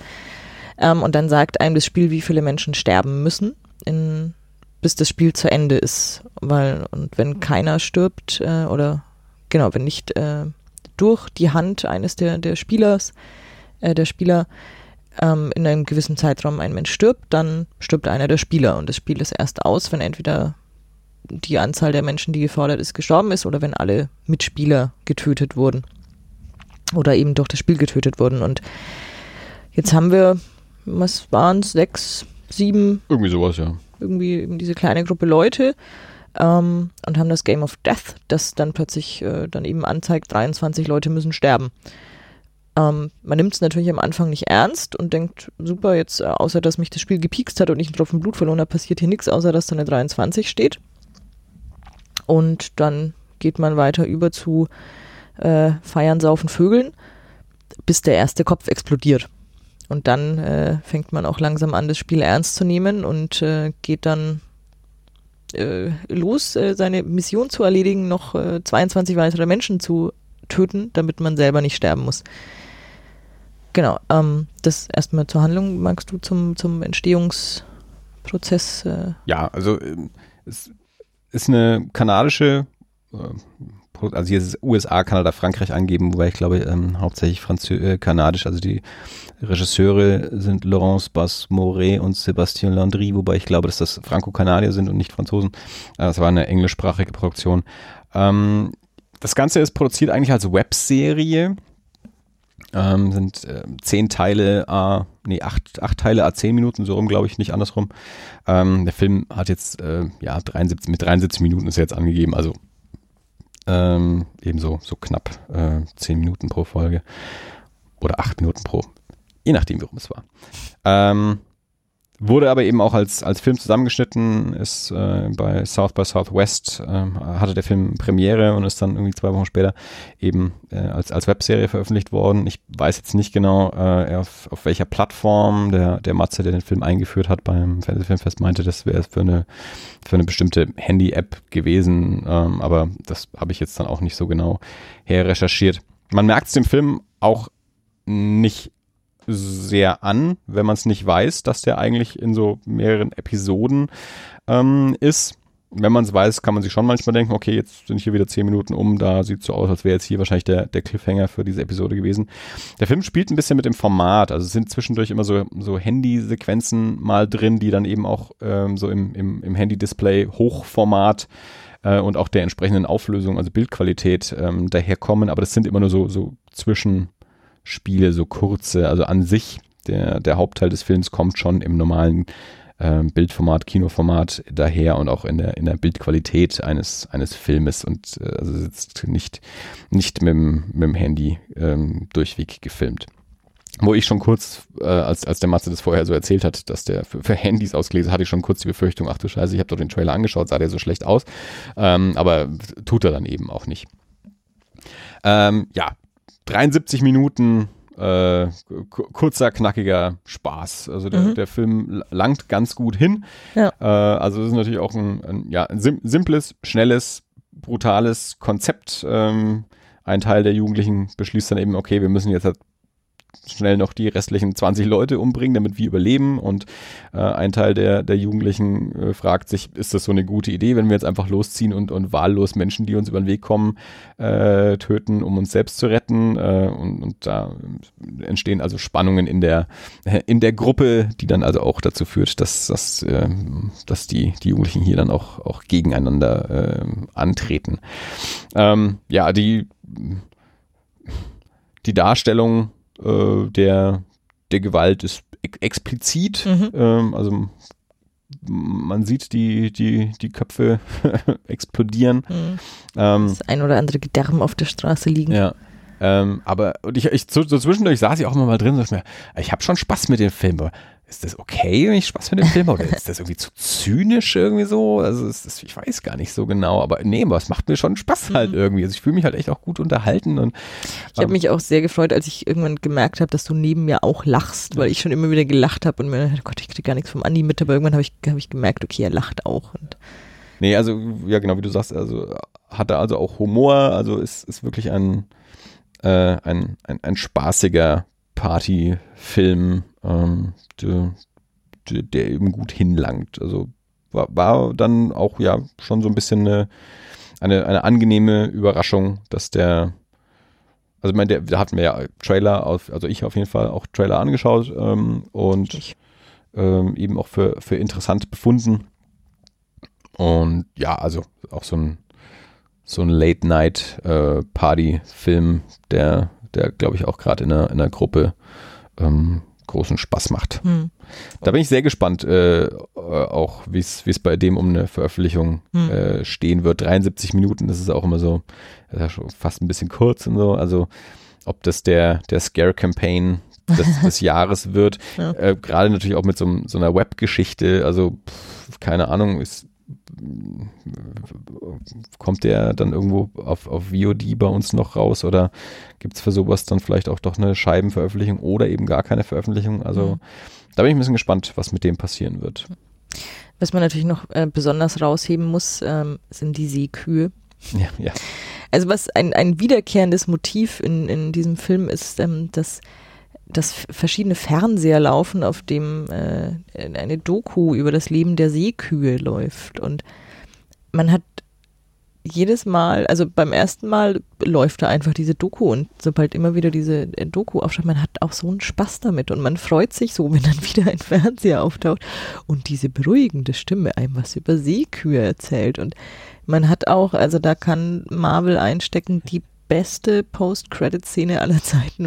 Ähm, und dann sagt einem das Spiel, wie viele Menschen sterben müssen, in, bis das Spiel zu Ende ist. Weil, und wenn keiner stirbt, äh, oder genau, wenn nicht äh, durch die Hand eines der, der Spielers, äh, der Spieler ähm, in einem gewissen Zeitraum ein Mensch stirbt, dann stirbt einer der Spieler und das Spiel ist erst aus, wenn entweder die Anzahl der Menschen, die gefordert ist, gestorben ist oder wenn alle Mitspieler getötet wurden oder eben durch das Spiel getötet wurden. Und jetzt haben wir, was waren es, sechs, sieben? Irgendwie sowas, ja. Irgendwie eben diese kleine Gruppe Leute, ähm, und haben das Game of Death, das dann plötzlich äh, dann eben anzeigt, 23 Leute müssen sterben. Ähm, man nimmt es natürlich am Anfang nicht ernst und denkt, super, jetzt äh, außer dass mich das Spiel gepiekst hat und ich einen Tropfen Blut verloren habe, passiert hier nichts, außer dass da eine 23 steht. Und dann geht man weiter über zu äh, Feiern, Saufen, Vögeln, bis der erste Kopf explodiert. Und dann äh, fängt man auch langsam an, das Spiel ernst zu nehmen und äh, geht dann äh, los, äh, seine Mission zu erledigen, noch äh, 22 weitere Menschen zu töten, damit man selber nicht sterben muss. Genau, ähm, das erstmal zur Handlung. Magst du zum, zum Entstehungsprozess? Äh? Ja, also ähm, es ist eine kanadische äh, also hier ist USA, Kanada, Frankreich angeben, wobei ich glaube ähm, hauptsächlich Franzö äh, kanadisch, also die Regisseure sind Laurence Basmoret und Sébastien Landry, wobei ich glaube, dass das Franco-Kanadier sind und nicht Franzosen. Äh, das war eine englischsprachige Produktion. Ähm, das Ganze ist produziert eigentlich als Webserie. Ähm, sind äh, zehn Teile, äh, nee, acht, acht Teile, a zehn Minuten, so rum, glaube ich, nicht andersrum. Ähm, der Film hat jetzt, äh, ja, 73, mit 73 Minuten ist jetzt angegeben, also Ähm, ebenso so knapp äh, zehn Minuten pro Folge. Oder acht Minuten pro. Je nachdem, worum es war. Ähm, Wurde aber eben auch als, als Film zusammengeschnitten, ist äh, bei South by Southwest, äh, hatte der Film Premiere und ist dann irgendwie zwei Wochen später eben äh, als, als Webserie veröffentlicht worden. Ich weiß jetzt nicht genau, äh, auf, auf welcher Plattform der, der Matze, der den Film eingeführt hat beim Fantasy Filmfest, meinte, das wäre für eine, für eine bestimmte Handy-App gewesen, ähm, aber das habe ich jetzt dann auch nicht so genau her recherchiert. Man merkt es dem Film auch nicht sehr an, wenn man es nicht weiß, dass der eigentlich in so mehreren Episoden ähm, ist. Wenn man es weiß, kann man sich schon manchmal denken, okay, jetzt sind hier wieder zehn Minuten um, da sieht so aus, als wäre jetzt hier wahrscheinlich der, der Cliffhanger für diese Episode gewesen. Der Film spielt ein bisschen mit dem Format, also es sind zwischendurch immer so, so Handy-Sequenzen mal drin, die dann eben auch ähm, so im, im, im Handy-Display Hochformat äh, und auch der entsprechenden Auflösung, also Bildqualität ähm, daherkommen, aber das sind immer nur so, so zwischen Spiele, so kurze, also an sich, der, der Hauptteil des Films kommt schon im normalen äh, Bildformat, Kinoformat daher und auch in der, in der Bildqualität eines, eines Filmes und äh, also sitzt nicht, nicht mit, dem, mit dem Handy ähm, durchweg gefilmt. Wo ich schon kurz, äh, als, als der Matze das vorher so erzählt hat, dass der für, für Handys ausgelesen hatte ich schon kurz die Befürchtung, ach du Scheiße, ich habe doch den Trailer angeschaut, sah der so schlecht aus. Ähm, aber tut er dann eben auch nicht. Ähm, ja, 73 Minuten äh, kurzer, knackiger Spaß. Also der, mhm. der Film langt ganz gut hin. Ja. Äh, also es ist natürlich auch ein, ein ja, ein sim simples, schnelles, brutales Konzept. Ähm, ein Teil der Jugendlichen beschließt dann eben, okay, wir müssen jetzt halt schnell noch die restlichen 20 Leute umbringen, damit wir überleben. Und äh, ein Teil der, der Jugendlichen äh, fragt sich, ist das so eine gute Idee, wenn wir jetzt einfach losziehen und, und wahllos Menschen, die uns über den Weg kommen, äh, töten, um uns selbst zu retten. Äh, und, und da entstehen also Spannungen in der, in der Gruppe, die dann also auch dazu führt, dass, dass, äh, dass die, die Jugendlichen hier dann auch, auch gegeneinander äh, antreten. Ähm, ja, die die Darstellung äh, der, der Gewalt ist explizit. Mhm. Ähm, also man sieht die, die, die Köpfe explodieren. Mhm. Ähm, das ein oder andere Gedärm auf der Straße liegen. Ja. Ähm, aber und ich, ich so, so, zwischendurch saß ich auch immer mal drin und dachte mir, ich habe schon Spaß mit dem Film, ist das okay, wenn ich Spaß mit dem Film habe? Oder ist das irgendwie zu zynisch irgendwie so? Also ist ich weiß gar nicht so genau, aber nee, aber es macht mir schon Spaß halt mhm. irgendwie. Also ich fühle mich halt echt auch gut unterhalten und ich habe ähm, mich auch sehr gefreut, als ich irgendwann gemerkt habe, dass du neben mir auch lachst, weil ich schon immer wieder gelacht habe und mir, oh Gott, ich kriege gar nichts vom Andi mit, aber irgendwann habe ich, hab ich gemerkt, okay, er lacht auch. Und nee, also ja genau, wie du sagst, also hat er also auch Humor, also ist, ist wirklich ein, äh, ein, ein, ein spaßiger Partyfilm, ähm, der, der, eben gut hinlangt. Also war, war dann auch ja schon so ein bisschen eine, eine, eine angenehme Überraschung, dass der, also ich meine, der, da hatten wir ja Trailer, auf, also ich auf jeden Fall auch Trailer angeschaut ähm, und ähm, eben auch für, für interessant befunden. Und ja, also auch so ein, so ein Late-Night-Party-Film, äh, der, der glaube ich auch gerade in einer, in einer Gruppe ähm, großen Spaß macht. Hm. Da bin ich sehr gespannt, äh, auch wie es bei dem um eine Veröffentlichung hm. äh, stehen wird. 73 Minuten, das ist auch immer so, ja schon fast ein bisschen kurz und so. Also ob das der, der Scare-Campaign des, des Jahres wird. Ja. Äh, Gerade natürlich auch mit so, so einer Webgeschichte. Also pff, keine Ahnung, ist kommt der dann irgendwo auf, auf VOD bei uns noch raus oder gibt es für sowas dann vielleicht auch doch eine Scheibenveröffentlichung oder eben gar keine Veröffentlichung? Also mhm. da bin ich ein bisschen gespannt, was mit dem passieren wird. Was man natürlich noch äh, besonders rausheben muss, ähm, sind die Seekühe. Ja, ja. Also was ein, ein wiederkehrendes Motiv in, in diesem Film ist, ähm, dass dass verschiedene Fernseher laufen, auf dem äh, eine Doku über das Leben der Seekühe läuft. Und man hat jedes Mal, also beim ersten Mal läuft da einfach diese Doku und sobald immer wieder diese äh, Doku aufschaut, man hat auch so einen Spaß damit und man freut sich so, wenn dann wieder ein Fernseher auftaucht und diese beruhigende Stimme einem was über Seekühe erzählt und man hat auch, also da kann Marvel einstecken, die beste Post-Credit-Szene aller Zeiten.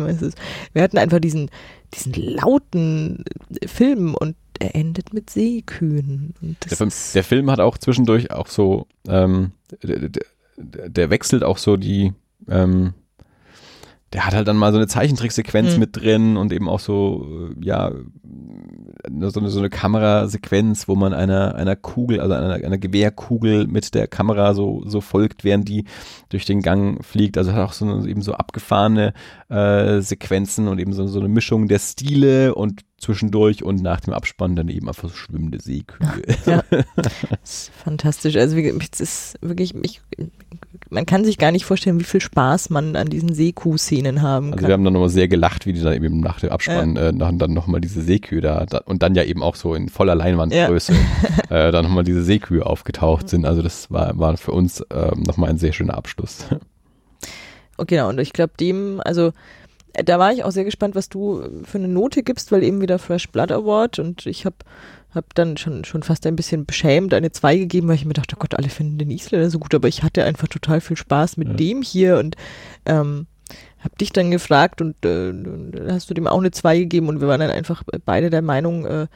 Wir hatten einfach diesen, diesen lauten Film und er endet mit Seekühen. Der Film, der, Film, hat auch zwischendurch auch so, ähm, der wechselt auch so die, ähm, der hat halt dann mal so eine Zeichentricksequenz Mhm. mit drin und eben auch so, äh, ja, so eine, so eine Kamerasequenz, wo man einer, einer Kugel, also einer, einer Gewehrkugel mit der Kamera so, so folgt, während die durch den Gang fliegt. Also hat auch so eine, eben so abgefahrene äh, Sequenzen und eben so, so eine Mischung der Stile und zwischendurch und nach dem Abspann dann eben einfach so schwimmende Seekühe. Ja. Das ist fantastisch. Also es ist wirklich, ich, man kann sich gar nicht vorstellen, wie viel Spaß man an diesen Seekuh-Szenen haben Also kann. wir haben dann nochmal sehr gelacht, wie die dann eben nach dem Abspann äh, nach, dann nochmal diese Seekühe da, da und dann ja eben auch so in voller Leinwandgröße äh, dann nochmal diese Seekühe aufgetaucht sind. Also das war, war für uns ähm, nochmal ein sehr schöner Abschluss. Und genau, und ich glaube dem, also äh, da war ich auch sehr gespannt, was du für eine Note gibst, weil eben wieder Fresh Blood Award und ich habe hab dann schon, schon fast ein bisschen beschämt eine 2 gegeben, weil ich mir dachte, oh Gott, alle finden den Isländer so gut, aber ich hatte einfach total viel Spaß mit Ja. dem hier und ähm, hab dich dann gefragt und äh, hast du dem auch eine 2 gegeben und wir waren dann einfach beide der Meinung, äh,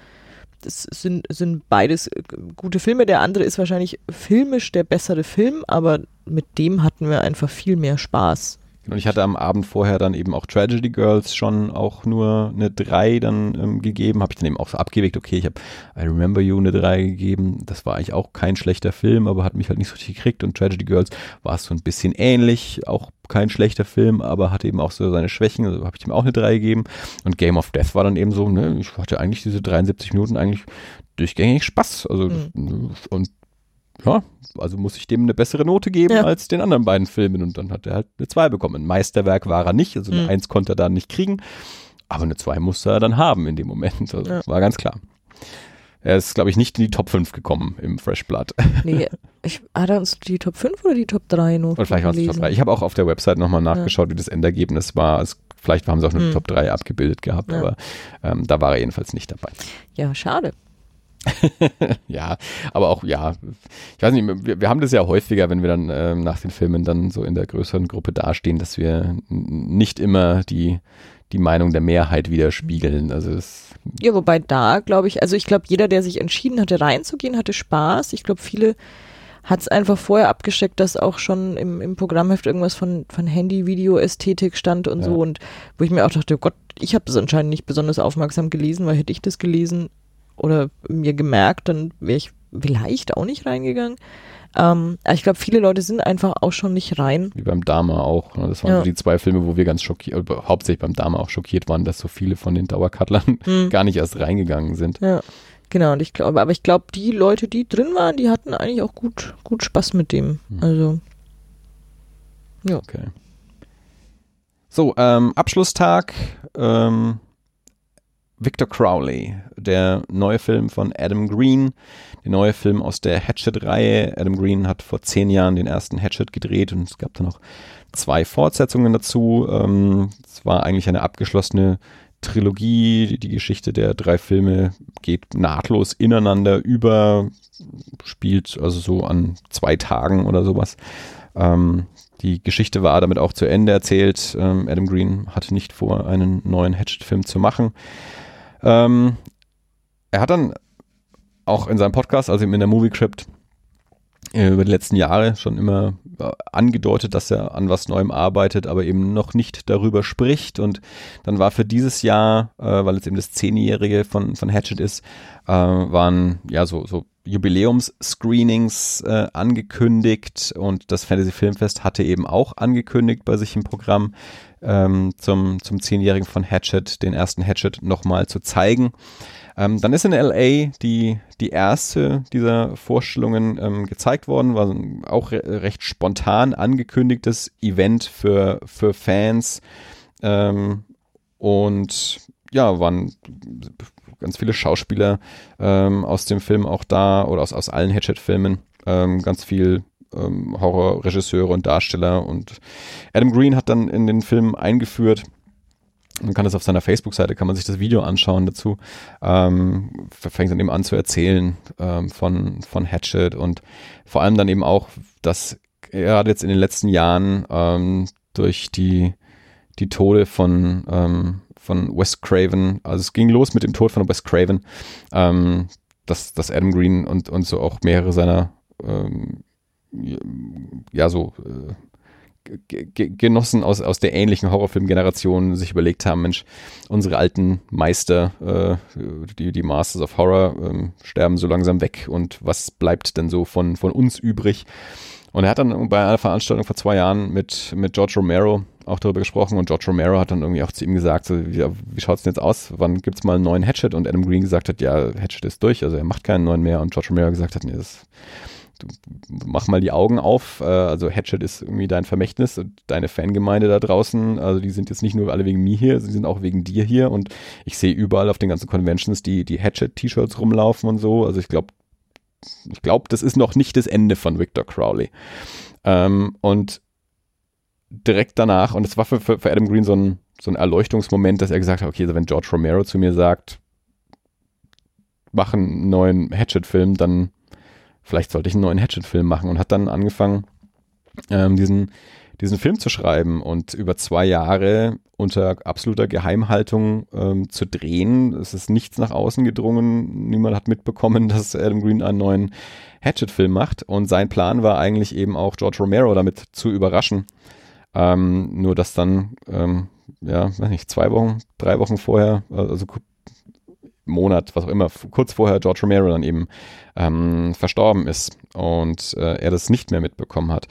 das sind, sind beides äh, gute Filme. Der andere ist wahrscheinlich filmisch der bessere Film, aber mit dem hatten wir einfach viel mehr Spaß. Und ich hatte am Abend vorher dann eben auch Tragedy Girls schon auch nur eine 3 dann ähm, gegeben. Habe ich dann eben auch so abgewegt, okay, ich habe I Remember You eine 3 gegeben. Das war eigentlich auch kein schlechter Film, aber hat mich halt nicht so richtig gekriegt. Und Tragedy Girls war es so ein bisschen ähnlich, auch kein schlechter Film, aber hatte eben auch so seine Schwächen. Also habe ich ihm auch eine 3 gegeben. Und Game of Death war dann eben so, ne, ich hatte eigentlich diese 73 Minuten eigentlich durchgängig Spaß. Also und ja, also muss ich dem eine bessere Note geben Ja. als den anderen beiden Filmen und dann hat er halt eine 2 bekommen. Ein Meisterwerk war er nicht, also eine Mhm. 1 konnte er da nicht kriegen, aber eine 2 musste er dann haben in dem Moment, also Ja. war ganz klar. Er ist, glaube ich, nicht in die Top 5 gekommen im Fresh Blood. Nee, ich, hat er uns die Top 5 oder die Top 3 nur Und vielleicht war es die Top vorgelesen? 3. Ich habe auch auf der Website nochmal nachgeschaut, wie das Endergebnis war. Es, vielleicht haben sie auch nur die Hm. Top 3 abgebildet gehabt, Ja. aber ähm, da war er jedenfalls nicht dabei. Ja, schade. Ja, aber auch, ja, ich weiß nicht, wir, wir haben das ja häufiger, wenn wir dann ähm, nach den Filmen dann so in der größeren Gruppe dastehen, dass wir nicht immer die, die Meinung der Mehrheit widerspiegeln. Also es, Ja, wobei da, glaube ich, also ich glaube, jeder, der sich entschieden hatte, reinzugehen, hatte Spaß. Ich glaube, viele hat es einfach vorher abgesteckt, dass auch schon im, im Programmheft irgendwas von, von Handy-Video-Ästhetik stand und Ja. so. Und wo ich mir auch dachte, oh Gott, ich habe das anscheinend nicht besonders aufmerksam gelesen, weil hätte ich das gelesen oder mir gemerkt, dann wäre ich vielleicht auch nicht reingegangen. Ähm, aber ich glaube, viele Leute sind einfach auch schon nicht rein. wie beim Dama auch. ne? Das waren Ja. so die zwei Filme, wo wir ganz schockiert, äh, hauptsächlich beim Dama auch schockiert waren, dass so viele von den Dauerkattlern Hm. gar nicht erst reingegangen sind. Ja, genau. Und ich glaube, aber ich glaube, die Leute, die drin waren, die hatten eigentlich auch gut, gut Spaß mit dem. Hm. Also, Okay. So, ähm, Abschlusstag. Ähm, Victor Crowley, der neue Film von Adam Green, der neue Film aus der Hatchet-Reihe. Adam Green hat vor zehn Jahren den ersten Hatchet gedreht und es gab dann noch zwei Fortsetzungen dazu. Ähm, es war eigentlich eine abgeschlossene Trilogie. Die Geschichte der drei Filme geht nahtlos ineinander über, spielt also so an zwei Tagen oder sowas. Ähm, die Geschichte war damit auch zu Ende erzählt. Ähm, Adam Green hatte nicht vor, einen neuen Hatchet-Film zu machen. Ähm, er hat dann auch in seinem Podcast, also in der Movie Crypt, äh, über die letzten Jahre schon immer äh, angedeutet, dass er an was Neuem arbeitet, aber eben noch nicht darüber spricht. Und dann war für dieses Jahr, äh, weil es eben das Zehnjährige von, von Hatchet ist, äh, waren ja so, so Jubiläums-Screenings äh, angekündigt und das Fantasy Filmfest hatte eben auch angekündigt bei sich im Programm ähm, zum, zum Zehnjährigen von Hatchet, den ersten Hatchet nochmal zu zeigen. Ähm, dann ist in LA die, die erste dieser Vorstellungen ähm, gezeigt worden, war auch re recht spontan angekündigtes Event für, für Fans. Ähm, und ja, waren ganz viele Schauspieler ähm, aus dem Film auch da oder aus, aus allen Hatchet-Filmen. Ähm, ganz viel ähm, Horrorregisseure und Darsteller. Und Adam Green hat dann in den Film eingeführt, man kann das auf seiner Facebook-Seite, kann man sich das Video anschauen dazu. Ähm, fängt dann eben an zu erzählen ähm, von, von Hatchet und vor allem dann eben auch, dass gerade jetzt in den letzten Jahren ähm, durch die, die Tode von, ähm, von Wes Craven, also es ging los mit dem Tod von Wes Craven, ähm, dass, dass Adam Green und, und so auch mehrere seiner ähm, ja so Genossen aus, aus der ähnlichen Horrorfilmgeneration sich überlegt haben, Mensch, unsere alten Meister, äh, die, die Masters of Horror, äh, sterben so langsam weg und was bleibt denn so von, von uns übrig? Und er hat dann bei einer Veranstaltung vor zwei Jahren mit, mit George Romero auch darüber gesprochen und George Romero hat dann irgendwie auch zu ihm gesagt, so, ja, wie schaut es denn jetzt aus? Wann gibt es mal einen neuen Hatchet? Und Adam Green gesagt hat, ja, Hatchet ist durch, also er macht keinen neuen mehr. Und George Romero gesagt hat, nee, das mach mal die Augen auf. Äh, also Hatchet ist irgendwie dein Vermächtnis und deine Fangemeinde da draußen. Also die sind jetzt nicht nur alle wegen mir hier, sie sind auch wegen dir hier. Und ich sehe überall auf den ganzen Conventions die, die Hatchet-T-Shirts rumlaufen und so. Also ich glaube, ich glaube, das ist noch nicht das Ende von Victor Crowley. Ähm, und direkt danach, und es war für, für, für Adam Green so ein, so ein Erleuchtungsmoment, dass er gesagt hat, okay, wenn George Romero zu mir sagt, mach einen neuen Hatchet-Film, dann vielleicht sollte ich einen neuen Hatchet-Film machen und hat dann angefangen, ähm, diesen, diesen Film zu schreiben und über zwei Jahre unter absoluter Geheimhaltung ähm, zu drehen. Es ist nichts nach außen gedrungen. Niemand hat mitbekommen, dass Adam Green einen neuen Hatchet-Film macht. Und sein Plan war eigentlich eben auch George Romero damit zu überraschen. Ähm, nur dass dann, ähm, ja, weiß nicht, zwei Wochen, drei Wochen vorher, also Monat, was auch immer, kurz vorher George Romero dann eben ähm, verstorben ist und äh, er das nicht mehr mitbekommen hat.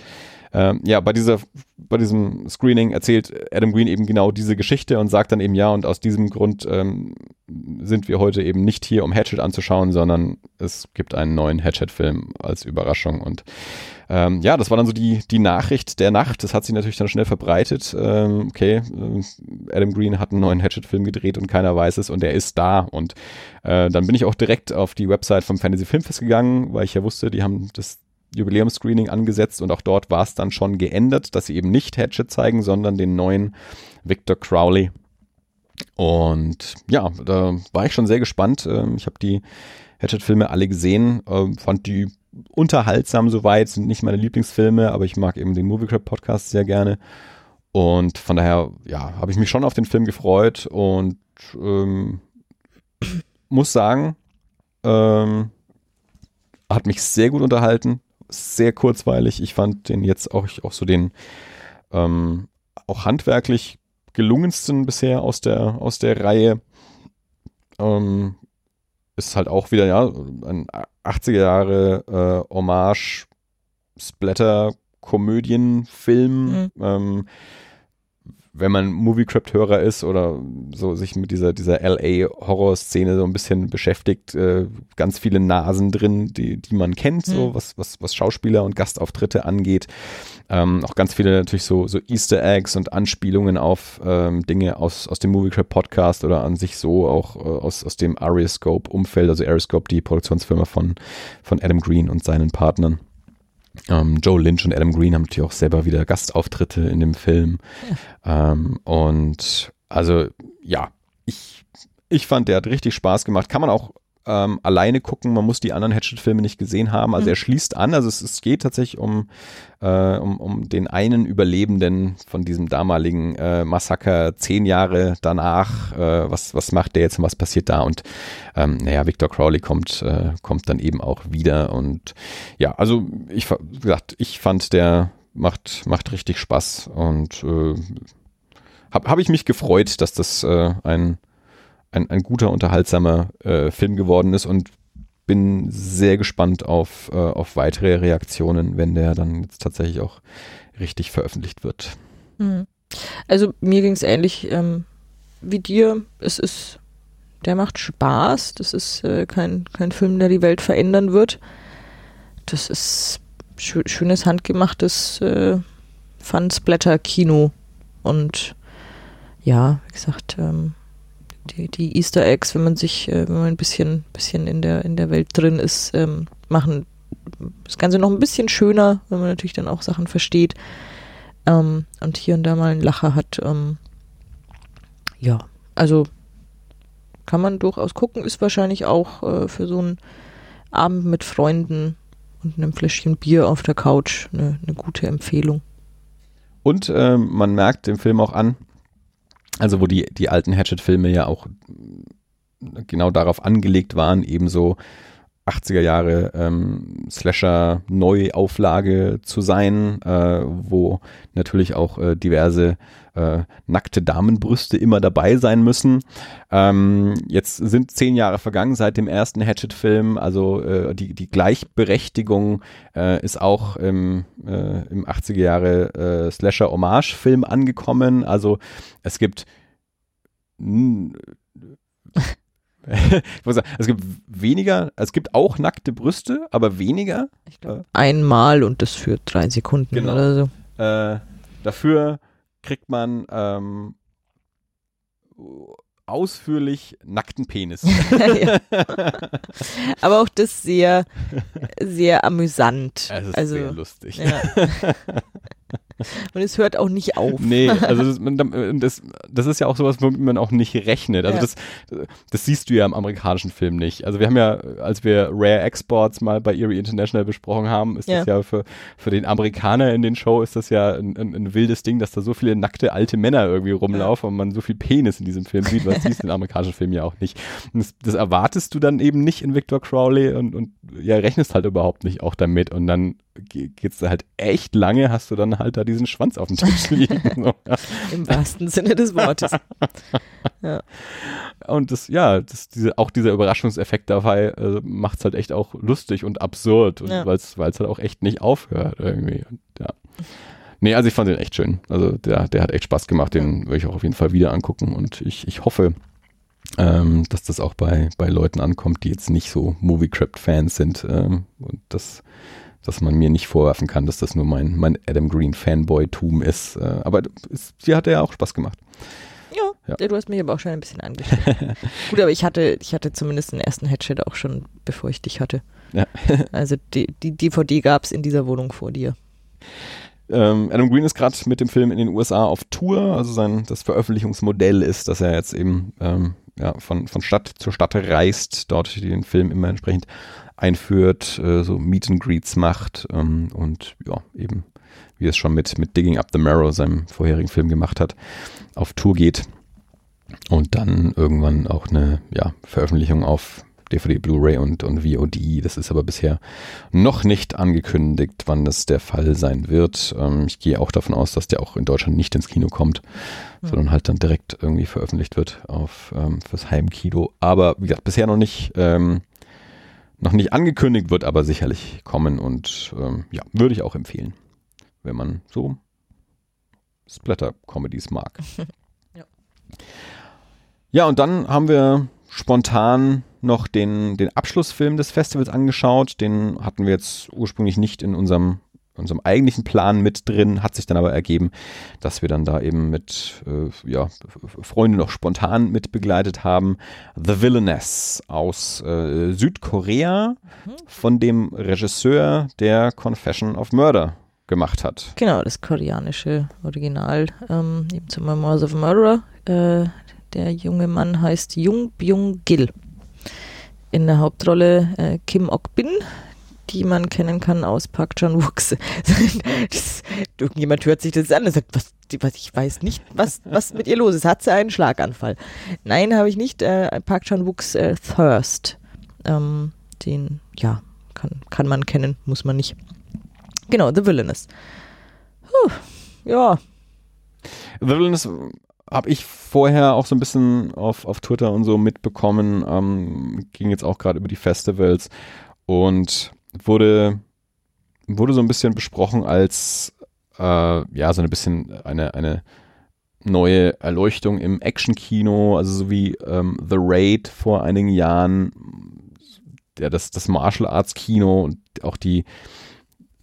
Ähm, ja, bei dieser, bei diesem Screening erzählt Adam Green eben genau diese Geschichte und sagt dann eben ja, und aus diesem Grund ähm, sind wir heute eben nicht hier, um Hatchet anzuschauen, sondern es gibt einen neuen Hatchet-Film als Überraschung und ähm, ja, das war dann so die, die Nachricht der Nacht. Das hat sich natürlich dann schnell verbreitet. Ähm, okay, äh, Adam Green hat einen neuen Hatchet-Film gedreht und keiner weiß es und er ist da. Und äh, dann bin ich auch direkt auf die Website vom Fantasy Filmfest gegangen, weil ich ja wusste, die haben das Jubiläumscreening angesetzt und auch dort war es dann schon geändert, dass sie eben nicht Hatchet zeigen, sondern den neuen Victor Crowley. Und ja, da war ich schon sehr gespannt. Ähm, ich habe die Hatchet-Filme alle gesehen, ähm, fand die unterhaltsam soweit, sind nicht meine Lieblingsfilme, aber ich mag eben den Movie Crap Podcast sehr gerne. Und von daher, ja, habe ich mich schon auf den Film gefreut und ähm, muss sagen, ähm, hat mich sehr gut unterhalten, sehr kurzweilig. Ich fand den jetzt auch, auch so den ähm, auch handwerklich gelungensten bisher aus der, aus der Reihe. Ähm, ist halt auch wieder, ja, ein 80er Jahre äh, Hommage, Splatter, Komödienfilm. Mhm. Ähm, wenn man Movie-Crypt-Hörer ist oder so sich mit dieser, dieser LA-Horror-Szene so ein bisschen beschäftigt, äh, ganz viele Nasen drin, die, die man kennt, mhm. so was, was, was Schauspieler und Gastauftritte angeht. Ähm, auch ganz viele natürlich so, so Easter Eggs und Anspielungen auf ähm, Dinge aus, aus dem Movie Crap Podcast oder an sich so auch äh, aus, aus dem Arioscope-Umfeld, also Arioscope, die Produktionsfirma von, von Adam Green und seinen Partnern. Ähm, Joe Lynch und Adam Green haben natürlich auch selber wieder Gastauftritte in dem Film. Ja. Ähm, und also ja, ich, ich fand, der hat richtig Spaß gemacht. Kann man auch ähm, alleine gucken. Man muss die anderen Hatchet-Filme nicht gesehen haben. Also mhm. er schließt an. Also es, es geht tatsächlich um, äh, um, um den einen Überlebenden von diesem damaligen äh, Massaker zehn Jahre danach. Äh, was, was macht der jetzt und was passiert da? Und ähm, naja, Victor Crowley kommt, äh, kommt dann eben auch wieder. Und ja, also ich wie gesagt, ich fand, der macht, macht richtig Spaß und äh, habe hab ich mich gefreut, dass das äh, ein ein, ein guter, unterhaltsamer äh, Film geworden ist und bin sehr gespannt auf, äh, auf weitere Reaktionen, wenn der dann jetzt tatsächlich auch richtig veröffentlicht wird. Mhm. Also mir ging es ähnlich ähm, wie dir. Es ist, der macht Spaß. Das ist äh, kein, kein Film, der die Welt verändern wird. Das ist schö schönes handgemachtes äh, Fun-Splatter-Kino. Und ja, wie gesagt, ähm, die, die Easter Eggs, wenn man sich, äh, wenn man ein bisschen, bisschen in der, in der Welt drin ist, ähm, machen das Ganze noch ein bisschen schöner, wenn man natürlich dann auch Sachen versteht ähm, und hier und da mal einen Lacher hat. Ähm, ja, also kann man durchaus gucken, ist wahrscheinlich auch äh, für so einen Abend mit Freunden und einem Fläschchen Bier auf der Couch eine, eine gute Empfehlung. Und äh, man merkt dem Film auch an, also wo die, die alten Hatchet-Filme ja auch genau darauf angelegt waren, ebenso 80er Jahre ähm, Slasher Neuauflage zu sein, äh, wo natürlich auch äh, diverse äh, nackte Damenbrüste immer dabei sein müssen. Ähm, jetzt sind zehn Jahre vergangen seit dem ersten Hatchet-Film, also äh, die, die Gleichberechtigung äh, ist auch im, äh, im 80er Jahre äh, Slasher-Hommage-Film angekommen. Also es gibt es gibt weniger, es gibt auch nackte Brüste, aber weniger. Ich glaube, einmal und das für drei Sekunden genau. oder so. Äh, dafür kriegt man ähm, ausführlich nackten Penis. Aber auch das sehr, sehr amüsant. Es ist also, sehr lustig. Ja. Und es hört auch nicht auf. Nee, also das, das, das ist ja auch sowas, womit man auch nicht rechnet. Also ja. das, das siehst du ja im amerikanischen Film nicht. Also wir haben ja, als wir Rare Exports mal bei Erie International besprochen haben, ist ja. das ja für, für den Amerikaner in den Show ist das ja ein, ein, ein wildes Ding, dass da so viele nackte alte Männer irgendwie rumlaufen ja. und man so viel Penis in diesem Film sieht, was siehst du in amerikanischen Filmen ja auch nicht. Das, das, erwartest du dann eben nicht in Victor Crowley und, und ja, rechnest halt überhaupt nicht auch damit und dann geht's da halt echt lange, hast du dann halt da diesen Schwanz auf dem Tisch liegen. So, ja. Im wahrsten Sinne des Wortes. ja. Und das, ja, das, diese, auch dieser Überraschungseffekt dabei äh, macht es halt echt auch lustig und absurd, ja. weil es halt auch echt nicht aufhört irgendwie. Und, ja. Nee, also ich fand den echt schön. Also der, der hat echt Spaß gemacht, den würde ich auch auf jeden Fall wieder angucken und ich, ich hoffe, ähm, dass das auch bei, bei Leuten ankommt, die jetzt nicht so Movie-Craft-Fans sind ähm, und das dass man mir nicht vorwerfen kann, dass das nur mein, mein Adam Green Fanboy-Tum ist. Äh, aber es, sie hatte ja auch Spaß gemacht. Ja, ja, du hast mich aber auch schon ein bisschen angeschaut. Gut, aber ich hatte, ich hatte zumindest den ersten Headshot auch schon, bevor ich dich hatte. Ja. also die, die DVD gab es in dieser Wohnung vor dir. Ähm, Adam Green ist gerade mit dem Film in den USA auf Tour. Also sein das Veröffentlichungsmodell ist, dass er jetzt eben ähm, ja, von, von Stadt zu Stadt reist, dort den Film immer entsprechend einführt, äh, so Meet and Greets macht ähm, und ja, eben, wie es schon mit, mit Digging Up the Marrow, seinem vorherigen Film gemacht hat, auf Tour geht und dann irgendwann auch eine ja, Veröffentlichung auf DVD, Blu-ray und, und VOD. Das ist aber bisher noch nicht angekündigt, wann das der Fall sein wird. Ähm, ich gehe auch davon aus, dass der auch in Deutschland nicht ins Kino kommt, mhm. sondern halt dann direkt irgendwie veröffentlicht wird auf ähm, fürs Heimkino. Aber wie gesagt, bisher noch nicht. Ähm, noch nicht angekündigt, wird aber sicherlich kommen und ähm, ja, würde ich auch empfehlen, wenn man so Splatter-Comedies mag. ja. ja, und dann haben wir spontan noch den, den Abschlussfilm des Festivals angeschaut. Den hatten wir jetzt ursprünglich nicht in unserem unserem eigentlichen Plan mit drin, hat sich dann aber ergeben, dass wir dann da eben mit äh, ja, Freunde noch spontan mit begleitet haben. The Villainess aus äh, Südkorea mhm. von dem Regisseur, der Confession of Murder gemacht hat. Genau, das koreanische Original, ähm, eben zum Memoirs of Murderer. Äh, der junge Mann heißt Jung Byung-gil. In der Hauptrolle äh, Kim Ok-bin, die man kennen kann aus Park Chan-wooks. irgendjemand hört sich das an und sagt, was, was, ich weiß nicht, was, was mit ihr los ist. Hat sie einen Schlaganfall? Nein, habe ich nicht. Äh, Park Chan-wooks äh, Thirst. Ähm, den, ja, kann, kann man kennen, muss man nicht. Genau, The Villainous. Puh, ja. The Villainous habe ich vorher auch so ein bisschen auf, auf Twitter und so mitbekommen. Ähm, ging jetzt auch gerade über die Festivals. Und wurde, wurde so ein bisschen besprochen als äh, ja, so ein bisschen eine, eine neue Erleuchtung im Action-Kino, also so wie ähm, The Raid vor einigen Jahren, ja, das, das Martial Arts Kino und auch die,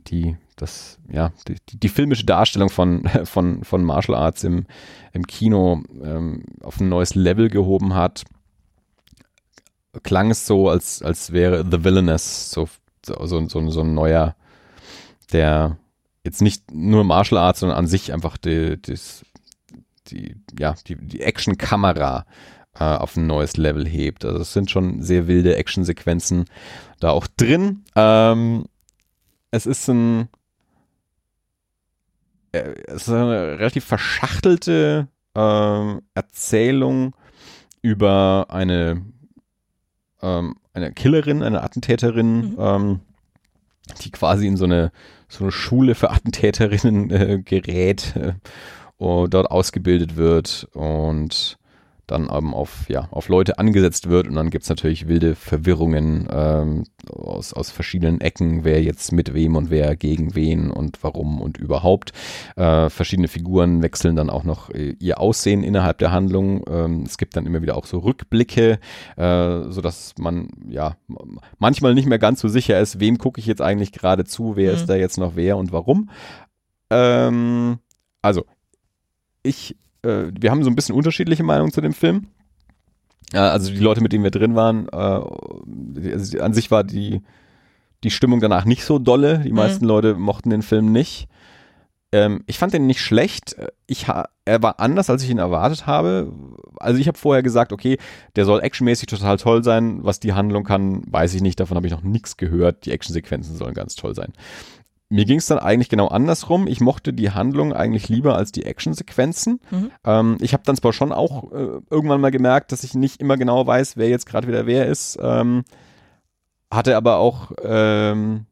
die, das, ja, die, die filmische Darstellung von, von, von Martial Arts im, im Kino ähm, auf ein neues Level gehoben hat, klang es so, als, als wäre The Villainous so so, so, so ein neuer, der jetzt nicht nur Martial Arts, sondern an sich einfach die, die, die, ja, die, die Action-Kamera äh, auf ein neues Level hebt. Also es sind schon sehr wilde Action-Sequenzen da auch drin. Ähm, es ist ein äh, es ist eine relativ verschachtelte äh, Erzählung über eine ähm, eine Killerin, eine Attentäterin, mhm. ähm, die quasi in so eine, so eine Schule für Attentäterinnen äh, gerät, äh, dort ausgebildet wird und dann eben auf, ja, auf Leute angesetzt wird und dann gibt's natürlich wilde Verwirrungen ähm, aus, aus verschiedenen Ecken, wer jetzt mit wem und wer gegen wen und warum und überhaupt. Äh, verschiedene Figuren wechseln dann auch noch äh, ihr Aussehen innerhalb der Handlung. Ähm, es gibt dann immer wieder auch so Rückblicke, äh, sodass man ja manchmal nicht mehr ganz so sicher ist, wem gucke ich jetzt eigentlich gerade zu, wer mhm. ist da jetzt noch wer und warum. Ähm, also, ich äh, wir haben so ein bisschen unterschiedliche Meinungen zu dem Film. Äh, also die Leute, mit denen wir drin waren, äh, also an sich war die, die Stimmung danach nicht so dolle. Die mhm. meisten Leute mochten den Film nicht. Ähm, ich fand den nicht schlecht. Ich er war anders, als ich ihn erwartet habe. Also ich habe vorher gesagt, okay, der soll actionmäßig total toll sein. Was die Handlung kann, weiß ich nicht. Davon habe ich noch nichts gehört. Die Actionsequenzen sollen ganz toll sein. Mir ging es dann eigentlich genau andersrum. Ich mochte die Handlung eigentlich lieber als die Actionsequenzen. Mhm. Ähm, ich habe dann zwar schon auch äh, irgendwann mal gemerkt, dass ich nicht immer genau weiß, wer jetzt gerade wieder wer ist. Ähm, hatte aber auch, ähm,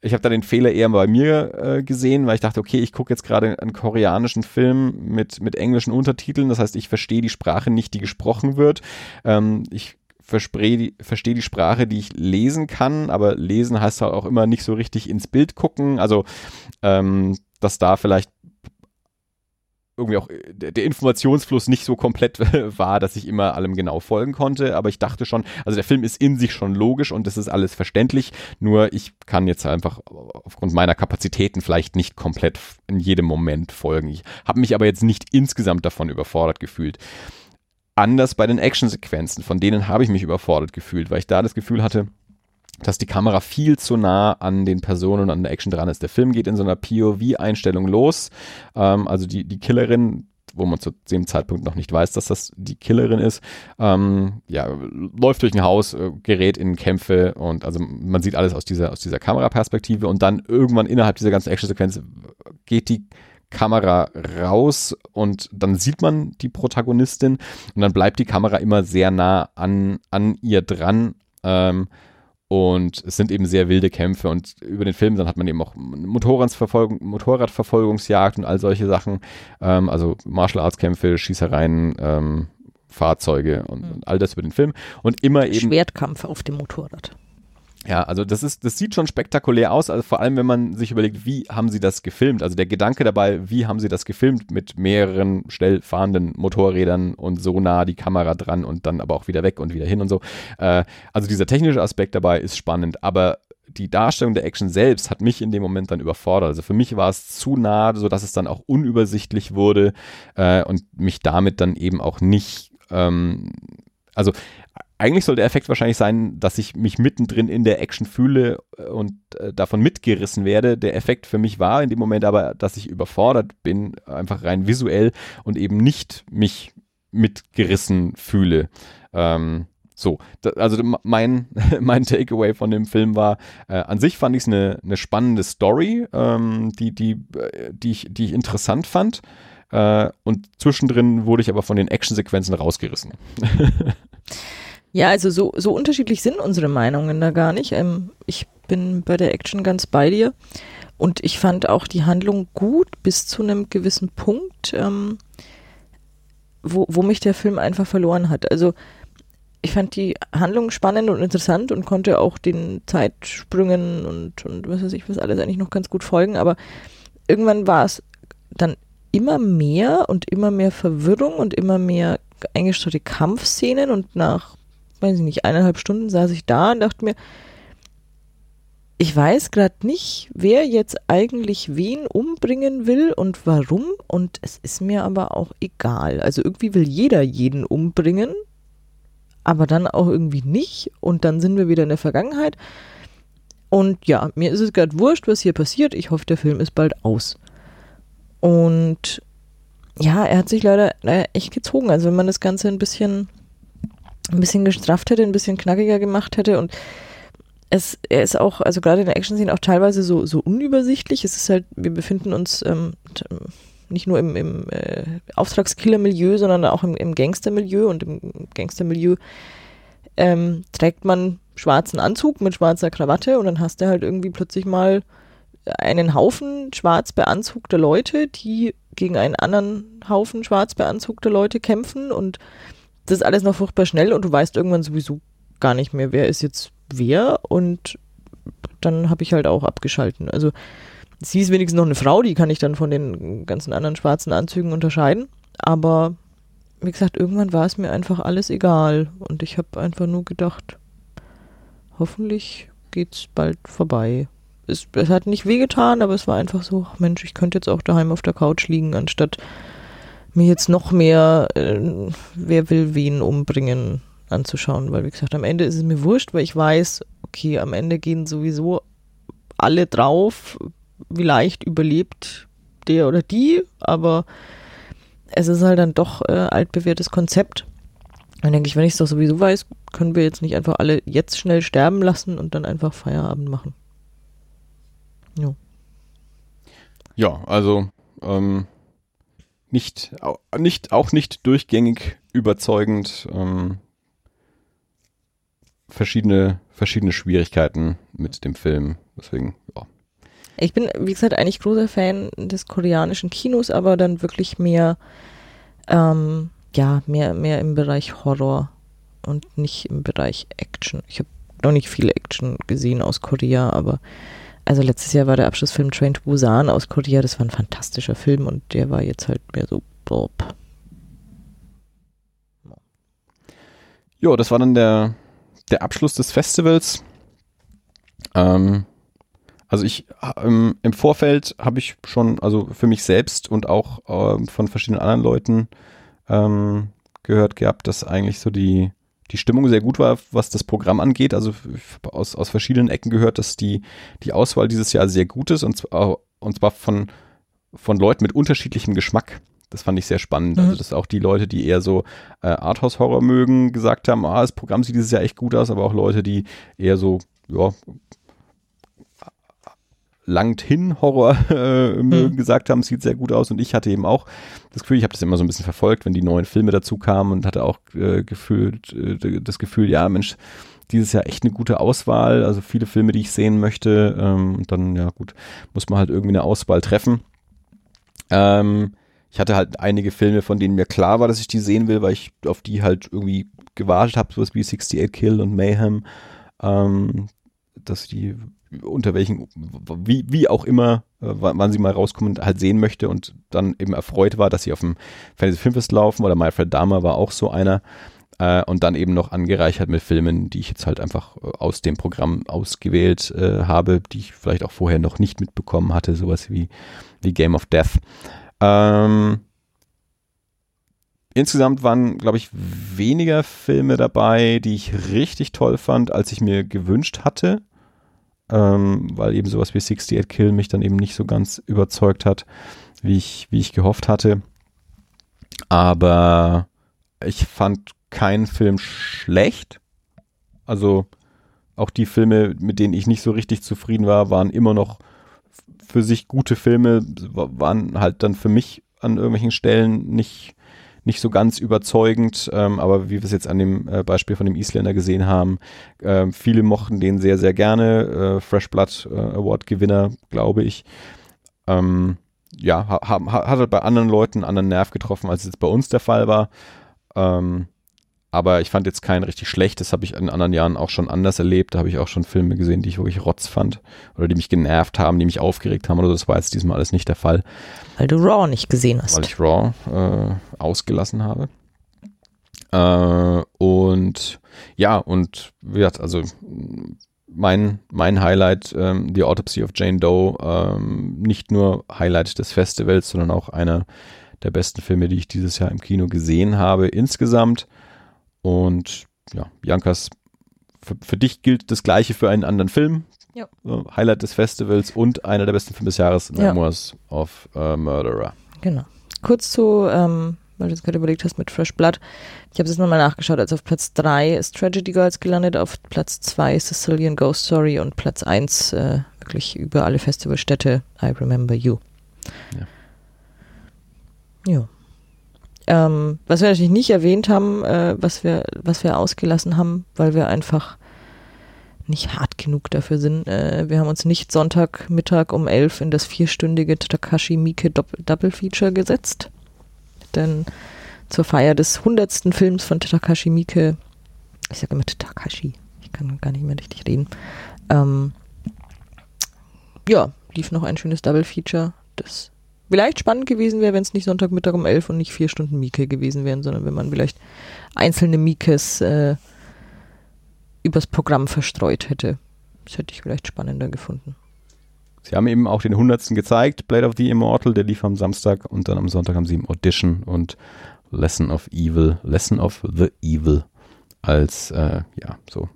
ich habe da den Fehler eher bei mir äh, gesehen, weil ich dachte, okay, ich gucke jetzt gerade einen koreanischen Film mit, mit englischen Untertiteln. Das heißt, ich verstehe die Sprache nicht, die gesprochen wird. Ähm, ich verstehe die Sprache, die ich lesen kann, aber lesen heißt halt auch immer nicht so richtig ins Bild gucken. Also, ähm, dass da vielleicht irgendwie auch äh, der, Informationsfluss nicht so komplett war, dass ich immer allem genau folgen konnte. Aber ich dachte schon, also der Film ist in sich schon logisch und das ist alles verständlich. Nur ich kann jetzt einfach aufgrund meiner Kapazitäten vielleicht nicht komplett in jedem Moment folgen. Ich habe mich aber jetzt nicht insgesamt davon überfordert gefühlt anders bei den Actionsequenzen. Von denen habe ich mich überfordert gefühlt, weil ich da das Gefühl hatte, dass die Kamera viel zu nah an den Personen und an der Action dran ist. Der Film geht in so einer POV-Einstellung los. Ähm, also die, die Killerin, wo man zu dem Zeitpunkt noch nicht weiß, dass das die Killerin ist, ähm, ja, läuft durch ein Haus, äh, gerät in Kämpfe und also man sieht alles aus dieser, aus dieser Kameraperspektive und dann irgendwann innerhalb dieser ganzen Actionsequenz geht die Kamera raus und dann sieht man die Protagonistin und dann bleibt die Kamera immer sehr nah an, an ihr dran. Ähm, und es sind eben sehr wilde Kämpfe und über den Film, dann hat man eben auch Motorradverfolgung, Motorradverfolgungsjagd und all solche Sachen. Ähm, also Martial Arts Kämpfe, Schießereien, ähm, Fahrzeuge und, mhm. und, all das über den Film. Und immer eben. Schwertkampf auf dem Motorrad. Ja, also das ist, das sieht schon spektakulär aus, also vor allem wenn man sich überlegt, wie haben sie das gefilmt? Also der Gedanke dabei, wie haben sie das gefilmt mit mehreren schnell fahrenden Motorrädern und so nah die Kamera dran und dann aber auch wieder weg und wieder hin und so. Äh, also dieser technische Aspekt dabei ist spannend, aber die Darstellung der Action selbst hat mich in dem Moment dann überfordert. Also für mich war es zu nah, sodass es dann auch unübersichtlich wurde äh, und mich damit dann eben auch nicht ähm, also eigentlich soll der Effekt wahrscheinlich sein, dass ich mich mittendrin in der Action fühle äh, und äh, davon mitgerissen werde. Der Effekt für mich war in dem Moment aber, dass ich überfordert bin, einfach rein visuell und eben nicht mich mitgerissen fühle. Ähm, so, da, also mein, mein Takeaway von dem Film war, äh, an sich fand ich es eine, eine spannende Story, ähm, die, die, äh, die, ich, die ich interessant fand. Äh, und zwischendrin wurde ich aber von den Actionsequenzen rausgerissen. Ja, also so, so unterschiedlich sind unsere Meinungen da gar nicht. Ähm, ich bin bei der Action ganz bei dir. Und ich fand auch die Handlung gut bis zu einem gewissen Punkt, ähm, wo, wo mich der Film einfach verloren hat. Also ich fand die Handlung spannend und interessant und konnte auch den Zeitsprüngen und, und was weiß ich was alles eigentlich noch ganz gut folgen, aber irgendwann war es dann immer mehr und immer mehr Verwirrung und immer mehr eingestreute Kampfszenen und nach weiß ich nicht, eineinhalb Stunden saß ich da und dachte mir, ich weiß gerade nicht, wer jetzt eigentlich wen umbringen will und warum. Und es ist mir aber auch egal. Also irgendwie will jeder jeden umbringen, aber dann auch irgendwie nicht. Und dann sind wir wieder in der Vergangenheit. Und ja, mir ist es gerade wurscht, was hier passiert. Ich hoffe, der Film ist bald aus. Und ja, er hat sich leider, leider echt gezogen. Also wenn man das Ganze ein bisschen ein bisschen gestrafft hätte, ein bisschen knackiger gemacht hätte. Und es, er ist auch, also gerade in der Action-Szene auch teilweise so, so unübersichtlich. Es ist halt, wir befinden uns ähm, nicht nur im, im äh, Auftragskiller-Milieu, sondern auch im, im Gangster-Milieu. Und im Gangster-Milieu ähm, trägt man schwarzen Anzug mit schwarzer Krawatte. Und dann hast du halt irgendwie plötzlich mal einen Haufen schwarz beanzugter Leute, die gegen einen anderen Haufen schwarz beanzugter Leute kämpfen. Und das ist alles noch furchtbar schnell und du weißt irgendwann sowieso gar nicht mehr, wer ist jetzt wer und dann habe ich halt auch abgeschalten. Also sie ist wenigstens noch eine Frau, die kann ich dann von den ganzen anderen schwarzen Anzügen unterscheiden, aber wie gesagt, irgendwann war es mir einfach alles egal und ich habe einfach nur gedacht, hoffentlich geht's bald vorbei. Es, es hat nicht wehgetan, aber es war einfach so, ach Mensch, ich könnte jetzt auch daheim auf der Couch liegen, anstatt mir jetzt noch mehr äh, Wer will wen umbringen anzuschauen, weil wie gesagt, am Ende ist es mir wurscht, weil ich weiß, okay, am Ende gehen sowieso alle drauf, vielleicht überlebt der oder die, aber es ist halt dann doch äh, altbewährtes Konzept. Dann denke ich, wenn ich es doch sowieso weiß, können wir jetzt nicht einfach alle jetzt schnell sterben lassen und dann einfach Feierabend machen. Jo. Ja, also ähm, nicht, nicht, auch nicht durchgängig überzeugend. Ähm, verschiedene, verschiedene Schwierigkeiten mit dem Film. Deswegen, ja. Ich bin, wie gesagt, eigentlich großer Fan des koreanischen Kinos, aber dann wirklich mehr, ähm, ja, mehr, mehr im Bereich Horror und nicht im Bereich Action. Ich habe noch nicht viel Action gesehen aus Korea, aber also letztes Jahr war der Abschlussfilm Train to Busan aus Korea, das war ein fantastischer Film und der war jetzt halt mehr so bob. Jo, das war dann der, der Abschluss des Festivals. Ähm, also ich ähm, im Vorfeld habe ich schon, also für mich selbst und auch ähm, von verschiedenen anderen Leuten ähm, gehört gehabt, dass eigentlich so die die Stimmung sehr gut war, was das Programm angeht. Also aus, aus verschiedenen Ecken gehört, dass die, die Auswahl dieses Jahr sehr gut ist und zwar, und zwar von, von Leuten mit unterschiedlichem Geschmack. Das fand ich sehr spannend. Also, mhm. Also, dass auch die Leute, die eher so äh, Arthouse-Horror mögen, gesagt haben, ah, das Programm sieht dieses Jahr echt gut aus, aber auch Leute, die eher so, ja, langt hin Horror äh, mhm. gesagt haben, sieht sehr gut aus und ich hatte eben auch das Gefühl, ich habe das immer so ein bisschen verfolgt, wenn die neuen Filme dazu kamen und hatte auch äh, gefühlt äh, das Gefühl, ja Mensch, dieses Jahr echt eine gute Auswahl, also viele Filme, die ich sehen möchte ähm, und dann ja gut, muss man halt irgendwie eine Auswahl treffen. Ähm, ich hatte halt einige Filme, von denen mir klar war, dass ich die sehen will, weil ich auf die halt irgendwie gewartet habe, sowas wie 68 Kill und Mayhem, ähm, dass die unter welchen, wie, wie auch immer, äh, wann sie mal rauskommen, halt sehen möchte und dann eben erfreut war, dass sie auf dem Fantasy Filmfest laufen oder Manfred Dahmer war auch so einer äh, und dann eben noch angereichert mit Filmen, die ich jetzt halt einfach äh, aus dem Programm ausgewählt äh, habe, die ich vielleicht auch vorher noch nicht mitbekommen hatte, sowas wie, wie Game of Death. Ähm, insgesamt waren, glaube ich, weniger Filme dabei, die ich richtig toll fand, als ich mir gewünscht hatte ähm, weil eben sowas wie 68 Kill mich dann eben nicht so ganz überzeugt hat, wie ich, wie ich gehofft hatte. Aber ich fand keinen Film schlecht. Also auch die Filme, mit denen ich nicht so richtig zufrieden war, waren immer noch für sich gute Filme, waren halt dann für mich an irgendwelchen Stellen nicht nicht so ganz überzeugend, ähm, aber wie wir es jetzt an dem äh, Beispiel von dem Isländer gesehen haben, äh, viele mochten den sehr, sehr gerne. Äh, Fresh Blood äh, Award Gewinner, glaube ich. Ähm, ja, ha, ha, hat halt bei anderen Leuten einen anderen Nerv getroffen, als es jetzt bei uns der Fall war. Ähm, aber ich fand jetzt keinen richtig schlecht. Das habe ich in anderen Jahren auch schon anders erlebt. Da habe ich auch schon Filme gesehen, die ich wirklich rotz fand oder die mich genervt haben, die mich aufgeregt haben oder so. Das war jetzt diesmal alles nicht der Fall. Weil du Raw nicht gesehen hast. Weil ich Raw äh, ausgelassen habe. Äh, und ja, und wie gesagt, also mein, mein Highlight, ähm, The Autopsy of Jane Doe, ähm, nicht nur Highlight des Festivals, sondern auch einer der besten Filme, die ich dieses Jahr im Kino gesehen habe insgesamt. Und ja, Jankas, für, für dich gilt das Gleiche für einen anderen Film. Ja. Highlight des Festivals und einer der besten Filme des Jahres, Memoirs ja. of a Murderer. Genau. Kurz zu, ähm, weil du jetzt gerade überlegt hast mit Fresh Blood. Ich habe es nochmal nachgeschaut. Also auf Platz 3 ist Tragedy Girls gelandet, auf Platz 2 Sicilian Ghost Story und Platz 1 äh, wirklich über alle Festivalstädte I Remember You. Ja. Ja. Ähm, was wir natürlich nicht erwähnt haben, äh, was wir, was wir ausgelassen haben, weil wir einfach nicht hart genug dafür sind. Äh, wir haben uns nicht Sonntagmittag um elf in das vierstündige Takashi Miike Double Feature gesetzt. Denn zur Feier des hundertsten Films von Takashi Miike, ich sage immer Takashi, ich kann gar nicht mehr richtig reden, ähm, ja, lief noch ein schönes Double Feature, das vielleicht spannend gewesen wäre, wenn es nicht Sonntagmittag um elf und nicht vier Stunden Mieke gewesen wären, sondern wenn man vielleicht einzelne Miekes äh, übers Programm verstreut hätte. Das hätte ich vielleicht spannender gefunden. Sie haben eben auch den 100. gezeigt, Blade of the Immortal, der lief am Samstag und dann am Sonntag haben sie im Audition und Lesson of Evil, Lesson of the Evil als, äh, ja, so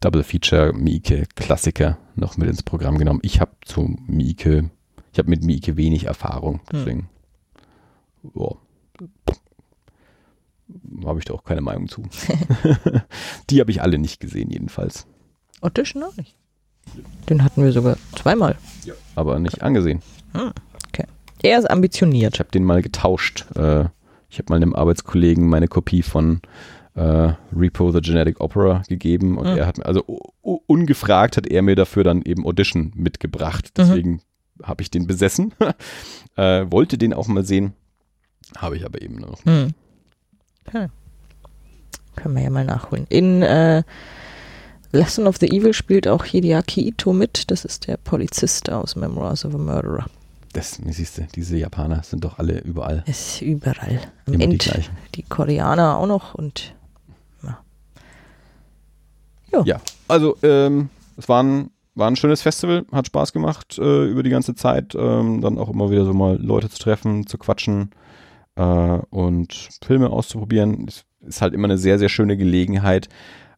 Double Feature Miike Klassiker noch mit ins Programm genommen. Ich habe zu Miike ich habe mit Mieke wenig Erfahrung, hm. deswegen hm. habe ich da auch keine Meinung zu. Die habe ich alle nicht gesehen, jedenfalls. Audition auch nicht. Den hatten wir sogar zweimal. Ja. Aber nicht angesehen. Hm. Okay. Er ist ambitioniert. Ich habe den mal getauscht. Äh, ich habe mal einem Arbeitskollegen meine Kopie von äh, Repo the Genetic Opera gegeben und mhm. er hat mir, also ungefragt hat er mir dafür dann eben Audition mitgebracht. Mhm. Deswegen mhm habe ich den besessen. äh, wollte den auch mal sehen. Habe ich aber eben noch. Hm. Okay. Können wir ja mal nachholen. In äh, Lesson of the Evil spielt auch Hideaki Ito mit. Das ist der Polizist aus Memoirs of a Murderer. Das, siehst du, diese Japaner sind doch alle überall. Ist überall. Am Immer End, die, die Koreaner auch noch und ja. Jo. Ja, also ähm, es waren war ein schönes Festival, hat Spaß gemacht äh, über die ganze Zeit. Ähm, dann auch immer wieder so mal Leute zu treffen, zu quatschen äh, und Filme auszuprobieren. Ist, ist halt immer eine sehr, sehr schöne Gelegenheit,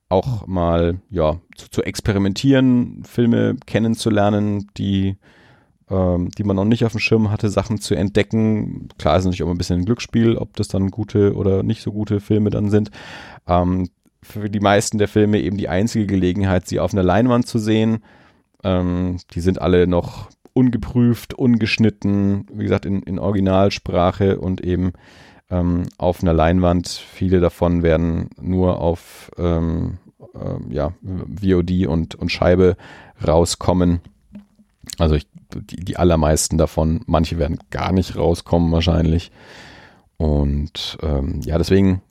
auch mal ja zu, zu experimentieren, Filme kennenzulernen, die ähm, die man noch nicht auf dem Schirm hatte, Sachen zu entdecken. Klar ist natürlich auch ein bisschen ein Glücksspiel, ob das dann gute oder nicht so gute Filme dann sind. Ähm, für die meisten der Filme eben die einzige Gelegenheit, sie auf einer Leinwand zu sehen ähm, die sind alle noch ungeprüft, ungeschnitten, wie gesagt, in, in Originalsprache und eben ähm, auf einer Leinwand. Viele davon werden nur auf ähm, äh, ja, VOD und, und Scheibe rauskommen. Also ich, die, die allermeisten davon, manche werden gar nicht rauskommen wahrscheinlich. Und ähm, ja, deswegen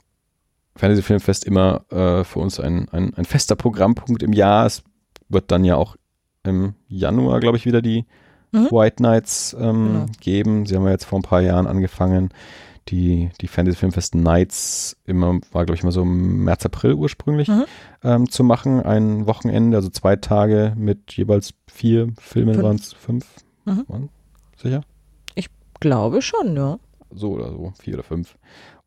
Fantasy Filmfest immer äh, für uns ein, ein, ein fester Programmpunkt im Jahr. Es wird dann ja auch im Januar, glaube ich, wieder die mhm. White Nights ähm, genau. geben. Sie haben ja jetzt vor ein paar Jahren angefangen, die, die Fantasy Filmfest Nights immer, war glaube ich immer so März, April ursprünglich mhm. ähm, zu machen. Ein Wochenende, also zwei Tage mit jeweils vier Filmen, waren es fünf? Mhm. Waren, sicher? Ich glaube schon, ja. So oder so, vier oder fünf.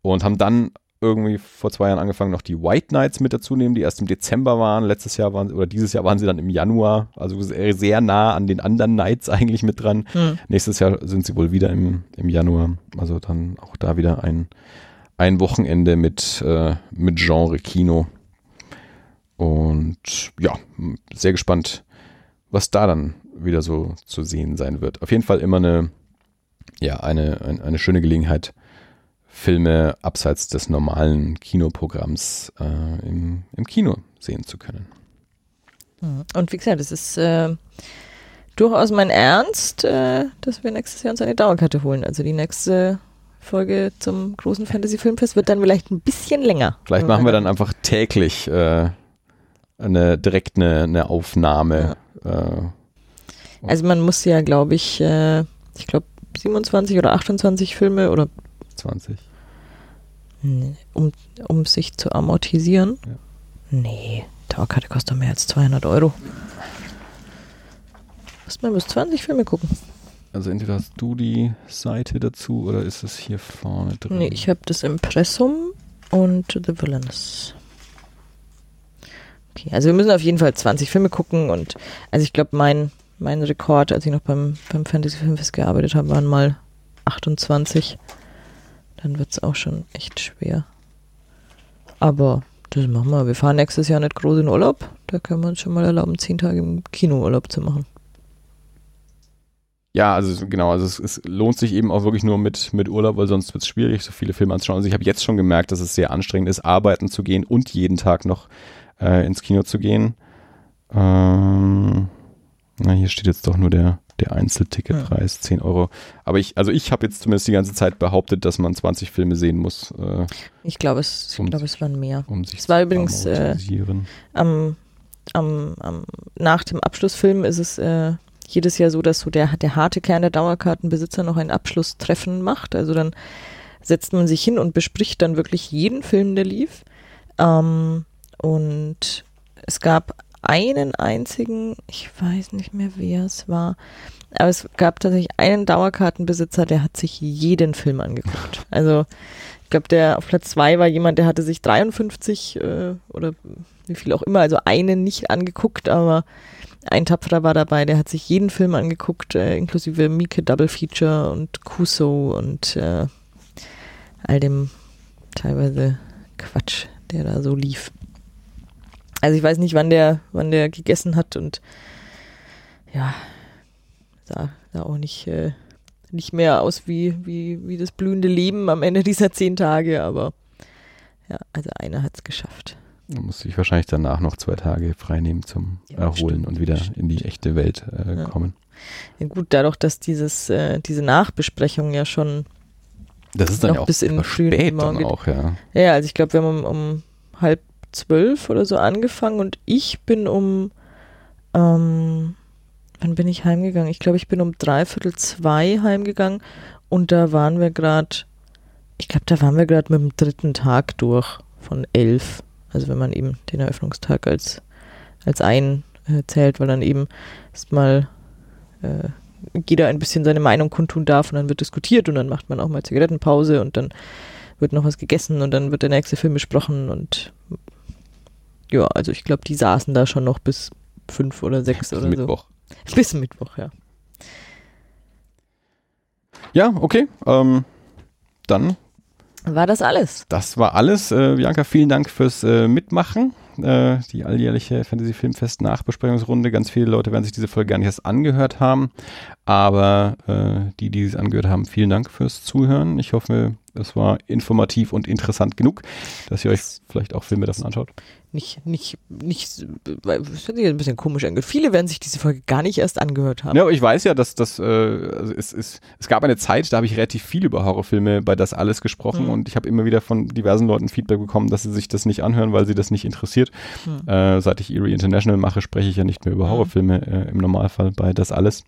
Und haben dann irgendwie vor zwei Jahren angefangen, noch die White Nights mit dazu nehmen, die erst im Dezember waren. Letztes Jahr waren oder dieses Jahr waren sie dann im Januar, also sehr nah an den anderen Nights eigentlich mit dran. Mhm. Nächstes Jahr sind sie wohl wieder im, im Januar. Also dann auch da wieder ein, ein Wochenende mit, äh, mit Genre Kino. Und ja, sehr gespannt, was da dann wieder so zu sehen sein wird. Auf jeden Fall immer eine, ja, eine, eine, eine schöne Gelegenheit, Filme abseits des normalen Kinoprogramms äh, im, im Kino sehen zu können. Mhm. Und wie gesagt, es ist äh, durchaus mein Ernst, äh, dass wir nächstes Jahr uns eine Dauerkarte holen. Also die nächste Folge zum großen Fantasy Filmfest wird dann vielleicht ein bisschen länger. Vielleicht machen wir dann einfach täglich äh, eine direkt eine, eine Aufnahme. Ja. Äh, also man muss ja, glaube ich, äh, ich glaube 27 oder 28 Filme oder 20. Um, um sich zu amortisieren? Ja. Nee, Dauerkarte kostet mehr als 200 Euro. Muss man bis 20 Filme gucken. Also entweder hast du die Seite dazu oder ist es hier vorne drin? Nee, ich habe das Impressum und The Villains. Okay, also wir müssen auf jeden Fall 20 Filme gucken und also ich glaube mein, mein Rekord, als ich noch beim, beim Fantasy Filmfest gearbeitet habe, waren mal 28 dann wird es auch schon echt schwer. Aber das machen wir. Wir fahren nächstes Jahr nicht groß in Urlaub. Da können wir uns schon mal erlauben, zehn Tage im Kinourlaub zu machen. ja, also genau, also es, es, lohnt sich eben auch wirklich nur mit, mit Urlaub, weil sonst wird es schwierig, so viele Filme anzuschauen. Also ich habe jetzt schon gemerkt, dass es sehr anstrengend ist, arbeiten zu gehen und jeden Tag noch äh, ins Kino zu gehen. Ähm, na, hier steht jetzt doch nur der, der Einzelticketpreis, ja. 10 Euro. Aber ich, also ich habe jetzt zumindest die ganze Zeit behauptet, dass man 20 Filme sehen muss. Äh, ich glaube, es, um, glaub, es waren mehr. Um sich es war übrigens äh, am, am, am, nach dem Abschlussfilm ist es äh, jedes Jahr so, dass so der, der harte Kern der Dauerkartenbesitzer noch ein Abschlusstreffen macht. Also dann setzt man sich hin und bespricht dann wirklich jeden Film, der lief. Ähm, und es gab einen einzigen, ich weiß nicht mehr, wer es war, aber es gab tatsächlich einen Dauerkartenbesitzer, der hat sich jeden Film angeguckt. Also ich glaube, der auf Platz zwei war jemand, der hatte sich 53 äh, oder wie viel auch immer, also einen nicht angeguckt, aber ein Tapferer war dabei, der hat sich jeden Film angeguckt, äh, inklusive Mieke Double Feature und Kuso und äh, all dem teilweise Quatsch, der da so lief. Also ich weiß nicht, wann der, wann der gegessen hat und ja, sah, sah auch nicht, äh, nicht mehr aus wie, wie, wie das blühende Leben am Ende dieser zehn Tage, aber ja, also einer hat es geschafft. Da musste ich wahrscheinlich danach noch zwei Tage freinehmen zum ja, Erholen stimmt, und wieder stimmt. in die echte Welt äh, ja. kommen. Ja, gut, dadurch, dass dieses, äh, diese Nachbesprechung ja schon das ist dann noch ja auch bis in spät dann auch, ja. Ja, also ich glaube, wir haben um, um halb zwölf oder so angefangen und ich bin um, ähm, wann bin ich heimgegangen? Ich glaube, ich bin um dreiviertel zwei heimgegangen und da waren wir gerade, ich glaube, da waren wir gerade mit dem dritten Tag durch von elf. Also wenn man eben den Eröffnungstag als, als ein äh, zählt, weil dann eben erstmal äh, jeder ein bisschen seine Meinung kundtun darf und dann wird diskutiert und dann macht man auch mal Zigarettenpause und dann wird noch was gegessen und dann wird der nächste Film besprochen und ja, also ich glaube, die saßen da schon noch bis fünf oder sechs bis oder Mittwoch. so. Bis Mittwoch, ja. Ja, okay. Ähm, dann war das alles? Das war alles. Äh, Bianca, vielen Dank fürs äh, Mitmachen. Äh, die alljährliche Fantasy Filmfest Nachbesprechungsrunde. Ganz viele Leute werden sich diese Folge gar nicht erst angehört haben. Aber äh, die, die es angehört haben, vielen Dank fürs Zuhören. Ich hoffe, es war informativ und interessant genug, dass ihr euch vielleicht auch Filme davon anschaut nicht, nicht, nicht, das hört sich ein bisschen komisch an. Viele werden sich diese Folge gar nicht erst angehört haben. Ja, aber ich weiß ja, dass das, äh, also es, es, es gab eine Zeit, da habe ich relativ viel über Horrorfilme bei das alles gesprochen mhm. und ich habe immer wieder von diversen Leuten Feedback bekommen, dass sie sich das nicht anhören, weil sie das nicht interessiert. Mhm. Äh, seit ich Erie International mache, spreche ich ja nicht mehr über mhm. Horrorfilme äh, im Normalfall bei das alles.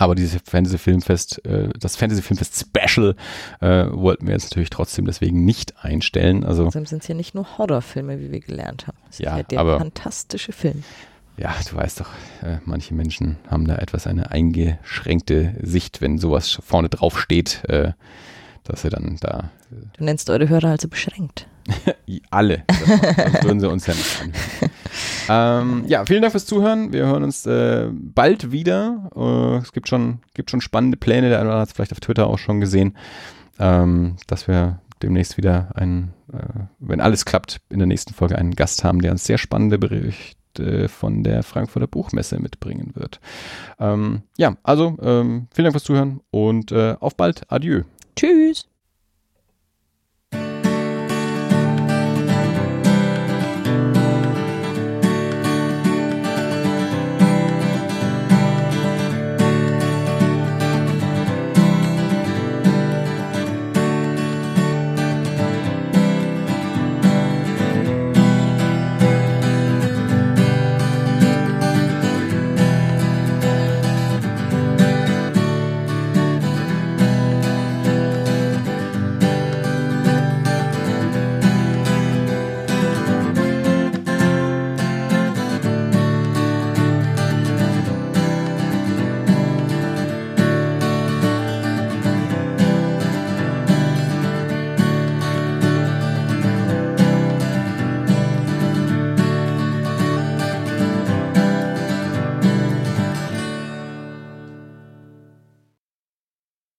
Aber dieses Fantasy Filmfest, äh, das Fantasy Filmfest Special äh, wollten wir jetzt natürlich trotzdem deswegen nicht einstellen. Also Außerdem sind es ja nicht nur Horrorfilme, wie wir gelernt haben. Es ja, ist ja der aber, fantastische Film. Ja, du weißt doch, äh, manche Menschen haben da etwas eine eingeschränkte Sicht, wenn sowas vorne drauf steht, äh, dass sie dann da. Äh, du nennst eure Hörer also beschränkt. Alle. Das, würden sie uns ja nicht anhören. ähm, ja, vielen Dank fürs Zuhören. Wir hören uns äh, bald wieder. Äh, es gibt schon, gibt schon spannende Pläne. Der eine hat es vielleicht auf Twitter auch schon gesehen, ähm, dass wir demnächst wieder einen, äh, wenn alles klappt, in der nächsten Folge einen Gast haben, der uns sehr spannende Berichte von der Frankfurter Buchmesse mitbringen wird. Ähm, ja, also ähm, vielen Dank fürs Zuhören und äh, auf bald. Adieu. Tschüss.